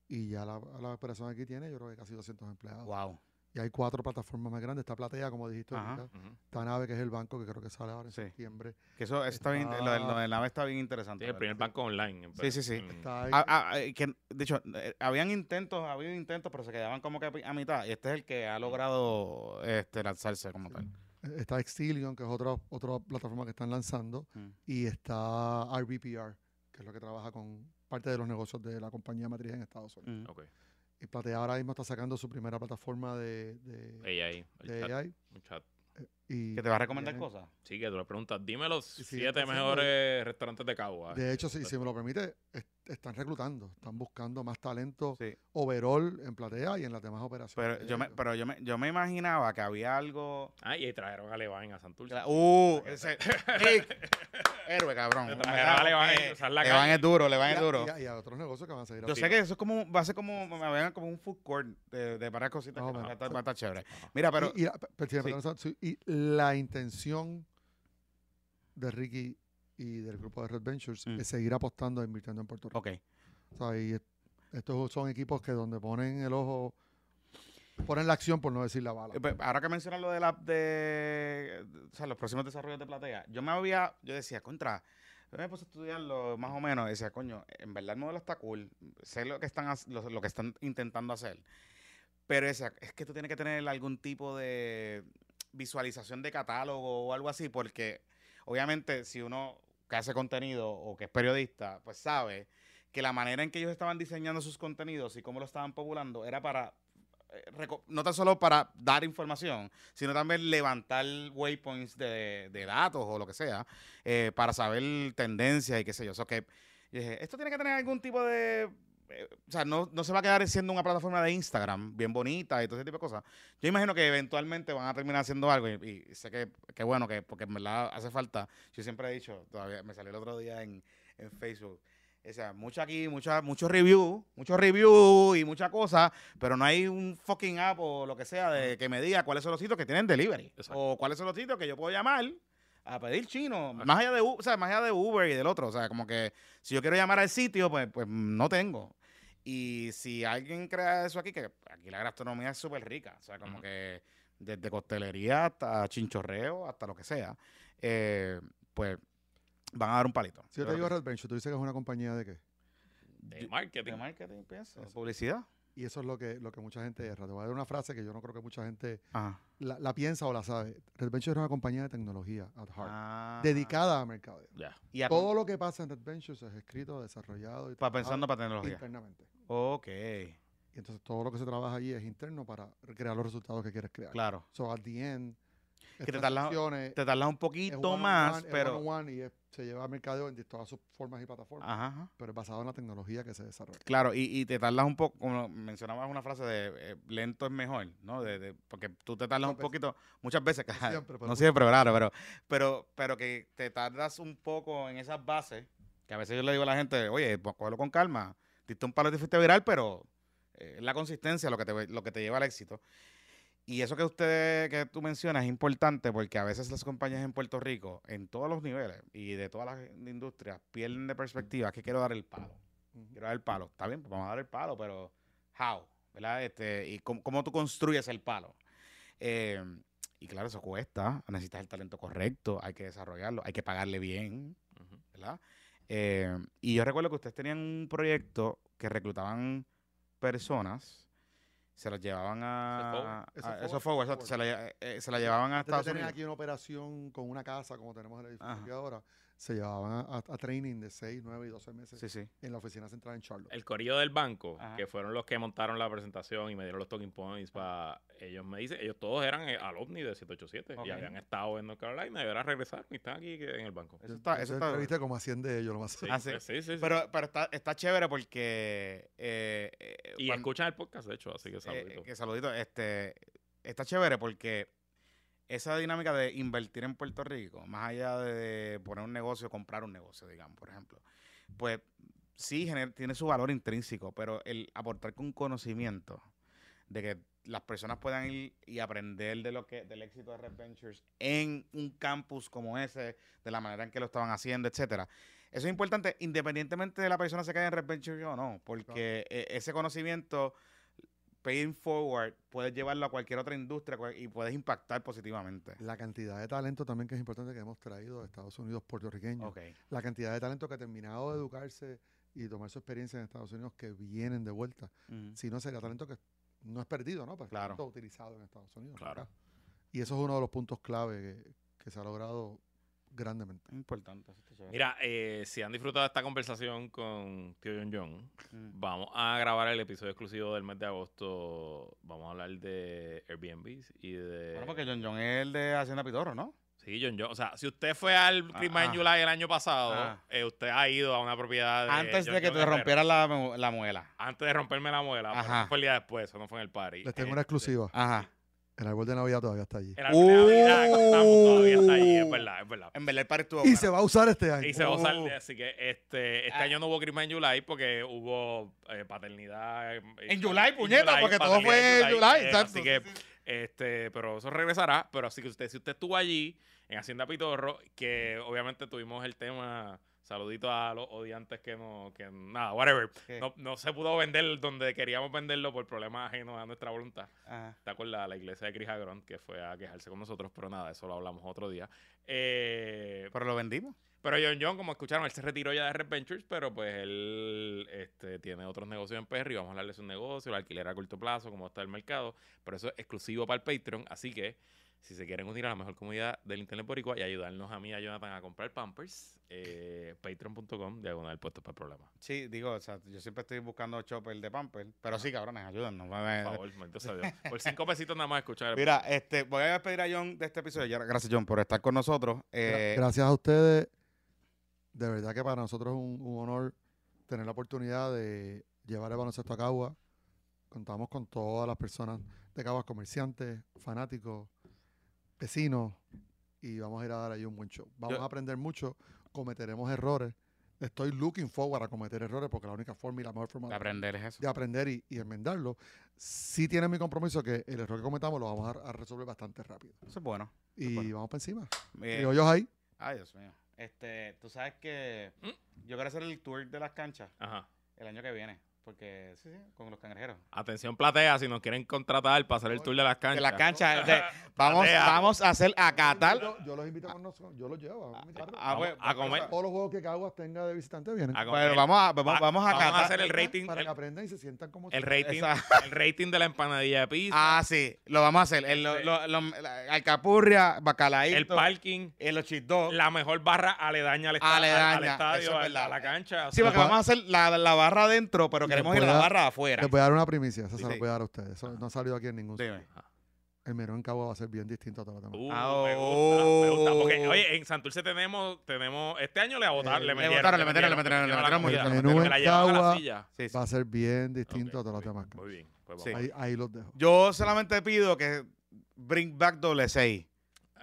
Y ya la, la operación aquí tiene, yo creo que casi 200 empleados. Wow. Y hay cuatro plataformas más grandes. Está Platea, como dijiste Ajá. ahorita. Ujú. Está Nave, que es el banco, que creo que sale ahora en Sí. septiembre. Que eso, eso está bien, lo, de- lo de nave está bien interesante. Sí, el primer banco online. Sí, sí, sí. Está ahí. Ah, ah, eh, que, de hecho, eh, habían intentos, ha habido intentos, pero se quedaban como que a mitad. Y este es el que ha logrado este, lanzarse como tal. Está Extilion, que es otra, otra plataforma que están lanzando. Mm. y está RBPR, que es lo que trabaja con parte de los negocios de la compañía matriz en Estados Unidos. Mm. Ok. Y Platea ahora mismo está sacando su primera plataforma de, de, AI, el de chat, AI. un chat. Y Que te va a recomendar cosas. Sí, que tú le preguntas, dime los Sí, sí, siete mejores restaurantes de Cagua. De hecho, si, si me lo permite, es- están reclutando, están buscando más talento Sí. overall en Platea y en las demás operaciones. Pero yo me, pero yo me, yo me imaginaba que había algo. Ah, y ahí trajeron a Levain a Santurce. Uh, ese. Héroe, cabrón. Trajeron a Eh, o sea, calle. es duro, Levan Y es a- duro. y a, y a otros negocios que van a seguir Yo así. sé que eso es como, va a ser como, me vean como un food court de, de varias cositas que va a menos. estar, va a estar chévere. Mira, pero, y, y la- la intención de Ricky y del grupo de Red Ventures Mm. es seguir apostando e invirtiendo en Puerto Rico. ok. O sea, y est- estos son equipos que donde ponen el ojo, ponen la acción por no decir la bala. Eh, pues, Ahora que mencionas lo de la de, o sea, los próximos desarrollos de platea, yo me había, yo decía, contra, yo me puse a estudiarlo más o menos, y decía, coño, en verdad el modelo está cool, sé lo que están lo, lo que están intentando hacer, pero decía, es que tú tienes que tener algún tipo de visualización de catálogo o algo así, porque obviamente si uno que hace contenido o que es periodista, pues sabe que la manera en que ellos estaban diseñando sus contenidos y cómo lo estaban populando era para eh, no tan solo para dar información, sino también levantar waypoints de, de datos o lo que sea, eh, para saber tendencias y qué sé yo. O sea, que yo dije, esto tiene que tener algún tipo de... eh, o sea, no, no se va a quedar siendo una plataforma de Instagram bien bonita y todo ese tipo de cosas. Yo imagino que eventualmente van a terminar haciendo algo y, y sé que, que bueno, que porque en verdad hace falta. Yo siempre he dicho, todavía me salió el otro día en, en Facebook, o sea, mucho aquí, mucha, mucho review, mucho review y mucha cosa, pero no hay un fucking app o lo que sea de que me diga cuáles son los sitios que tienen delivery. Exacto. O cuáles son los sitios que yo puedo llamar a pedir chino. Más allá de U- o sea, más allá de Uber y del otro. O sea, como que si yo quiero llamar al sitio, pues, pues no tengo. Y si alguien crea eso aquí, que aquí la gastronomía es súper rica. O sea, como que desde costelería hasta chinchorreo, hasta lo que sea, eh, pues van a dar un palito. si yo te digo Red Venture, tú dices que es una compañía de qué? De marketing. de marketing, pienso. Publicidad. Y eso es lo que, lo que mucha gente erra. Te voy a dar una frase que yo no creo que mucha gente la, la piensa o la sabe. Red Venture es una compañía de tecnología at heart, Ah. dedicada a mercadeo. Ya. Y a- Todo lo que pasa en Red Ventures es escrito, desarrollado y pa- trabajado pensando para tecnología. internamente. Ok, Y entonces todo lo que se trabaja allí es interno para crear los resultados que quieres crear. claro. So at the end, Que te tardas- Te tardas un poquito one más, one, pero... one on one y es- se lleva a mercadeo en todas sus formas y plataformas, Ajá, pero es basado en la tecnología que se desarrolla. Claro, y, y te tardas un poco, como mencionabas una frase de eh, lento es mejor, ¿no? De, de- porque tú te tardas un poquito, muchas veces, No siempre, pero no siempre, claro, pero, pero, pero que te tardas un poco en esas bases, que a veces yo le digo a la gente, oye, pues cógelo con calma, diste un palo y te fuiste viral, pero eh, es la consistencia lo que, te, lo que te lleva al éxito. Y eso que usted, que tú mencionas es importante porque a veces las compañías en Puerto Rico, en todos los niveles y de todas las industrias, pierden de perspectiva que quiero dar el palo quiero dar el palo. Está bien, pues vamos a dar el palo, pero how, ¿verdad? Este, y cómo, cómo tú construyes el palo. Eh, y claro, eso cuesta. Necesitas el talento correcto, hay que desarrollarlo, hay que pagarle bien. ¿verdad? Eh, y yo recuerdo que ustedes tenían un proyecto que reclutaban personas, se los llevaban a... Eso fue- Eso fue, eso eso fue. se, la, eh, se la llevaban a Estados Unidos. aquí una operación con una casa, como tenemos el edificio ahora, se llevaban a, a- a training de 6, 9 y 12 meses Sí, sí. en la oficina central en Charlotte. El corillo del banco, Ajá. que fueron los que montaron la presentación y me dieron los talking points para ellos me dicen, ellos todos eran eh, alumni de 787 Ok. y habían estado en North Carolina y ahora regresaron y están aquí en el banco. Eso está, eso está entrevisté como a 100 de ellos, lo más Sí, Ah, sí. sí, sí, sí. Pero, pero está, está chévere porque... eh, eh, y cuando- escuchan el podcast, de hecho, así que Eh, saludito. que saludito. Este, está chévere porque esa dinámica de invertir en Puerto Rico, más allá de poner un negocio, comprar un negocio, digamos, por ejemplo, pues sí tiene su valor intrínseco, pero el aportar con conocimiento de que las personas puedan ir y aprender de lo que del éxito de Red Ventures en un campus como ese, de la manera en que lo estaban haciendo, etcétera. Eso es importante independientemente de la persona se quede en Red Ventures o no, porque eh, ese conocimiento paying forward puedes llevarlo a cualquier otra industria y puedes impactar positivamente. La cantidad de talento también que es importante que hemos traído de Estados Unidos puertorriqueños. Ok. La cantidad de talento que ha terminado de educarse y tomar su experiencia en Estados Unidos que vienen de vuelta. Ujú. Si no, sería talento que no es perdido, ¿no? Pues Claro. utilizado en Estados Unidos. Claro. acá. Y eso es uno de los puntos clave que, que se ha logrado grandemente. Importante. Mira, eh, si han disfrutado esta conversación con Tío John John, Mm. vamos a grabar el episodio exclusivo del mes de agosto. Vamos a hablar de Airbnb y de... Bueno, porque John John es el de Hacienda Pitorro, ¿no? Sí, John John. O sea, si usted fue al Ah, Christmas ah. July el año pasado, Ah. eh, usted ha ido a una propiedad de Antes John de que John te Herrera. rompieras la, la muela. Antes de romperme la muela. Ajá. fue el día después, eso no fue en el party. Les tengo Este, una exclusiva. Ajá. El árbol de Navidad todavía está allí. El árbol de Navidad que contamos todavía está allí, es verdad, es verdad. En verdad el par estuvo Y bueno. se va a usar este año. Y se va a usar, Uh. así que este, este Ah. año no hubo Christmas in July porque hubo eh, paternidad. eh, En July, en puñeta, porque todo fue en July, eh. Así que, este, pero eso regresará. Pero así que usted, si usted estuvo allí en Hacienda Pitorro, que obviamente tuvimos el tema, saludito a los odiantes que no, que nada, whatever. No, no se pudo vender donde queríamos venderlo por problemas ajenos a nuestra voluntad. Ajá. ¿Te acuerdas? La iglesia de Chris Agrón, que fue a quejarse con nosotros, pero nada, eso lo hablamos otro día. Eh, Pero lo vendimos. pero John John, como escucharon, él se retiró ya de Red Ventures, pero pues él este, tiene otros negocios en PR y vamos a hablarle de su negocio, el alquiler a corto plazo, cómo está el mercado. Pero eso es exclusivo para el Patreon, así que si se quieren unir a la mejor comunidad del Internet Boricua y ayudarnos a mí y a Jonathan a comprar Pampers, eh, patreon.com, diagonal puestos para el problema. Sí, digo, o sea, yo siempre estoy buscando chopper de Pamper. Pero sí, cabrones, ayúdennos. Por favor, sea Dios. Por cinco pesitos nada más escuchar. el- Mira, este, voy a despedir a John de este episodio. Gracias, John, por estar con nosotros. Eh, Gracias a ustedes. De verdad que para nosotros es un, un honor tener la oportunidad de llevar el baloncesto a Cagua. Contamos con todas las personas de Caguas, comerciantes, fanáticos, vecinos, y vamos a ir a dar ahí un buen show. Vamos Yo- a aprender mucho, cometeremos errores. Estoy looking forward a cometer errores porque la única forma y la mejor forma de aprender es eso. de aprender y, y enmendarlo, sí tiene mi compromiso que el error que cometamos lo vamos a, a resolver bastante rápido. Eso es bueno. Y bueno. vamos para encima. Eh, Criollos ahí. ay, Dios mío. Este, tú sabes que ¿Mm? yo quiero hacer el tour de las canchas Ajá. el año que viene. Porque, sí, sí, con los cangrejeros. Atención, platea, si nos quieren contratar para hacer el tour de las canchas. De las canchas. de- vamos, Platea. vamos a hacer a Qatar. Yo, yo los invito con nosotros, yo los llevo. a mi carro. Ah, Vamos bueno, a comer. Todos los juegos que Caguas tenga de visitante vienen. A Bueno, comer. vamos a, vamos, Va- vamos a vamos a hacer el rating, Para el- que aprendan y se sientan como El rating, el rating de la empanadilla de pizza, Ah, sí, lo vamos a hacer. El, lo, lo- lo- la- alcapurria, bacalaíto, el parking, el los cheat dogs. la mejor barra aledaña al, esta- al- Aledaña, al estadio, es a la cancha. Sí, porque vamos a hacer la, la barra adentro, pero Y queremos ir a la barra afuera. Les voy a dar una primicia, eso Sí, se lo voy a dar a ustedes. Eso no ha salido aquí en ningún sitio. El menú en Cagua va a ser bien distinto a todos los demás. Uh, me gusta, me gusta. Porque, oye, en Santurce tenemos, tenemos, este año le votaron, Eh, le le metieron. votaron, le metieron, le metieron, le metieron mucho, le Me metieron. la llevaban a la Cagua. Va a ser bien distinto a todas las muy demás. bien, Muy bien. Pues Sí. vamos. Ahí, ahí los dejo. Yo solamente pido que bring back doble 6.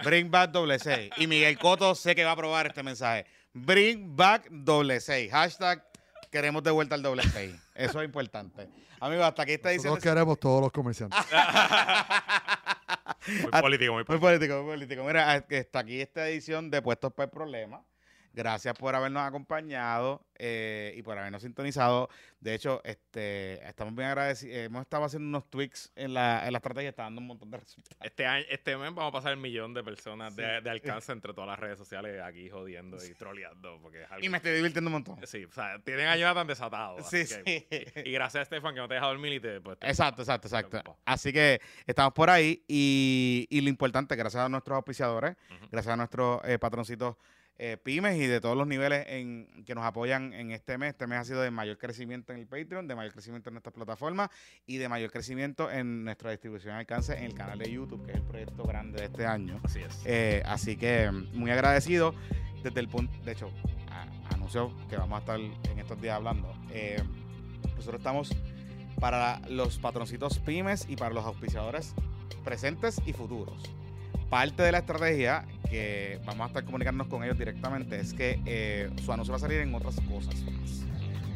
Bring back doble 6. Y Miguel Coto sé que va a aprobar este mensaje. Bring back doble 6. Hashtag queremos de vuelta el doble 6. Eso es importante. Amigos, hasta aquí esta edición. Nosotros queremos todos los comerciantes. Muy político, muy Muy político. político, muy político. Mira, hasta aquí esta edición de Puestos por el Problema. Gracias por habernos acompañado eh, y por habernos sintonizado. De hecho, este, estamos bien agradecidos. Hemos estado haciendo unos tweaks en la, en la estrategia y está dando un montón de resultados. Este año, este mes vamos a pasar el millón de personas de, Sí. de alcance entre todas las redes sociales aquí jodiendo y troleando. Porque es algo- Y me estoy divirtiendo un montón. Sí, o sea, tienen a Jonathan desatado. Sí, así que- sí. Y gracias a Estefan que no te deja dormir y te. Pues, te- Exacto, exacto, exacto. Así que estamos por ahí y, y lo importante, gracias a nuestros auspiciadores, gracias a nuestros eh, patroncitos eh, pymes y de todos los niveles en, que nos apoyan en este mes. Este mes ha sido de mayor crecimiento en el Patreon, de mayor crecimiento en nuestras plataformas y de mayor crecimiento en nuestra distribución de alcance en el canal de YouTube, que es el proyecto grande de este año. Así es. Eh, así que mm, muy agradecido desde el punto, de hecho, a- anuncio que vamos a estar en estos días hablando. Eh, nosotros estamos para los patroncitos pymes y para los auspiciadores presentes y futuros. Parte de la estrategia que vamos a estar comunicándonos con ellos directamente es que eh, su anuncio va a salir en otras cosas.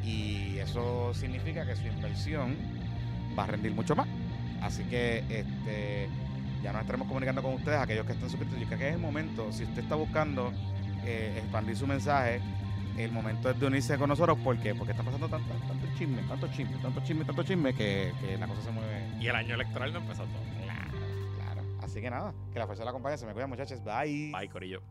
Y eso significa que su inversión va a rendir mucho más. Así que este ya nos estaremos comunicando con ustedes, aquellos que estén suscritos. Yo creo que es el momento, si usted está buscando eh, expandir su mensaje, el momento es de unirse con nosotros. ¿Por qué? Porque está pasando tanto, tanto chisme, tanto chisme, tanto chisme, tanto chisme que, que la cosa se mueve. Y el año electoral no empezó todo. Así que nada, que la fuerza la compañía se me cuida, muchachos. Bye. Bye, Corillo.